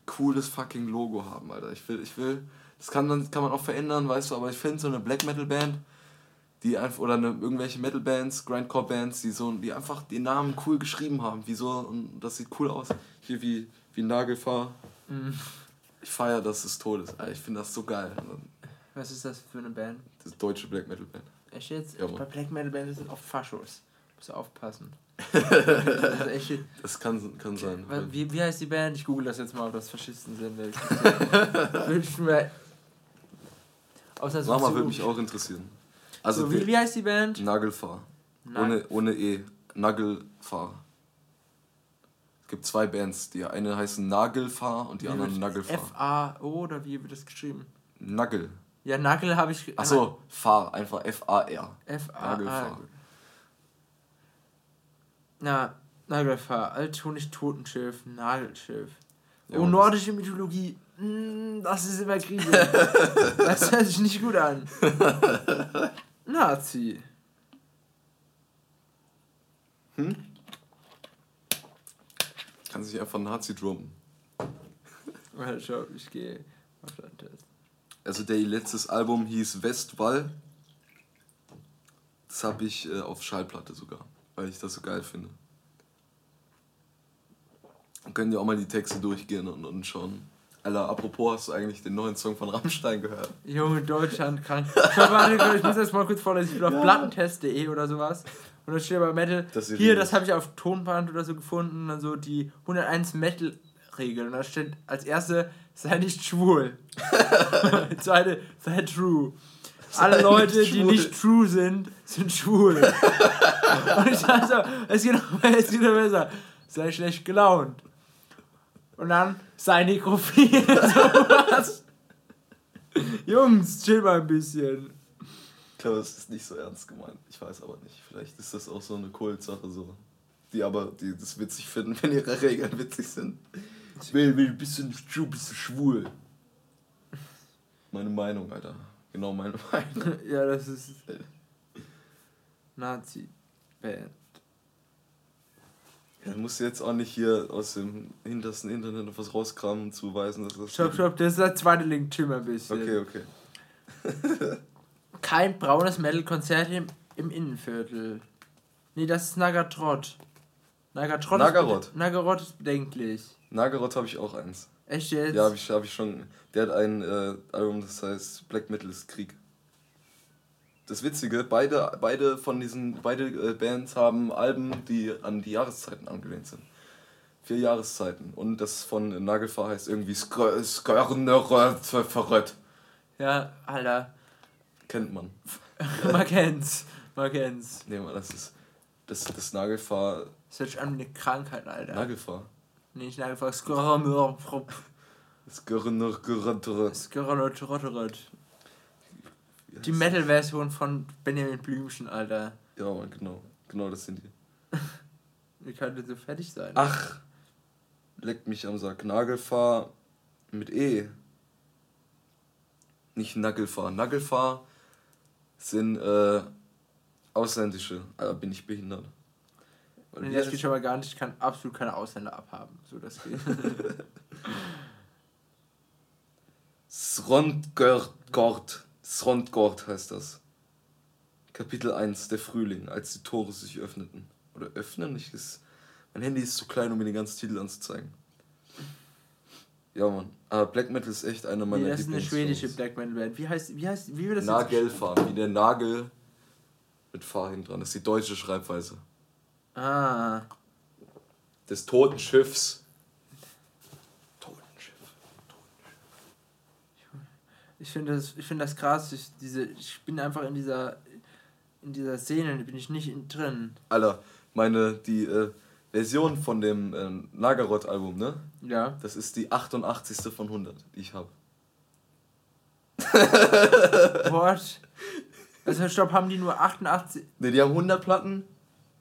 cooles fucking Logo haben, Alter. Ich will, ich will, das kann man, kann man auch verändern, weißt du, aber ich finde so eine Black Metal Band, die einfach, oder eine, irgendwelche Metal Bands, Grindcore Bands, die so, die einfach den Namen cool geschrieben haben, wie so, und das sieht cool aus. Hier wie, wie Nagelfahr. Mhm. Ich feiere das des Todes, Alter. Ich finde das so geil. Was ist das für eine Band? Das ist deutsche Black Metal Band. Echt jetzt? Ja. Bei Black Metal Bands sind oft Faschos. Musst du aufpassen. das ist echt. Das kann, kann sein. Wie, wie heißt die Band? Ich google das jetzt mal, ob das Faschisten sind. Ich mir. Außer zu- würde mich auch interessieren. Also so, wie, wie heißt die Band? Nagelfahr. Na- Ohne, ohne E. Nagelfahr. Es gibt zwei Bands. Die eine heißen Nagelfahr und die Wie anderen wird- Nagelfahr. F-A-O oder wie wird das geschrieben? Nagel. Ja, Nagel habe ich. Achso, Fahr. Einfach F-A-R. F-A. Nagelfahr. Ah. Na, Nagelfahr. Althonig Totenschiff, Nagelschiff. Ja, oh, nordische Mythologie. Mm, das ist immer Kriege. das hört sich nicht gut an. Nazi. Kann sich einfach Nazi drummen. Warte, schau, ich gehe auf den Test. Also der letztes Album hieß Westwall. Das habe ich äh, auf Schallplatte sogar, weil ich das so geil finde. Dann können ihr auch mal die Texte durchgehen und, und schauen. Alter, apropos, hast du eigentlich den neuen Song von Rammstein gehört? Junge, Deutschland krank. Schau, warte, ich muss das mal kurz vorlesen. Ich bin auf plattentest.de oder sowas. Und da steht bei Metal, Das hier, das habe ich auf Tonband oder so gefunden. Und dann so die 101 Metal-Regeln. Und da steht als erste, sei nicht schwul. Zweite, sei true. Alle Leute, nicht die nicht true sind, sind schwul. Und ich dachte so, es geht noch, es geht noch besser. Sei schlecht gelaunt. Und dann, sei nekrophil. so was. Jungs, chill mal ein bisschen. Ich glaube, es ist nicht so ernst gemeint. Ich weiß aber nicht. Vielleicht ist das auch so eine Kultsache so. Die aber, die das witzig finden, wenn ihre Regeln witzig sind. Will, will, bist du true, bist du schwul. Meine Meinung, Alter. Genau meine Meinung. Ja, das ist Nazi-Band. Ja, musst du jetzt auch nicht hier aus dem hintersten Internet noch was rauskramen und zuweisen, dass das. Stopp, stopp, das ist der zweite Link, Tim ein bisschen. Okay, okay. Kein braunes Metal-Konzert im, im Innenviertel. Nee, das ist Nagatrot. Nagatrot Nagarot. Ist, Nagarot ist bedenklich. Nagarot habe ich auch eins. Echt jetzt? Ja, habe ich, hab ich schon. Der hat ein äh, Album, das heißt Black Metal ist Krieg. Das Witzige, beide, beide von diesen beide äh, Bands haben Alben, die an die Jahreszeiten angelehnt sind. Vier Jahreszeiten. Und das von Nagelfahr heißt irgendwie Skö- Skörner verrött. Ja, Alter. Kennt man. Man kennt's. Man kennt's. Nee, man, das ist. Das, das Nagelfahr. Das hört sich an wie eine Krankheit, Alter. Nagelfahr. Nee, nicht. Skörner Geröttere. Skörner. Die Metal-Version von Benjamin Blümchen, Alter. Ja, Mann, genau. Genau, das sind die. Wie kann das so fertig sein? Ach, leckt mich am Sack. Nagelfahr mit E. Nicht Nagelfahr. Nagelfahr sind äh, ausländische. Aber bin ich behindert. Weil Nee, das geht schon mal gar nicht. Ich kann absolut keine Ausländer abhaben. So, das geht. Srondgord. Srondgord heißt das. Kapitel 1, der Frühling, als die Tore sich öffneten. Oder öffnen? Ich ist, mein Handy ist zu klein, um mir den ganzen Titel anzuzeigen. Ja, Mann. Aber Black Metal ist echt einer meiner nee, das ist eine schwedische Black Metal Band. Wie heißt, wie heißt, wie wird das Nagelfahr, wie der Nagel mit Fahr hinten dran. Das ist die deutsche Schreibweise. Ah. Des toten Schiffs. Totenschiff. Ich finde das, ich finde das krass. Ich, diese, ich bin einfach in dieser, in dieser Szene, bin ich nicht in, drin. Alter, meine, die äh, Version von dem äh, Nagarot-Album, ne? Ja. Das ist die 88. von 100, die ich habe. What? Also, stopp, haben die nur 88. Ne, die haben 100 Platten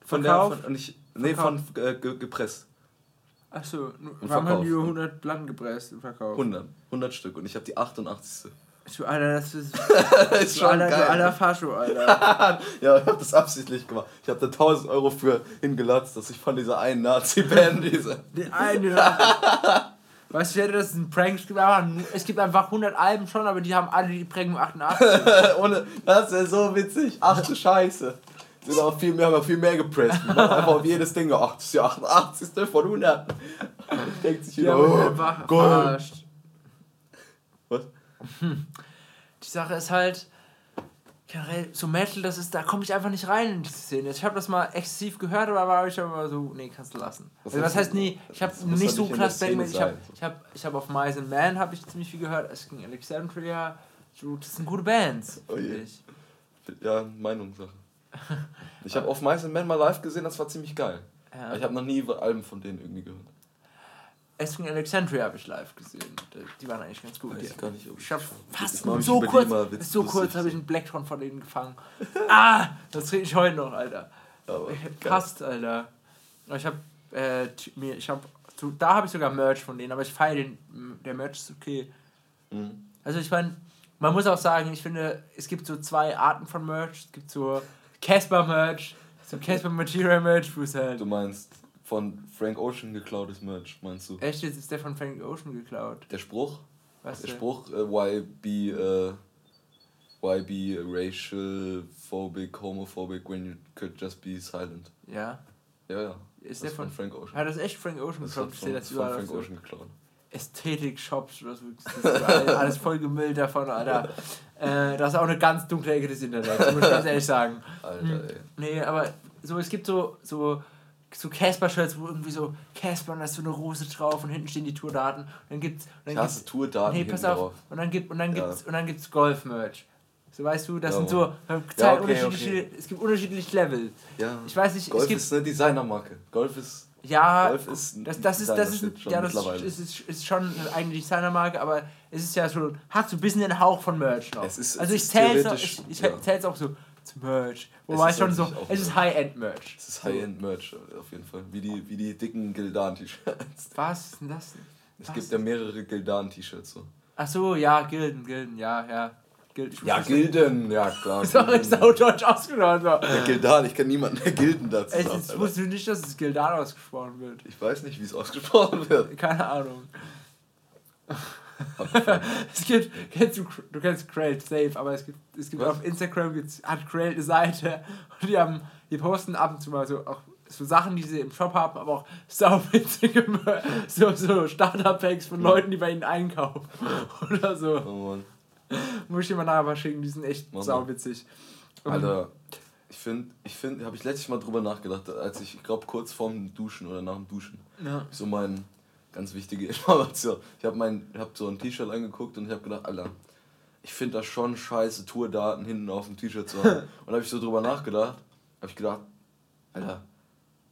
von Verkauft? der. Von, nicht, nee, von äh, ge, gepresst. Achso, warum haben verkauft, die nur ne? 100 Platten gepresst und verkauft? 100. 100 Stück. Und ich habe die 88. Du, Alter, das ist. das ist Du, Alter, du alter Fascho, Alter. ja, ich habe das absichtlich gemacht. Ich habe da 1000 Euro für hingelatzt, dass ich von dieser einen Nazi-Band diese. Den einen. Weißt du, ich hätte das ein Prank es gibt einfach Es gibt einfach 100 Alben schon, aber die haben alle die Prägung 88. Ohne, das ist ja so witzig. Ach du Scheiße. Sind auch viel mehr, haben auch viel mehr gepresst. Die machen einfach auf jedes Ding. Ach, das ist ja 88. von 100. Denkt sich wieder, haben oh, einfach Gold. verarscht. Was? Die Sache ist halt, generell, so Metal, das ist, da komme ich einfach nicht rein in diese Szene. Ich habe das mal exzessiv gehört, aber war ich aber so, nee, kannst du lassen. Was Also, was heißt- nie, ich habe das nicht so krass. Szene Ich habe ich hab, ich hab auf Mice and Man habe ich ziemlich viel gehört, es ging Alexandria, das sind gute Bands, Oh finde ich. Ja, Meinungssache. Ich habe auf Mice and Men mal live gesehen, das war ziemlich geil. Ja. Ich habe noch nie Alben von denen irgendwie gehört. Esking Alexandria habe ich live gesehen. Die waren eigentlich ganz gut. Weiß ich gar nicht, ob ich habe fast so kurz, so kurz habe ich einen Blacktron von denen gefangen. ah, das kriege ich heute noch, Alter. Aber Ich hab geil. passt, Alter. Ich habe äh, mir, ich habe, da habe ich sogar Merch von denen, aber ich feiere den, der Merch ist okay. Mhm. Also ich meine, man muss auch sagen, ich finde, es gibt so zwei Arten von Merch. Es gibt so Casper Merch, so Casper Material Merch, wo es halt Du meinst von Frank Ocean geklautes Merch, meinst du? echt jetzt ist der von Frank Ocean geklaut. Der Spruch? Was Der denn? Spruch, äh, why be, äh, why be racial phobic, homophobic when you could just be silent? Ja. Ja, ja. Ist das der ist von, Frank Ocean. Hat das echt Frank Ocean geklaut? Ich sehe das von überall Frank so Ocean geklaut. Ästhetik-Shops oder so. Alles voll gemüllt davon, Alter. Äh, das ist auch eine ganz dunkle Ecke des Internets, muss ich ganz ehrlich sagen. Alter, ey. Nee, aber so, es gibt so, so, so Casper-Shirts, wo irgendwie so Casper und da ist so eine Rose drauf und hinten stehen die Tourdaten. Und dann gibt's. Und dann gibt's Tourdaten nee, pass auf. drauf. Und dann gibt und dann Ja. gibt's und dann gibt's Golf-Merch. So weißt du, das Ja, sind so zwei Ja, okay, unterschiedliche, es gibt unterschiedliche Level. Ja. Ich weiß nicht, Golf es gibt ist eine Designermarke. Golf ist. ja, Golf ist ein das, das ist, das ist, schon ja, das ist, ist, ist schon eine eigene Designermarke, aber es ist ja so, hat so ein bisschen den Hauch von Merch noch. Es ist- also es ich zähle es ich, ich ja. auch so zu Merch. Es Wobei ist schon so, auch es ist Merch. High-End-Merch. Es ist High-End-Merch auf jeden Fall. Wie die, wie die dicken Gildan-T-Shirts. Was ist denn das? Es Was? gibt ja mehrere Gildan-T-Shirts so. Ach so, ja, Gilden, Gilden, ja, ja. Gild. Ja, Gilden, ja klar. Sorry, Gilden. sau deutsch ausgesprochen. So. Ja, Gildan, ich kenne niemanden, der Gilden dazu sagt, Alter. wusste ich nicht, dass es Gildan ausgesprochen wird. Ich weiß nicht, wie es ausgesprochen wird. Keine Ahnung. es gibt, kennst du, du kennst Krell safe, aber es gibt, es gibt Was? auf Instagram gibt's, hat Krell eine Seite und die haben, die posten ab und zu mal so auch so Sachen, die sie im Shop haben, aber auch sauwitzige so, so Starter-Packs von Leuten, die bei ihnen einkaufen oder so. Oh Mann. Muss ich dir mal nachher mal schicken, die sind echt mal. sauwitzig. Alter, ich finde, ich finde, habe ich letztes Mal drüber nachgedacht, als ich, ich glaube, kurz vorm Duschen oder nach dem Duschen, Ja. so mein ganz wichtige Information. Ich habe hab so ein T-Shirt angeguckt und ich habe gedacht, Alter, ich finde das schon scheiße, Tourdaten hinten auf dem T-Shirt zu haben. und habe ich so drüber nachgedacht, habe ich gedacht, Alter,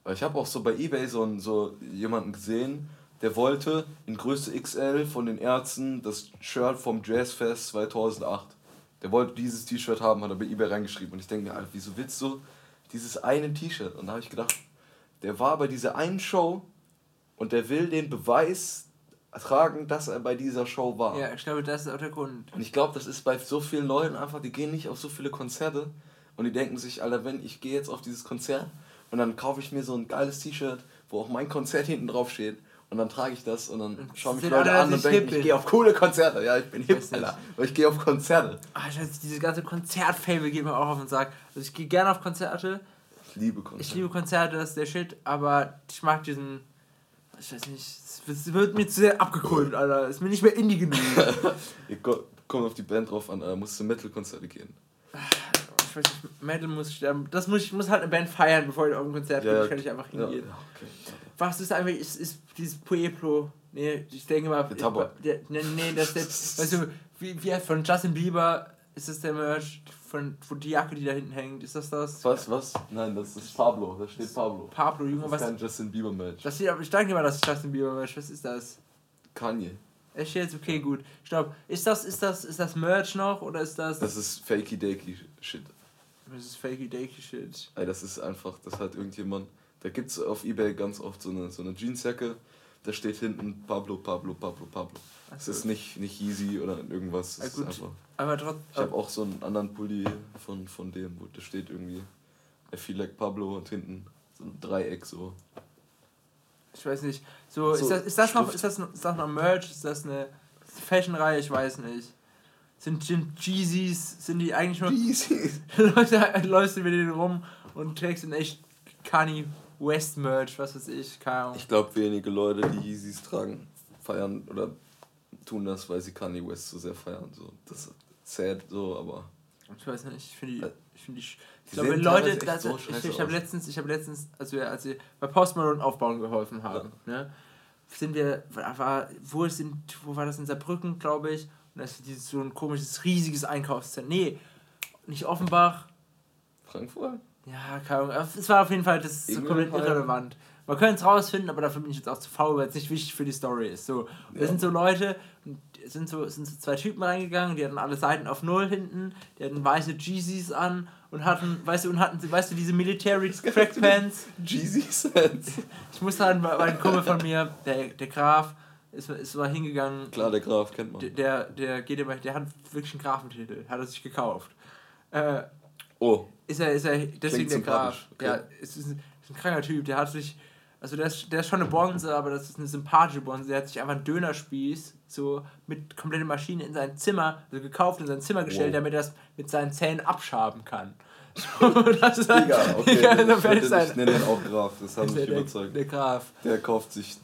weil ich habe auch so bei eBay so, einen- so jemanden gesehen, der wollte in Größe XL von den Ärzten das Shirt vom Jazzfest 2008. Der wollte dieses T-Shirt haben, hat er bei eBay reingeschrieben. Und ich denke mir, Alter, wieso willst du dieses eine T-Shirt? Und da habe ich gedacht, der war bei dieser einen Show und der will den Beweis tragen, dass er bei dieser Show war. ja, ich glaube, das ist auch der Grund. Und ich glaube, das ist bei so vielen Leuten einfach, die gehen nicht auf so viele Konzerte und die denken sich, Alter, wenn ich gehe jetzt auf dieses Konzert und dann kaufe ich mir so ein geiles T-Shirt, wo auch mein Konzert hinten drauf steht und dann trage ich das und dann schauen mich Leute an und denken, ich gehe auf coole Konzerte. Ja, ich bin hip. Alter. Aber ich gehe auf Konzerte. Ah, ich weiß, dieses ganze Konzertfable geht mir auch auf den Sack. Also ich gehe gerne auf Konzerte. Ich liebe Konzerte. Ich liebe Konzerte, das ist der Shit, aber ich mag diesen. Ich weiß nicht, es wird- mir zu sehr abgekult, Alter. Ist mir nicht mehr Indie genug. Kommt auf die Band drauf an, Alter. Musst du Metal-Konzerte gehen. ich weiß nicht, Metal muss sterben. Das muss ich muss halt eine Band feiern, bevor ich auf ein Konzert gehe. Ich kann nicht einfach ja, hingehen. ja, okay. Was ist einfach, ist, ist dieses Pueblo. Nee, ich denke mal. Der Tabak. Der, nee, nee, das ist der. Weißt du, wie, wie von Justin Bieber ist das der Merch, von, von die Jacke, die da hinten hängt. Ist das das? Was, was? Nein, das ist Pablo. Da steht Pablo. Pablo, Junge, Das ist was. kein Justin Bieber-Match. Das hier, ich denke mal, das ist Justin Bieber Merch. Was ist das? Kanye. Echt jetzt? Okay, gut. Stopp. Ist das, ist das, ist das Merch noch oder ist das. Das ist fakey-dakey-Shit. Das ist fakey dakey shit. Ey, das ist einfach, das hat irgendjemand. Da gibt's auf Ebay ganz oft so eine, so eine Jeansjacke, da steht hinten Pablo, Pablo, Pablo, Pablo. Es ist nicht, nicht Yeezy oder irgendwas. Ja, Es ist einfach. Aber trotzdem. Ich habe auch so einen anderen Pulli von, von dem, wo da steht irgendwie I feel like Pablo und hinten so ein Dreieck so. Ich weiß nicht. So, So, ist, das, ist, das noch, ist, das, ist das noch Merch? Ist das eine Fashion-Reihe? Ich weiß nicht. Sind, sind Jeezys, sind die eigentlich nur. Yeezy. Leute, läufst du mit denen rum und trägst in echt Kanye West Merch, was weiß ich, keine Ahnung. Ich glaube, wenige Leute, die Yeezys tragen, feiern oder tun das, weil sie Kanye West so sehr feiern. So, das sad so, aber. Ich weiß nicht, ich finde die. Ich finde die. Ich glaube, Leute, das, so ich, ich habe letztens, ich habe letztens, als wir, als wir bei Post Malone aufbauen geholfen haben, ne, sind wir, war, wo sind, wo war das in Saarbrücken, glaube ich, und das ist dieses, so ein komisches, riesiges Einkaufszentrum. Nee, nicht Offenbach, Frankfurt? ja, keine Ahnung, es war auf jeden Fall, das ist so komplett irrelevant. Man könnte es rausfinden, aber dafür bin ich jetzt auch zu faul, weil es nicht wichtig für die Story ist. So, Ja. sind so Leute, sind so, sind so zwei Typen reingegangen, die hatten alle Seiten auf Null hinten, die hatten weiße Jeezys an und hatten, weißt du, und hatten, weißt du, diese Military Crackpants. Jeezys? Ich muss sagen, weil ein Kumpel von mir, der, der Graf, ist, ist mal hingegangen. Klar, der Graf kennt man. Der, der, der geht immer, der hat wirklich einen Grafentitel, hat er sich gekauft. Äh, Oh, ist er, ist er deswegen der Graf. okay. Ja, ist, ist, ist ein kranker Typ, der hat sich, also der ist, der ist schon eine Bonze, aber das ist eine sympathische Bonze. Der hat sich einfach einen Dönerspieß so mit kompletter Maschine in sein Zimmer, also gekauft in sein Zimmer gestellt, Wow. damit er das mit seinen Zähnen abschaben kann. das ist halt, Digga, okay. Digga, so ich, nenne den auch Graf, das hat mich der, überzeugt. der Graf. Der kauft sich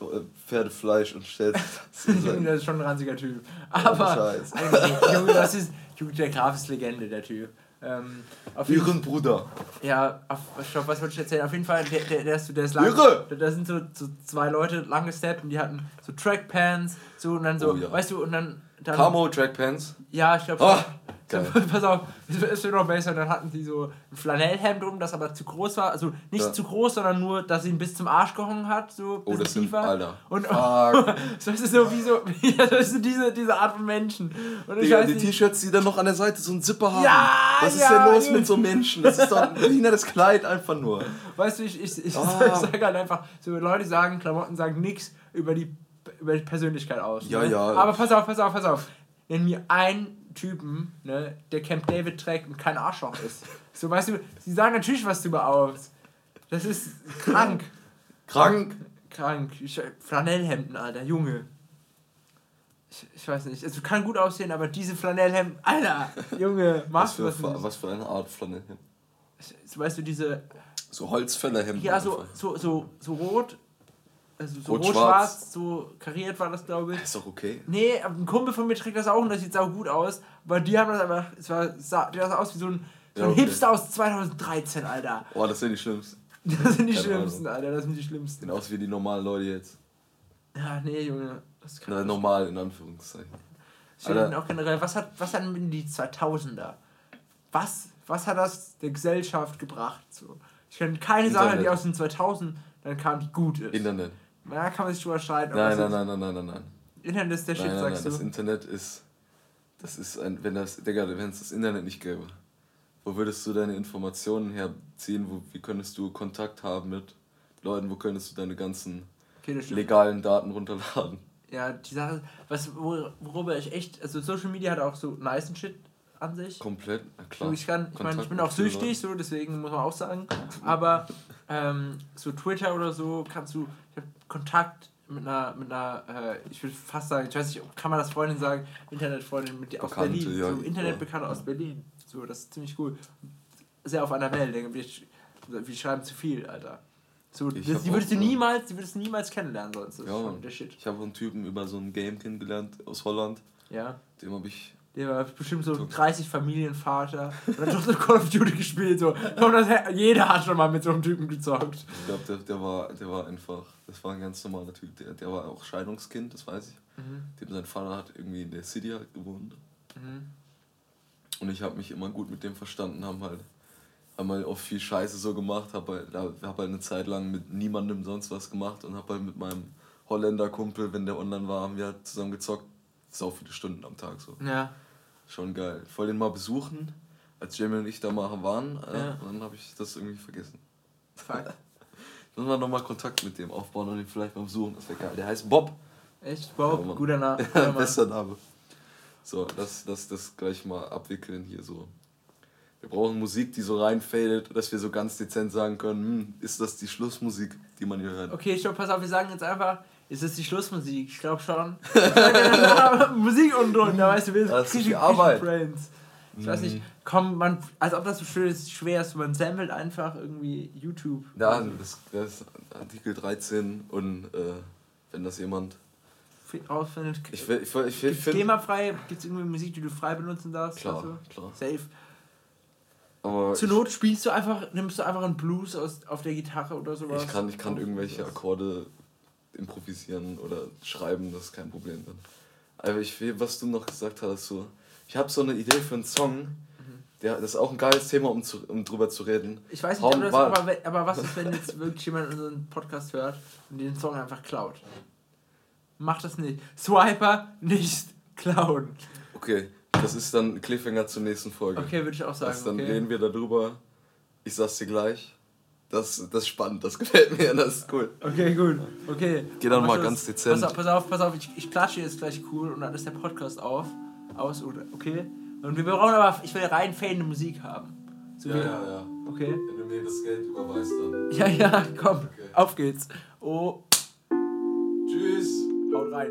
so, äh, Pferdefleisch und stellt das ist schon ein ranziger Typ. Oh, Aber. Eigentlich, Junge, das ist, Junge, der Graf ist Legende, der Typ. Ähm, auf jeden Ihren Bruder. Ja, auf, stopp, was wollte ich erzählen? Auf jeden Fall, der, der, der, ist, der ist lang. Irre! Da, sind so, so zwei Leute lang gesteppt und die hatten so Trackpants, so und dann so, Oh ja. weißt du, und dann. dann Camo Trackpants. Ja, ich glaube. Ah, geil. pass auf, es wird noch besser. Dann hatten die so ein Flanellhemd um, das aber zu groß war. Also nicht Ja. zu groß, sondern nur, dass sie ihn bis zum Arsch gehangen hat. So Oh, das sind, tiefer. Alter. Und Fuck. so ist es so wie so. Das sind diese, diese Art von Menschen. Und ich Digga, weiß die T-Shirts, die dann noch an der Seite so einen Zipper haben. Ja, Was ist ja, denn los mit so Menschen? Das ist doch ein behindertes Kleid einfach nur. Weißt du, ich, ich, ich, Ah. ich sage halt einfach, so Leute sagen, Klamotten sagen nichts über die, über die Persönlichkeit aus. Ja, ne? ja. Aber pass auf, pass auf, pass auf. Nenn mir einen Typen, ne, der Camp David trägt und kein Arschloch ist. So, weißt du, sie sagen natürlich was drüber aus. Das ist krank. Krank? Krank. Ich, Flanellhemden, Alter, Junge. Ich, ich weiß nicht. Also kann gut aussehen, aber diese Flanellhemden, Alter, Junge, Was machst für, du Fa- nicht? was für eine Art Flanellhemd? So, weißt du, diese, So Holzfällerhemden. ja, so, einfach. so, so, so rot, also so Rot-schwarz. rot-schwarz, so kariert war das, glaube ich. Ist doch okay. Nee, ein Kumpel von mir trägt das auch und das sieht sau gut aus. Aber die haben das einfach, es war, sah, die sah aus wie so ein, so Ja, ein okay. Hipster aus 2013, Alter. Oh, das sind die schlimmsten. Das sind die Keine schlimmsten, Alter, das sind die schlimmsten. Sehen aus wie die normalen Leute jetzt. Ja, nee, Junge, das kann Na, normal in Anführungszeichen. Alter. auch generell, was hat, was hatten die 2000er? Was, was hat das der Gesellschaft gebracht? So. Ich kenne keine Sache, die Internet. aus den 2000 dann kam, die gut ist. Internet. Da kann man sich drüber streiten. Nein, nein, nein, nein, nein, nein, nein. Internet ist der Shit, Nein, nein, nein. sagst Das du. Internet ist. Das ist ein. Wenn das. Digga, wenn es das Internet nicht gäbe, wo würdest du deine Informationen herziehen? Wo, wie könntest du Kontakt haben mit Leuten? Wo könntest du deine ganzen Okay, das legalen Daten runterladen? Ja, die Sache, was, wor- worüber ich echt, also Social Media hat auch so nice Shit an sich. Komplett? Na klar. So, ich kann, ich meine, ich bin auch süchtig, so, deswegen muss man auch sagen. Aber ähm, so Twitter oder so kannst du, ich habe Kontakt mit einer, mit einer, äh, ich würde fast sagen, ich weiß nicht, kann man das Freundin sagen, Internetfreundin mit dir aus Bekannte, Berlin, ja, so ja. Internetbekannte aus Berlin. So, das ist ziemlich cool. Sehr auf einer Welt, denke ich. Wir schreiben zu viel, Alter. So, das, hab die würdest du ja. niemals, die würdest du niemals kennenlernen sonst. Das Ja, ist schon der Shit. Ich habe einen Typen über so ein Game kennengelernt aus Holland. Ja. Dem habe ich. Der war bestimmt so 30 Familienvater und hat doch so Call of Duty gespielt. So. Jeder hat schon mal mit so einem Typen gezockt. Ich glaube, der, der, war, der war einfach. Das war ein ganz normaler Typ. Der, der war auch Scheidungskind, das weiß ich. Mhm. Dem sein Vater hat irgendwie in der City halt gewohnt. Mhm. Und ich habe mich immer gut mit dem verstanden, haben halt, haben halt auch viel Scheiße so gemacht, habe halt, hab halt eine Zeit lang mit niemandem sonst was gemacht und habe halt mit meinem Holländer-Kumpel, wenn der online war, haben wir halt zusammen gezockt. So viele Stunden am Tag so. Ja. Schon geil. Ich wollte ihn mal besuchen, als Jamie und ich da mal waren, äh, Ja. und dann habe ich das irgendwie vergessen. Fuck. Müssen wir nochmal Kontakt mit dem aufbauen und ihn vielleicht mal besuchen, das wäre geil. Der heißt Bob. Echt? Bob, Ja, guter Name. Mann. Bester Name. So, das, das, das gleich mal abwickeln hier so. Wir brauchen Musik, die so reinfadet, dass wir so ganz dezent sagen können, hm, ist das die Schlussmusik, die man hier hört? Okay, stopp, pass auf, wir sagen jetzt einfach, ist es die Schlussmusik? Ich glaube schon. Musik unten drunter, weißt du, wir Das ist sind die Arbeit. Friends. Ich weiß nicht, komm, man, als ob das so schön ist, schwer ist, man samplet einfach irgendwie YouTube. Ja, das, das ist Artikel 13 und äh, wenn das jemand. rausfindet. Ich, will- ich, will- ich, ich Gibt's finde. GEMA-frei? Gibt es irgendwie Musik, die du frei benutzen darfst? Klar, Also, klar. Safe. Aber Zur Not spielst du einfach, nimmst du einfach einen Blues aus, auf der Gitarre oder sowas. ich kann, ich kann irgendwelche Akkorde improvisieren oder schreiben, das ist kein Problem dann. Aber ich will, was du noch gesagt hast, so, ich habe so eine Idee für einen Song, der, das ist auch ein geiles Thema, um, zu, um drüber zu reden. Ich weiß nicht, das, aber, aber was ist, wenn jetzt wirklich jemand unseren Podcast hört und den Song einfach klaut? Mach das nicht. Swiper nicht klauen. Okay, das ist dann Cliffhanger zur nächsten Folge. Okay, würde ich auch sagen. das, dann okay. reden wir darüber. Ich sag's dir gleich. Das, das ist spannend, das gefällt mir, das ist cool. Okay, gut. Okay. Geh dann mal ganz dezent. Pass auf, pass auf, pass auf. Ich, ich klatsche jetzt gleich cool und dann ist der Podcast auf. Aus, oder? Okay? Und wir brauchen aber, ich will rein fadende Musik haben. So Ja, ja, ja. Okay. Wenn du mir das Geld überweist, dann. Ja, ja, komm. Okay. Auf geht's. Oh, Tschüss. haut rein.